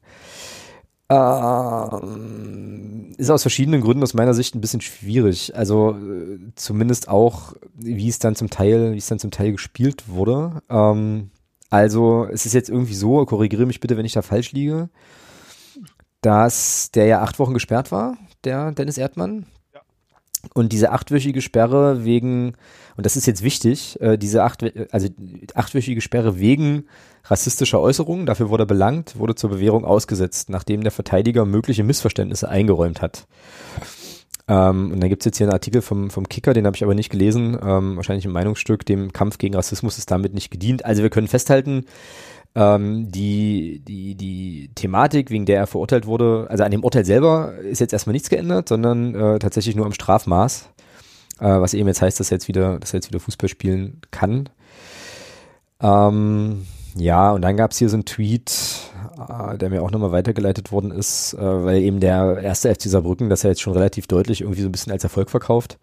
Ähm, ist aus verschiedenen Gründen aus meiner Sicht ein bisschen schwierig. Also äh, zumindest auch, wie es dann zum Teil, wie es dann zum Teil gespielt wurde. Ähm, also es ist jetzt irgendwie so, korrigiere mich bitte, wenn ich da falsch liege, dass der ja acht Wochen gesperrt war, der Dennis Erdmann. Und diese achtwöchige Sperre wegen, und das ist jetzt wichtig, äh, diese acht, also achtwöchige Sperre wegen rassistischer Äußerungen, dafür wurde er belangt, wurde zur Bewährung ausgesetzt, nachdem der Verteidiger mögliche Missverständnisse eingeräumt hat. Ähm, und dann gibt's jetzt hier einen Artikel vom, vom Kicker, den habe ich aber nicht gelesen, ähm, wahrscheinlich ein Meinungsstück, dem Kampf gegen Rassismus ist damit nicht gedient. Also wir können festhalten, ähm, die, die, die Thematik, wegen der er verurteilt wurde, also an dem Urteil selber ist jetzt erstmal nichts geändert, sondern äh, tatsächlich nur am Strafmaß, äh, was eben jetzt heißt, dass er jetzt wieder, dass er jetzt wieder Fußball spielen kann. Ähm, ja, und dann gab's hier so einen Tweet, äh, der mir auch nochmal weitergeleitet worden ist, äh, weil eben der erste FC Saarbrücken das ja jetzt schon relativ deutlich irgendwie so ein bisschen als Erfolg verkauft.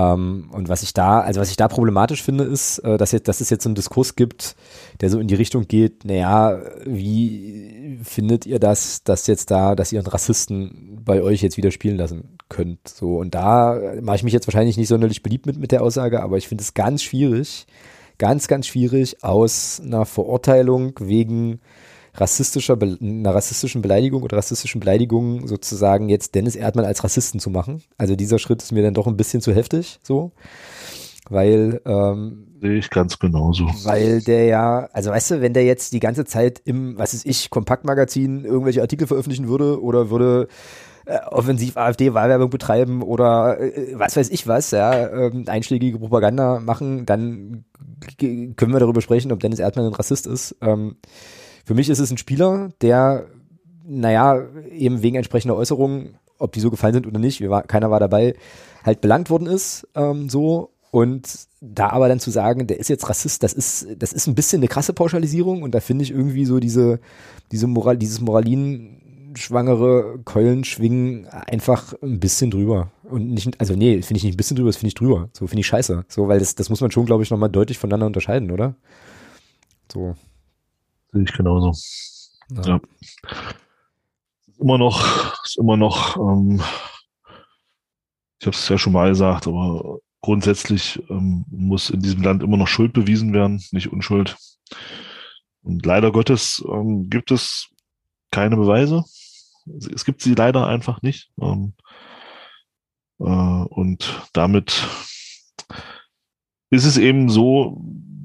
Ähm, und was ich da, also was ich da problematisch finde, ist, äh, dass, jetzt, dass es jetzt so einen Diskurs gibt, der so in die Richtung geht, naja, wie findet ihr das, dass jetzt da, dass ihr einen Rassisten bei euch jetzt wieder spielen lassen könnt? So, und da mache ich mich jetzt wahrscheinlich nicht sonderlich beliebt mit, mit der Aussage, aber ich finde es ganz schwierig, ganz, ganz schwierig, aus einer Verurteilung wegen rassistischer, einer rassistischen Beleidigung oder rassistischen Beleidigung sozusagen jetzt Dennis Erdmann als Rassisten zu machen. Also dieser Schritt ist mir dann doch ein bisschen zu heftig, so. Weil, ähm, Sehe ich ganz genauso. weil der ja, also weißt du, wenn der jetzt die ganze Zeit im, was ist ich, Kompaktmagazin irgendwelche Artikel veröffentlichen würde oder würde äh, offensiv AfD-Wahlwerbung betreiben oder äh, was weiß ich was, ja, ähm, einschlägige Propaganda machen, dann können wir darüber sprechen, ob Dennis Erdmann ein Rassist ist. Ähm, für mich ist es ein Spieler, der, naja, eben wegen entsprechender Äußerungen, ob die so gefallen sind oder nicht, war, keiner war dabei, halt belangt worden ist, ähm, so. Und da aber dann zu sagen, der ist jetzt Rassist, das ist, das ist ein bisschen eine krasse Pauschalisierung und da finde ich irgendwie so diese, diese Moral, dieses Moralin-schwangere Keulenschwingen einfach ein bisschen drüber. Und nicht, also nee, finde ich nicht ein bisschen drüber, das finde ich drüber. So finde ich scheiße. So, weil das, das muss man schon, glaube ich, nochmal deutlich voneinander unterscheiden, oder? So. Sehe ich genauso. Ja. Immer noch, ist immer noch, ähm, ich habe es ja schon mal gesagt, aber grundsätzlich ähm, muss in diesem Land immer noch Schuld bewiesen werden, nicht Unschuld. Und leider Gottes ähm, gibt es keine Beweise. Es gibt sie leider einfach nicht. Ähm, äh, und damit ist es eben so,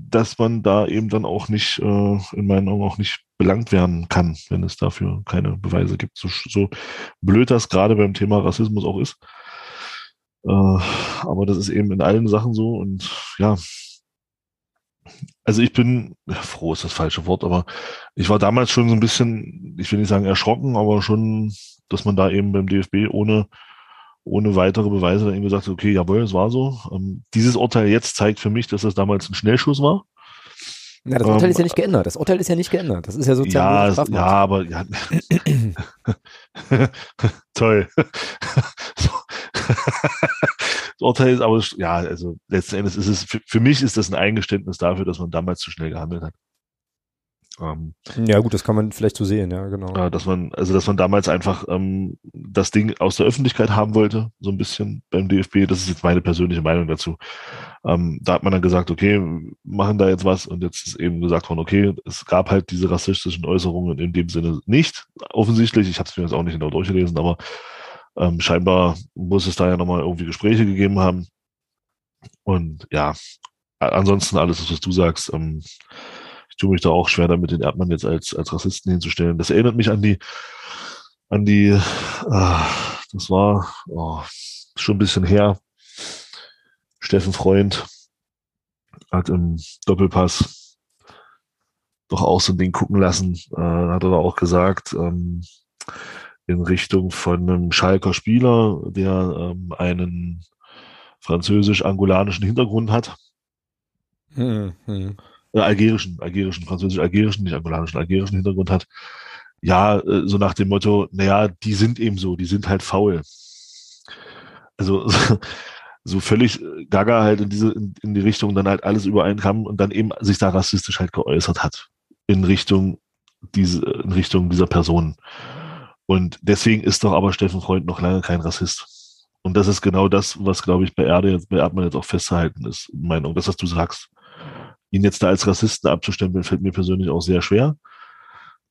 dass man da eben dann auch nicht, äh, in meinen Augen auch nicht belangt werden kann, wenn es dafür keine Beweise gibt. So, so blöd das gerade beim Thema Rassismus auch ist. Äh, aber das ist eben in allen Sachen so und ja. Also ich bin, froh ist das falsche Wort, aber ich war damals schon so ein bisschen, ich will nicht sagen erschrocken, aber schon, dass man da eben beim DFB ohne ohne weitere Beweise dann eben gesagt okay, jawohl, es war so. Ähm, dieses Urteil jetzt zeigt für mich, dass das damals ein Schnellschuss war. Na, das Urteil Ähm, ist ja nicht geändert. Das Urteil ist ja nicht geändert. Das ist ja sozusagen Ja, ja, aber ja. toll. das Urteil ist aber ja, also letzten Endes ist es für, für mich ist das ein Eingeständnis dafür, dass man damals zu schnell gehandelt hat. Ähm, Ja, gut, das kann man vielleicht so sehen, ja, genau. äh, dass man, also dass man damals einfach ähm, das Ding aus der Öffentlichkeit haben wollte, so ein bisschen beim DFB. Das ist jetzt meine persönliche Meinung dazu. Ähm, da hat man dann gesagt, okay, machen da jetzt was und jetzt ist eben gesagt worden, okay, es gab halt diese rassistischen Äußerungen in dem Sinne nicht. Offensichtlich, ich habe es mir jetzt auch nicht genau durchgelesen, aber ähm, scheinbar muss es da ja nochmal irgendwie Gespräche gegeben haben. Und ja, ansonsten alles, was du sagst, ähm, ich tue mich da auch schwer damit, den Erdmann jetzt als, als Rassisten hinzustellen. Das erinnert mich an die, an die, ah, das war oh, schon ein bisschen her. Steffen Freund hat im Doppelpass doch auch so ein Ding gucken lassen. Äh, hat er auch gesagt, ähm, in Richtung von einem Schalker Spieler, der ähm, einen französisch-angolanischen Hintergrund hat. Hm, hm. Äh, algerischen, algerischen, französisch-algerischen, nicht angolanischen, algerischen Hintergrund hat. Ja, äh, so nach dem Motto, naja, die sind eben so, die sind halt faul. Also so völlig äh, gaga halt in diese, in, in die Richtung dann halt alles übereinkam und dann eben sich da rassistisch halt geäußert hat. In Richtung diese, in Richtung dieser Person. Und deswegen ist doch aber Steffen Freund noch lange kein Rassist. Und das ist genau das, was, glaube ich, bei Erde jetzt, bei Erdmann jetzt auch festzuhalten ist, in Meinung, das, was du sagst. Ihn jetzt da als Rassisten abzustempeln, fällt mir persönlich auch sehr schwer.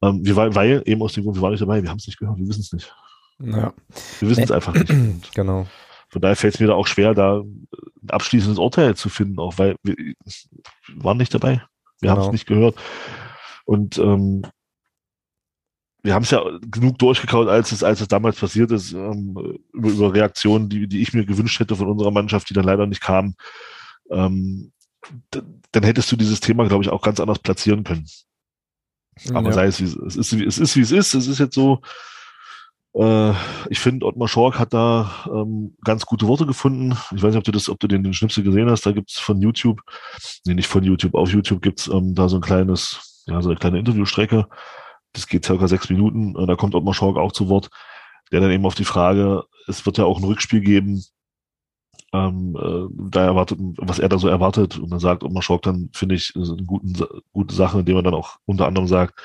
Ähm, wir, weil, eben aus dem Grund, wir waren nicht dabei, wir haben es nicht gehört, wir wissen es nicht. Ja. Wir wissen es nee. einfach nicht. genau. Von daher fällt es mir da auch schwer, da ein abschließendes Urteil zu finden, auch weil wir, wir waren nicht dabei. Wir genau. haben es nicht gehört. Und ähm, wir haben es ja genug durchgekaut, als es, als es damals passiert ist, ähm, über, über Reaktionen, die, die ich mir gewünscht hätte von unserer Mannschaft, die dann leider nicht kamen. Ähm, dann hättest du dieses Thema, glaube ich, auch ganz anders platzieren können. Aber ja. sei es, wie es ist, es ist, wie es ist. Es ist jetzt so, äh, ich finde, Ottmar Schork hat da ähm, ganz gute Worte gefunden. Ich weiß nicht, ob du das, ob du den, den Schnipsel gesehen hast. Da gibt's von YouTube, nee, nicht von YouTube, auf YouTube gibt's ähm, da so ein kleines, ja, so eine kleine Interviewstrecke das geht circa sechs Minuten. Da kommt Ottmar Schork auch zu Wort, der dann eben auf die Frage, es wird ja auch ein Rückspiel geben, ähm, äh, da erwartet, was er da so erwartet. Und dann sagt Ottmar Schork dann, finde ich, eine guten, gute Sache, indem er dann auch unter anderem sagt,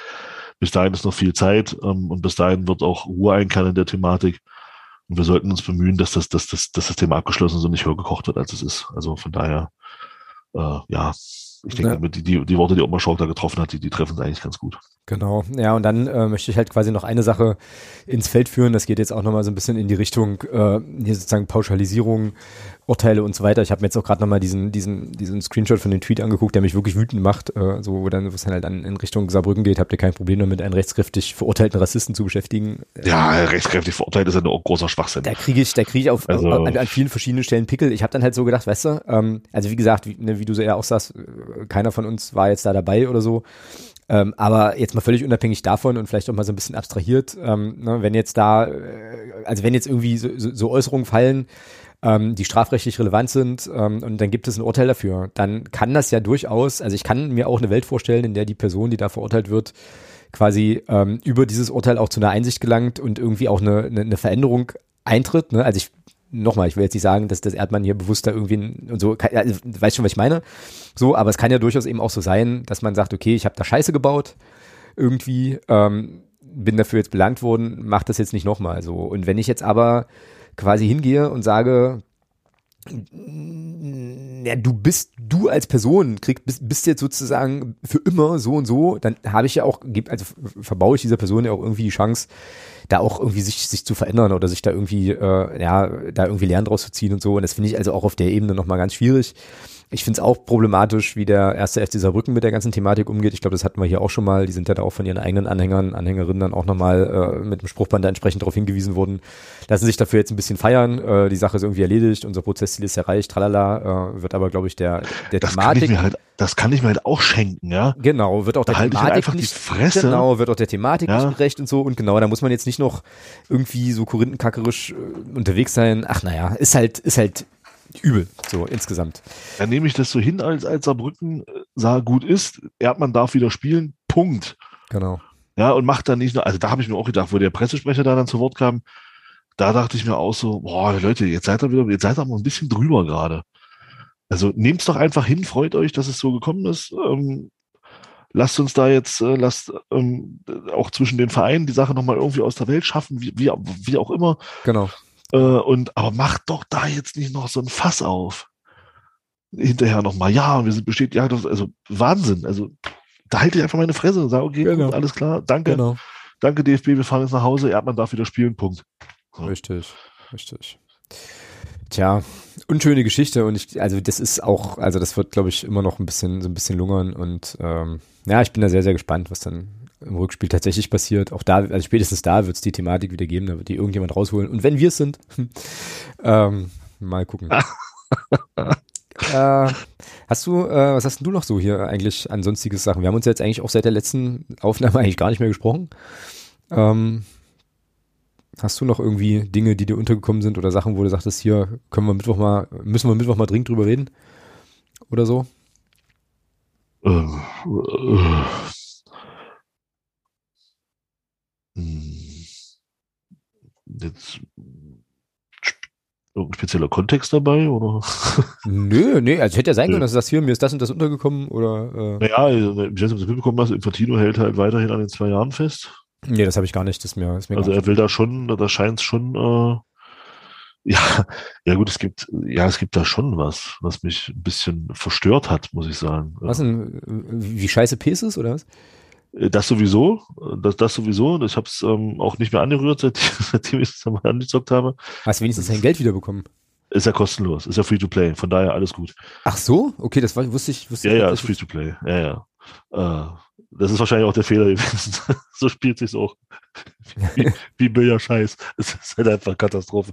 bis dahin ist noch viel Zeit ähm, und bis dahin wird auch Ruhe einkehren in der Thematik. Und wir sollten uns bemühen, dass das, dass das, dass das Thema abgeschlossen ist und nicht höher gekocht wird, als es ist. Also von daher, äh, ja, ich denke, ja. die, die, die Worte, die Ottmar Schork da getroffen hat, die, die treffen es eigentlich ganz gut. Genau, ja, und dann äh, möchte ich halt quasi noch eine Sache ins Feld führen. Das geht jetzt auch nochmal so ein bisschen in die Richtung, äh, hier sozusagen Pauschalisierung, Urteile und so weiter. Ich habe mir jetzt auch gerade nochmal diesen, diesen, diesen Screenshot von dem Tweet angeguckt, der mich wirklich wütend macht, äh, so wo dann, wo es dann halt an, in Richtung Saarbrücken geht, habt ihr kein Problem damit, einen rechtskräftig verurteilten Rassisten zu beschäftigen. Ja, rechtskräftig verurteilt ist ja ein großer Schwachsinn. Da kriege ich, da kriege ich auf, also, an, an, vielen verschiedenen Stellen Pickel. Ich habe dann halt so gedacht, weißt du, ähm, also wie gesagt, wie, ne, wie du so eher auch sagst, äh, keiner von uns war jetzt da dabei oder so. Ähm, aber jetzt mal völlig unabhängig davon und vielleicht auch mal so ein bisschen abstrahiert, ähm, ne, wenn jetzt da, äh, also wenn jetzt irgendwie so, so, Äußerungen fallen, ähm, die strafrechtlich relevant sind ähm, und dann gibt es ein Urteil dafür, dann kann das ja durchaus, also ich kann mir auch eine Welt vorstellen, in der die Person, die da verurteilt wird, quasi ähm, über dieses Urteil auch zu einer Einsicht gelangt und irgendwie auch eine, eine, eine Veränderung eintritt. Ne? Also ich nochmal, ich will jetzt nicht sagen, dass das Erdmann hier bewusst da irgendwie und so, also, weißt schon, was ich meine? So, aber es kann ja durchaus eben auch so sein, dass man sagt, okay, ich habe da Scheiße gebaut, irgendwie, ähm, bin dafür jetzt belangt worden, mach das jetzt nicht nochmal so. Und wenn ich jetzt aber quasi hingehe und sage, ja, du bist, du als Person kriegst, bist, bist jetzt sozusagen für immer so und so, dann habe ich ja auch, also verbaue ich dieser Person ja auch irgendwie die Chance, da auch irgendwie sich, sich zu verändern oder sich da irgendwie, äh, ja, da irgendwie Lernen draus zu ziehen und so. Und das finde ich also auch auf der Ebene nochmal ganz schwierig. Ich finde es auch problematisch, wie der erste FC Saarbrücken mit der ganzen Thematik umgeht. Ich glaube, das hatten wir hier auch schon mal. Die sind ja da auch von ihren eigenen Anhängern, Anhängerinnen dann auch nochmal äh, mit dem Spruchband da entsprechend darauf hingewiesen worden. Lassen sich dafür jetzt ein bisschen feiern. Äh, die Sache ist irgendwie erledigt. Unser Prozessziel ist erreicht. Tralala. Äh, wird aber, glaube ich, der, der das Thematik. Kann ich mir halt, das kann ich mir halt auch schenken, ja. Genau. Wird auch da der halt Thematik einfach nicht, die Fresse. Genau. Wird auch der Thematik ja. nicht gerecht und so. Und genau, da muss man jetzt nicht noch irgendwie so korinthenkackerisch äh, unterwegs sein. Ach, naja, ist halt, ist halt übel, so insgesamt. Dann nehme ich das so hin, als, als Saarbrücken äh, sah gut ist, Erdmann darf wieder spielen, Punkt. Genau. Ja, und macht dann nicht nur, also da habe ich mir auch gedacht, wo der Pressesprecher da dann zu Wort kam, da dachte ich mir auch so, boah, Leute, jetzt seid ihr wieder, jetzt seid ihr mal ein bisschen drüber gerade. Also nehmt's doch einfach hin, freut euch, dass es so gekommen ist. Ähm, lasst uns da jetzt, äh, lasst ähm, auch zwischen den Vereinen die Sache nochmal irgendwie aus der Welt schaffen, wie, wie, wie auch immer. Genau. Äh, und, aber macht doch da jetzt nicht noch so ein Fass auf. Hinterher nochmal, ja, wir sind besteht, ja, das, also Wahnsinn. Also da halte ich einfach meine Fresse und sage, okay, genau. gut, alles klar, danke. Genau. Danke, DFB, wir fahren jetzt nach Hause, Erdmann darf wieder spielen, Punkt. So. Richtig, richtig. Tja, unschöne Geschichte und ich, also das ist auch, also das wird, glaube ich, immer noch ein bisschen, so ein bisschen lungern und ähm, ja, ich bin da sehr, sehr gespannt, was dann im Rückspiel tatsächlich passiert. Auch da, also spätestens da wird es die Thematik wieder geben, da wird die irgendjemand rausholen. Und wenn wir es sind, ähm, mal gucken. äh, hast du, äh, was hast denn du noch so hier eigentlich an sonstiges Sachen? Wir haben uns jetzt eigentlich auch seit der letzten Aufnahme eigentlich gar nicht mehr gesprochen. Ähm, hast du noch irgendwie Dinge, die dir untergekommen sind oder Sachen, wo du sagtest, hier können wir Mittwoch mal, müssen wir Mittwoch mal dringend drüber reden? Oder so? Äh, äh, jetzt irgendein spezieller Kontext dabei oder? Nö, nee, also hätte ja sein können, dass du sagst, hier, mir ist das und das untergekommen oder. Äh naja, ich weiß nicht, ob du mitbekommen hast, Infantino hält halt weiterhin an den zwei Jahren fest. Nee, das habe ich gar nicht. Das ist mir, ist mir also er will da schon, da scheint es schon, äh, ja, ja gut, es gibt, ja, es gibt da schon was, was mich ein bisschen verstört hat, muss ich sagen. Was denn, wie scheiße Pace ist, oder was? Äh, das sowieso, das, das sowieso. Ich habe es ähm, auch nicht mehr angerührt, seit, seitdem ich es einmal angezockt habe. Hast du wenigstens dein Geld wiederbekommen? Ist ja kostenlos, ist ja free to play, von daher alles gut. Ach so? Okay, das war, wusste ich. Wusste ja, ich ja, ist free to play. Ja, ja. Äh, das ist wahrscheinlich auch der Fehler gewesen. so spielt sich auch. Wie, wie Scheiß. Es ist halt einfach Katastrophe.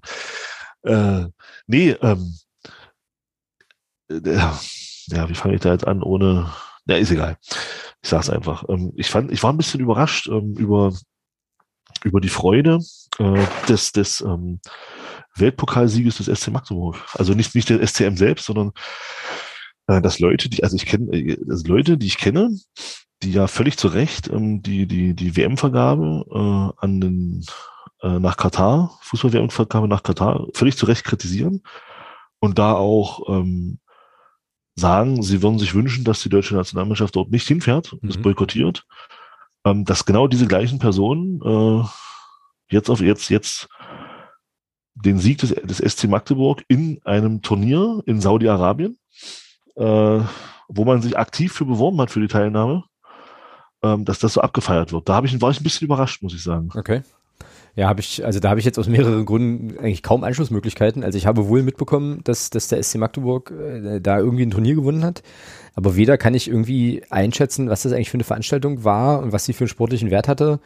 Äh, nee, ähm, äh, ja, wie fange ich da jetzt an, ohne. Ja, ist egal. Ich sag's einfach. Ähm, ich fand, ich war ein bisschen überrascht ähm, über, über die Freude äh, des, des ähm, Weltpokalsieges des SC Magdeburg. Also nicht, nicht der SCM selbst, sondern äh, dass Leute, die, also ich kenne, äh, also Leute, die ich kenne, die ja völlig zu Recht ähm, die, die, die WM-Vergabe äh, an den, nach Katar, Fußball-WM-Vergabe nach Katar, völlig zu Recht kritisieren und da auch ähm, sagen, sie würden sich wünschen, dass die deutsche Nationalmannschaft dort nicht hinfährt und mhm. es boykottiert, ähm, dass genau diese gleichen Personen äh, jetzt auf jetzt jetzt den Sieg des, des SC Magdeburg in einem Turnier in Saudi-Arabien, äh, wo man sich aktiv für beworben hat für die Teilnahme, ähm, dass das so abgefeiert wird. Da habe ich, war ich ein bisschen überrascht, muss ich sagen. Okay. Ja, habe ich, also da habe ich jetzt aus mehreren Gründen eigentlich kaum Anschlussmöglichkeiten. Also ich habe wohl mitbekommen, dass, dass der SC Magdeburg äh, da irgendwie ein Turnier gewonnen hat. Aber weder kann ich irgendwie einschätzen, was das eigentlich für eine Veranstaltung war und was sie für einen sportlichen Wert hatte,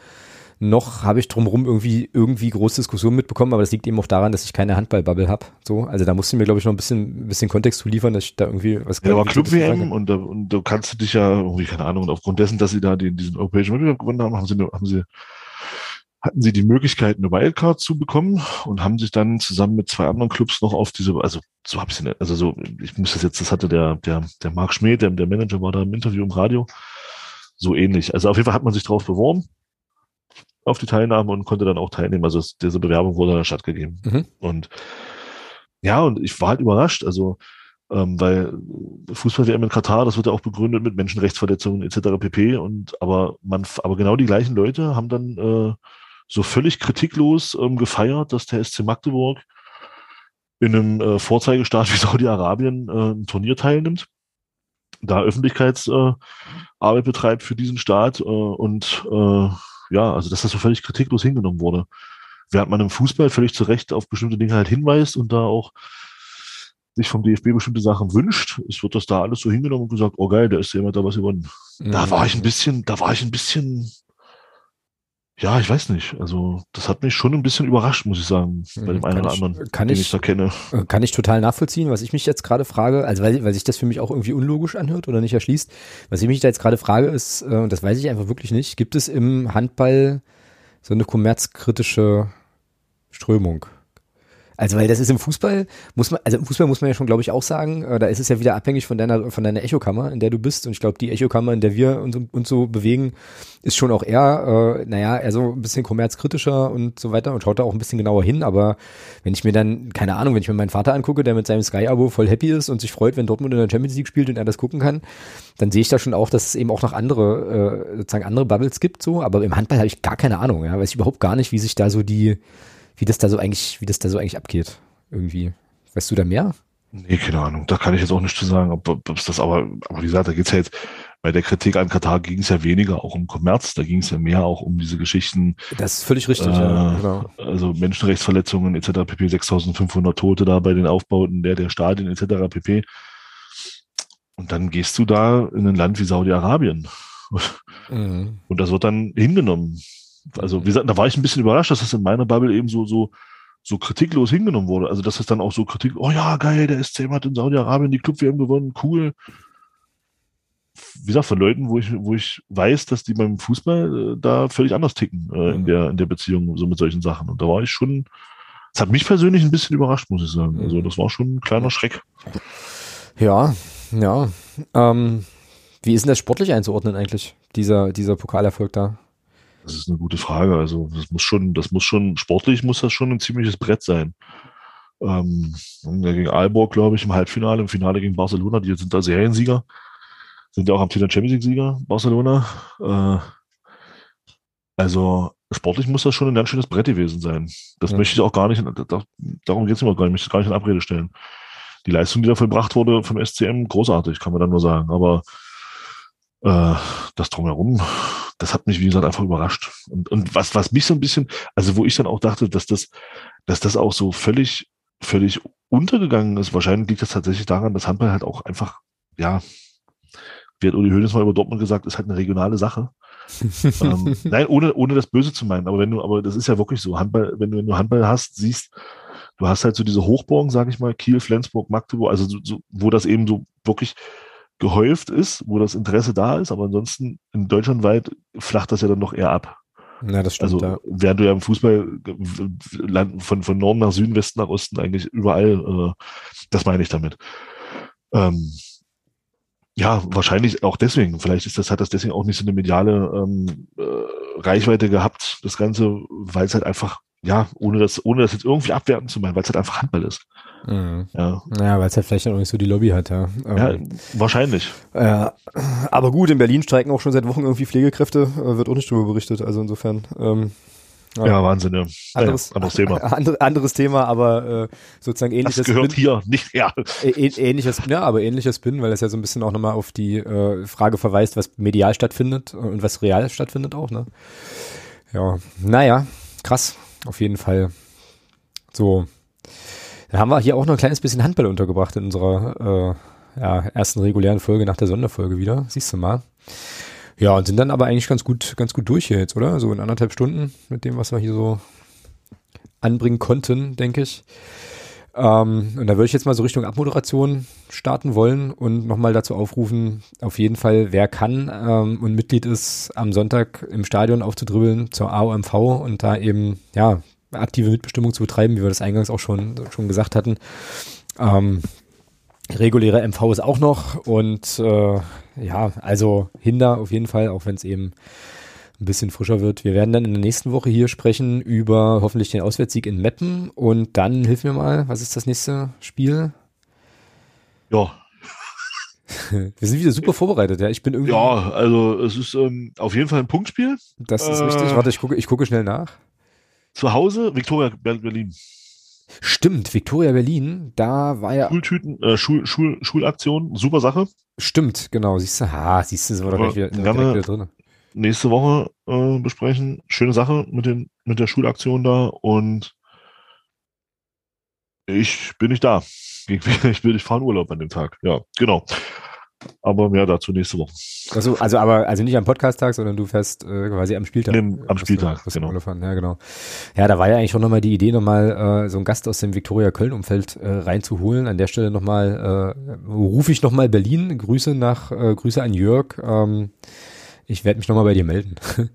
noch habe ich drumherum irgendwie irgendwie große Diskussionen mitbekommen, aber das liegt eben auch daran, dass ich keine Handballbubble habe. So, also da musst du mir glaube ich noch ein bisschen, ein bisschen Kontext zu liefern, dass ich da irgendwie was. Ja, aber Club WM und, und du kannst du dich ja irgendwie keine Ahnung und aufgrund dessen, dass sie da den, diesen europäischen Wettbewerb gewonnen haben, haben sie, haben sie hatten sie die Möglichkeit, eine Wildcard zu bekommen und haben sich dann zusammen mit zwei anderen Clubs noch auf diese, also so habe ich es also so, ich muss das jetzt, das hatte der, der, der Marc Schmidt, der, der Manager war da im Interview im Radio, so ähnlich. Also auf jeden Fall hat man sich drauf beworben auf die Teilnahme und konnte dann auch teilnehmen. Also es, diese Bewerbung wurde dann stattgegeben. Mhm. Und ja, und ich war halt überrascht, also ähm, weil Fußball-WM in Katar, das wird ja auch begründet mit Menschenrechtsverletzungen etc. pp. Und aber man, aber genau die gleichen Leute haben dann äh, so völlig kritiklos ähm, gefeiert, dass der SC Magdeburg in einem äh, Vorzeigestaat wie Saudi-Arabien äh, ein Turnier teilnimmt, da Öffentlichkeitsarbeit äh, betreibt für diesen Staat äh, und äh, ja, also dass das so völlig kritiklos hingenommen wurde. Während man im Fußball völlig zu Recht auf bestimmte Dinge halt hinweist und da auch sich vom DFB bestimmte Sachen wünscht, es wird das da alles so hingenommen und gesagt, oh geil, da ist jemand da was gewonnen. Mhm. Da war ich ein bisschen, da war ich ein bisschen, ja, ich weiß nicht. Also das hat mich schon ein bisschen überrascht, muss ich sagen, bei dem einen oder anderen, kann den ich, ich da kenne. Äh, kann ich total nachvollziehen, was ich mich jetzt gerade frage, also weil, weil sich das für mich auch irgendwie unlogisch anhört oder nicht erschließt. Was ich mich da jetzt gerade frage ist, äh, und das weiß ich einfach wirklich nicht, gibt es im Handball so eine kommerzkritische Strömung? Also, weil das ist im Fußball, muss man, also im Fußball muss man ja schon, glaube ich, auch sagen, äh, da ist es ja wieder abhängig von deiner, von deiner Echokammer, in der du bist. Und ich glaube, die Echokammer, in der wir uns, uns so bewegen, ist schon auch eher, äh, naja, eher so ein bisschen kommerzkritischer und so weiter und schaut da auch ein bisschen genauer hin. Aber wenn ich mir dann, keine Ahnung, wenn ich mir meinen Vater angucke, der mit seinem Sky-Abo voll happy ist und sich freut, wenn Dortmund in der Champions League spielt und er das gucken kann, dann sehe ich da schon auch, dass es eben auch noch andere, äh, sozusagen andere Bubbles gibt, so. Aber im Handball habe ich gar keine Ahnung, ja, weiß ich überhaupt gar nicht, wie sich da so die, wie das da so eigentlich, wie das da so eigentlich abgeht. Irgendwie. Weißt du da mehr? Nee, keine Ahnung. Da kann ich jetzt auch nicht zu sagen, ob, ob es das aber, aber wie gesagt, da geht's ja jetzt, bei der Kritik an Katar ging es ja weniger auch um Kommerz, da ging es ja mehr auch um diese Geschichten. Das ist völlig richtig, äh, ja, genau. Also Menschenrechtsverletzungen etc. pp. 6500 Tote da bei den Aufbauten der, der Stadien etc. pp. Und dann gehst du da in ein Land wie Saudi-Arabien. Mhm. Und das wird dann hingenommen also wie gesagt, da war ich ein bisschen überrascht, dass das in meiner Bubble eben so, so, so kritiklos hingenommen wurde. Also dass es dann auch so Kritik, oh ja, geil, der SCM hat in Saudi-Arabien die Club-WM gewonnen, cool. Wie gesagt, von Leuten, wo ich, wo ich weiß, dass die beim Fußball äh, da völlig anders ticken äh, in, der, in der Beziehung, so mit solchen Sachen. Und da war ich schon, das hat mich persönlich ein bisschen überrascht, muss ich sagen. Also das war schon ein kleiner Schreck. Ja, ja. Ähm, wie ist denn das sportlich einzuordnen eigentlich, dieser, dieser Pokalerfolg da? Das ist eine gute Frage. Also das muss schon, das muss schon, sportlich muss das schon ein ziemliches Brett sein. Ähm, gegen Aalborg, glaube ich, im Halbfinale, im Finale gegen Barcelona, die sind da Seriensieger, sind ja auch am Titel Champions League-Sieger, Barcelona. Äh, also sportlich muss das schon ein ganz schönes Brett gewesen sein. Das ja. möchte ich auch gar nicht, darum geht es mir auch gar nicht, ich möchte gar nicht in Abrede stellen. Die Leistung, die da vollbracht wurde vom SCM, großartig, kann man dann nur sagen. Aber äh, das drumherum, das hat mich, wie gesagt, einfach überrascht. Und, und was, was mich so ein bisschen, also wo ich dann auch dachte, dass das, dass das auch so völlig, völlig untergegangen ist, wahrscheinlich liegt das tatsächlich daran, dass Handball halt auch einfach, ja, wie hat Uli Hoeneß mal über Dortmund gesagt, ist halt eine regionale Sache. ähm, nein, ohne, ohne das Böse zu meinen, aber wenn du, aber das ist ja wirklich so, Handball, wenn du, wenn du Handball hast, siehst, du hast halt so diese Hochburgen, sage ich mal, Kiel, Flensburg, Magdeburg, also so, so, wo das eben so wirklich gehäuft ist, wo das Interesse da ist, aber ansonsten in Deutschland weit flacht das ja dann noch eher ab. Ja, das stimmt. Also, ja. während du ja im Fußball von, von Norden nach Süden, Westen nach Osten eigentlich überall, äh, das meine ich damit. Ähm, ja, wahrscheinlich auch deswegen. Vielleicht ist das, hat das deswegen auch nicht so eine mediale ähm, äh, Reichweite gehabt, das Ganze, weil es halt einfach, ja, ohne das, ohne das jetzt irgendwie abwerten zu meinen, weil es halt einfach Handball ist. Mhm. Ja, ja weil es halt vielleicht auch nicht so die Lobby hat, ja. ja, wahrscheinlich. Ja, aber gut, in Berlin streiken auch schon seit Wochen irgendwie Pflegekräfte, äh, wird auch nicht darüber berichtet, also insofern. Ähm, ja, ja, Wahnsinn, ja. Anderes, ja, anderes Thema. Andere, anderes Thema, aber äh, sozusagen ähnliches. Das gehört Spin, hier, nicht her. Ähnliches, ja, aber ähnliches Spin, weil das ja so ein bisschen auch nochmal auf die äh, Frage verweist, was medial stattfindet und was real stattfindet auch, ne? Ja, naja, krass, auf jeden Fall. So, dann haben wir hier auch noch ein kleines bisschen Handball untergebracht in unserer äh, ja, ersten regulären Folge nach der Sonderfolge wieder. Siehst du mal. Ja, und sind dann aber eigentlich ganz gut, ganz gut durch hier jetzt, oder? So in anderthalb Stunden mit dem, was wir hier so anbringen konnten, denke ich. Ähm, und da würde ich jetzt mal so Richtung Abmoderation starten wollen und nochmal dazu aufrufen, auf jeden Fall, wer kann ähm, und Mitglied ist, am Sonntag im Stadion aufzudribbeln zur AOMV und da eben, ja, aktive Mitbestimmung zu betreiben, wie wir das eingangs auch schon, schon gesagt hatten. Ähm, reguläre MV ist auch noch und äh, ja, also Hinder auf jeden Fall, auch wenn es eben ein bisschen frischer wird. Wir werden dann in der nächsten Woche hier sprechen über hoffentlich den Auswärtssieg in Meppen und dann hilf mir mal, was ist das nächste Spiel? Ja. Wir sind wieder super vorbereitet, ja. Ich bin irgendwie. Ja, also es ist ähm, auf jeden Fall ein Punktspiel. Das ist äh, richtig. Warte, ich gucke, ich gucke schnell nach zu Hause, Victoria Berlin. Stimmt, Victoria Berlin, da war ja. Schultüten, äh, Schul, Schul, Schulaktion, super Sache. Stimmt, genau, siehst du, ha, siehst du, sind wir doch gleich wieder, wieder drin. Nächste Woche äh, besprechen. Schöne Sache mit, den, mit der Schulaktion da und ich bin nicht da. Ich, will, ich fahre in Urlaub an dem Tag. Ja, genau. Aber mehr dazu nächste Woche. Also, also aber also nicht am Podcast-Tag, sondern du fährst äh, quasi am Spieltag. Im, am Spieltag, du, genau. Ja, genau. Ja, da war ja eigentlich schon nochmal die Idee, nochmal äh, so einen Gast aus dem Viktoria Köln-Umfeld äh, reinzuholen. An der Stelle nochmal äh, rufe ich nochmal Berlin. Grüße nach, äh, Grüße an Jörg. Ähm, ich werde mich nochmal bei dir melden. Wäre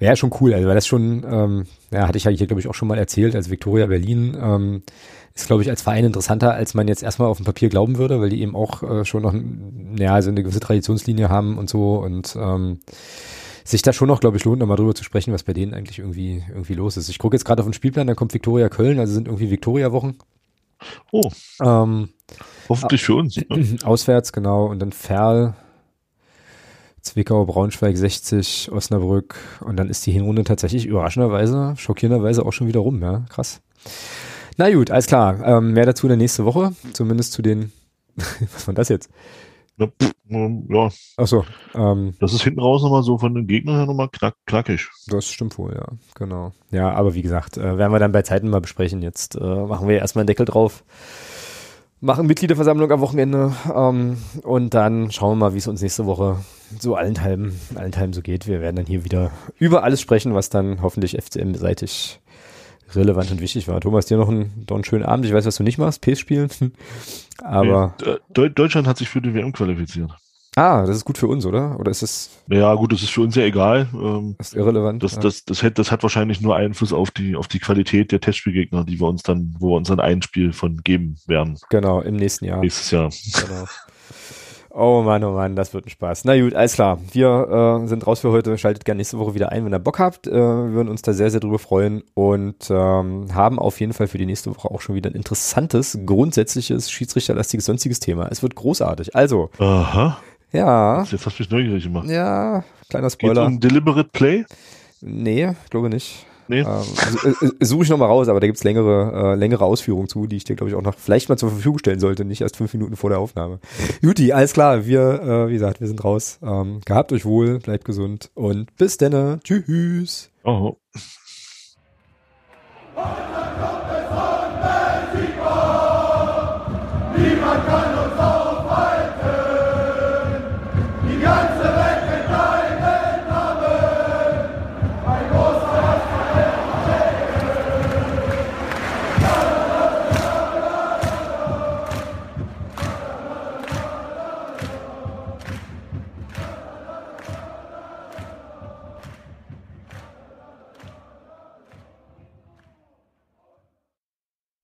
ja schon cool, also weil das schon, ähm, ja, hatte ich ja hier, glaube ich, auch schon mal erzählt, als Viktoria Berlin ähm, ist, glaube ich, als Verein interessanter, als man jetzt erstmal auf dem Papier glauben würde, weil die eben auch äh, schon noch ja, so eine gewisse Traditionslinie haben und so und ähm, sich da schon noch, glaube ich, lohnt, nochmal drüber zu sprechen, was bei denen eigentlich irgendwie, irgendwie los ist. Ich gucke jetzt gerade auf den Spielplan, da kommt Viktoria Köln, also sind irgendwie Viktoria-Wochen. Oh. Ähm, Hoffentlich für uns. Ne? Auswärts, genau. Und dann Ferl, Zwickau, Braunschweig 60, Osnabrück. Und dann ist die Hinrunde tatsächlich überraschenderweise, schockierenderweise auch schon wieder rum, ja. Krass. Na gut, alles klar. Ähm, mehr dazu in der nächsten Woche. Zumindest zu den. Was war das jetzt? Ja. ja. Ach so. Ähm, das ist hinten raus nochmal so von den Gegnern her nochmal knack, knackig. Das stimmt wohl, ja. Genau. Ja, aber wie gesagt, äh, werden wir dann bei Zeiten mal besprechen. Jetzt äh, machen wir erstmal einen Deckel drauf. Machen Mitgliederversammlung am Wochenende ähm, und dann schauen wir mal, wie es uns nächste Woche so allenthalben, allenthalben so geht. Wir werden dann hier wieder über alles sprechen, was dann hoffentlich FCM-seitig relevant und wichtig war. Thomas, dir noch einen, noch einen schönen Abend. Ich weiß, was du nicht machst, PS spielen. Aber. Nee, Deutschland hat sich für die WM qualifiziert. Ah, das ist gut für uns, oder? Oder ist es? Ja, gut, das ist für uns ja egal. Ähm, das ist irrelevant. Das, das, das, hat, das hat wahrscheinlich nur Einfluss auf die, auf die Qualität der Testspielgegner, die wir uns dann, wo wir uns dann ein Spiel von geben werden. Genau, im nächsten Jahr. Nächstes Jahr. Genau. Oh Mann, oh Mann, das wird ein Spaß. Na gut, alles klar. Wir äh, sind raus für heute. Schaltet gerne nächste Woche wieder ein, wenn ihr Bock habt. Äh, wir würden uns da sehr, sehr drüber freuen und ähm, haben auf jeden Fall für die nächste Woche auch schon wieder ein interessantes, grundsätzliches, schiedsrichterlastiges, sonstiges Thema. Es wird großartig. Also. Aha. Ja. Jetzt hast du mich neugierig gemacht. Ja, kleiner Spoiler. Geht's um Deliberate Play? Nee, glaube nicht. Nee. Ähm, also, äh, äh, suche ich nochmal raus, aber da gibt's längere, äh, längere Ausführungen zu, die ich dir, glaube ich, auch noch vielleicht mal zur Verfügung stellen sollte, nicht erst fünf Minuten vor der Aufnahme. Juti, alles klar, wir, äh, wie gesagt, wir sind raus. Ähm, gehabt euch wohl, bleibt gesund und bis denne. Tschüss. Oh.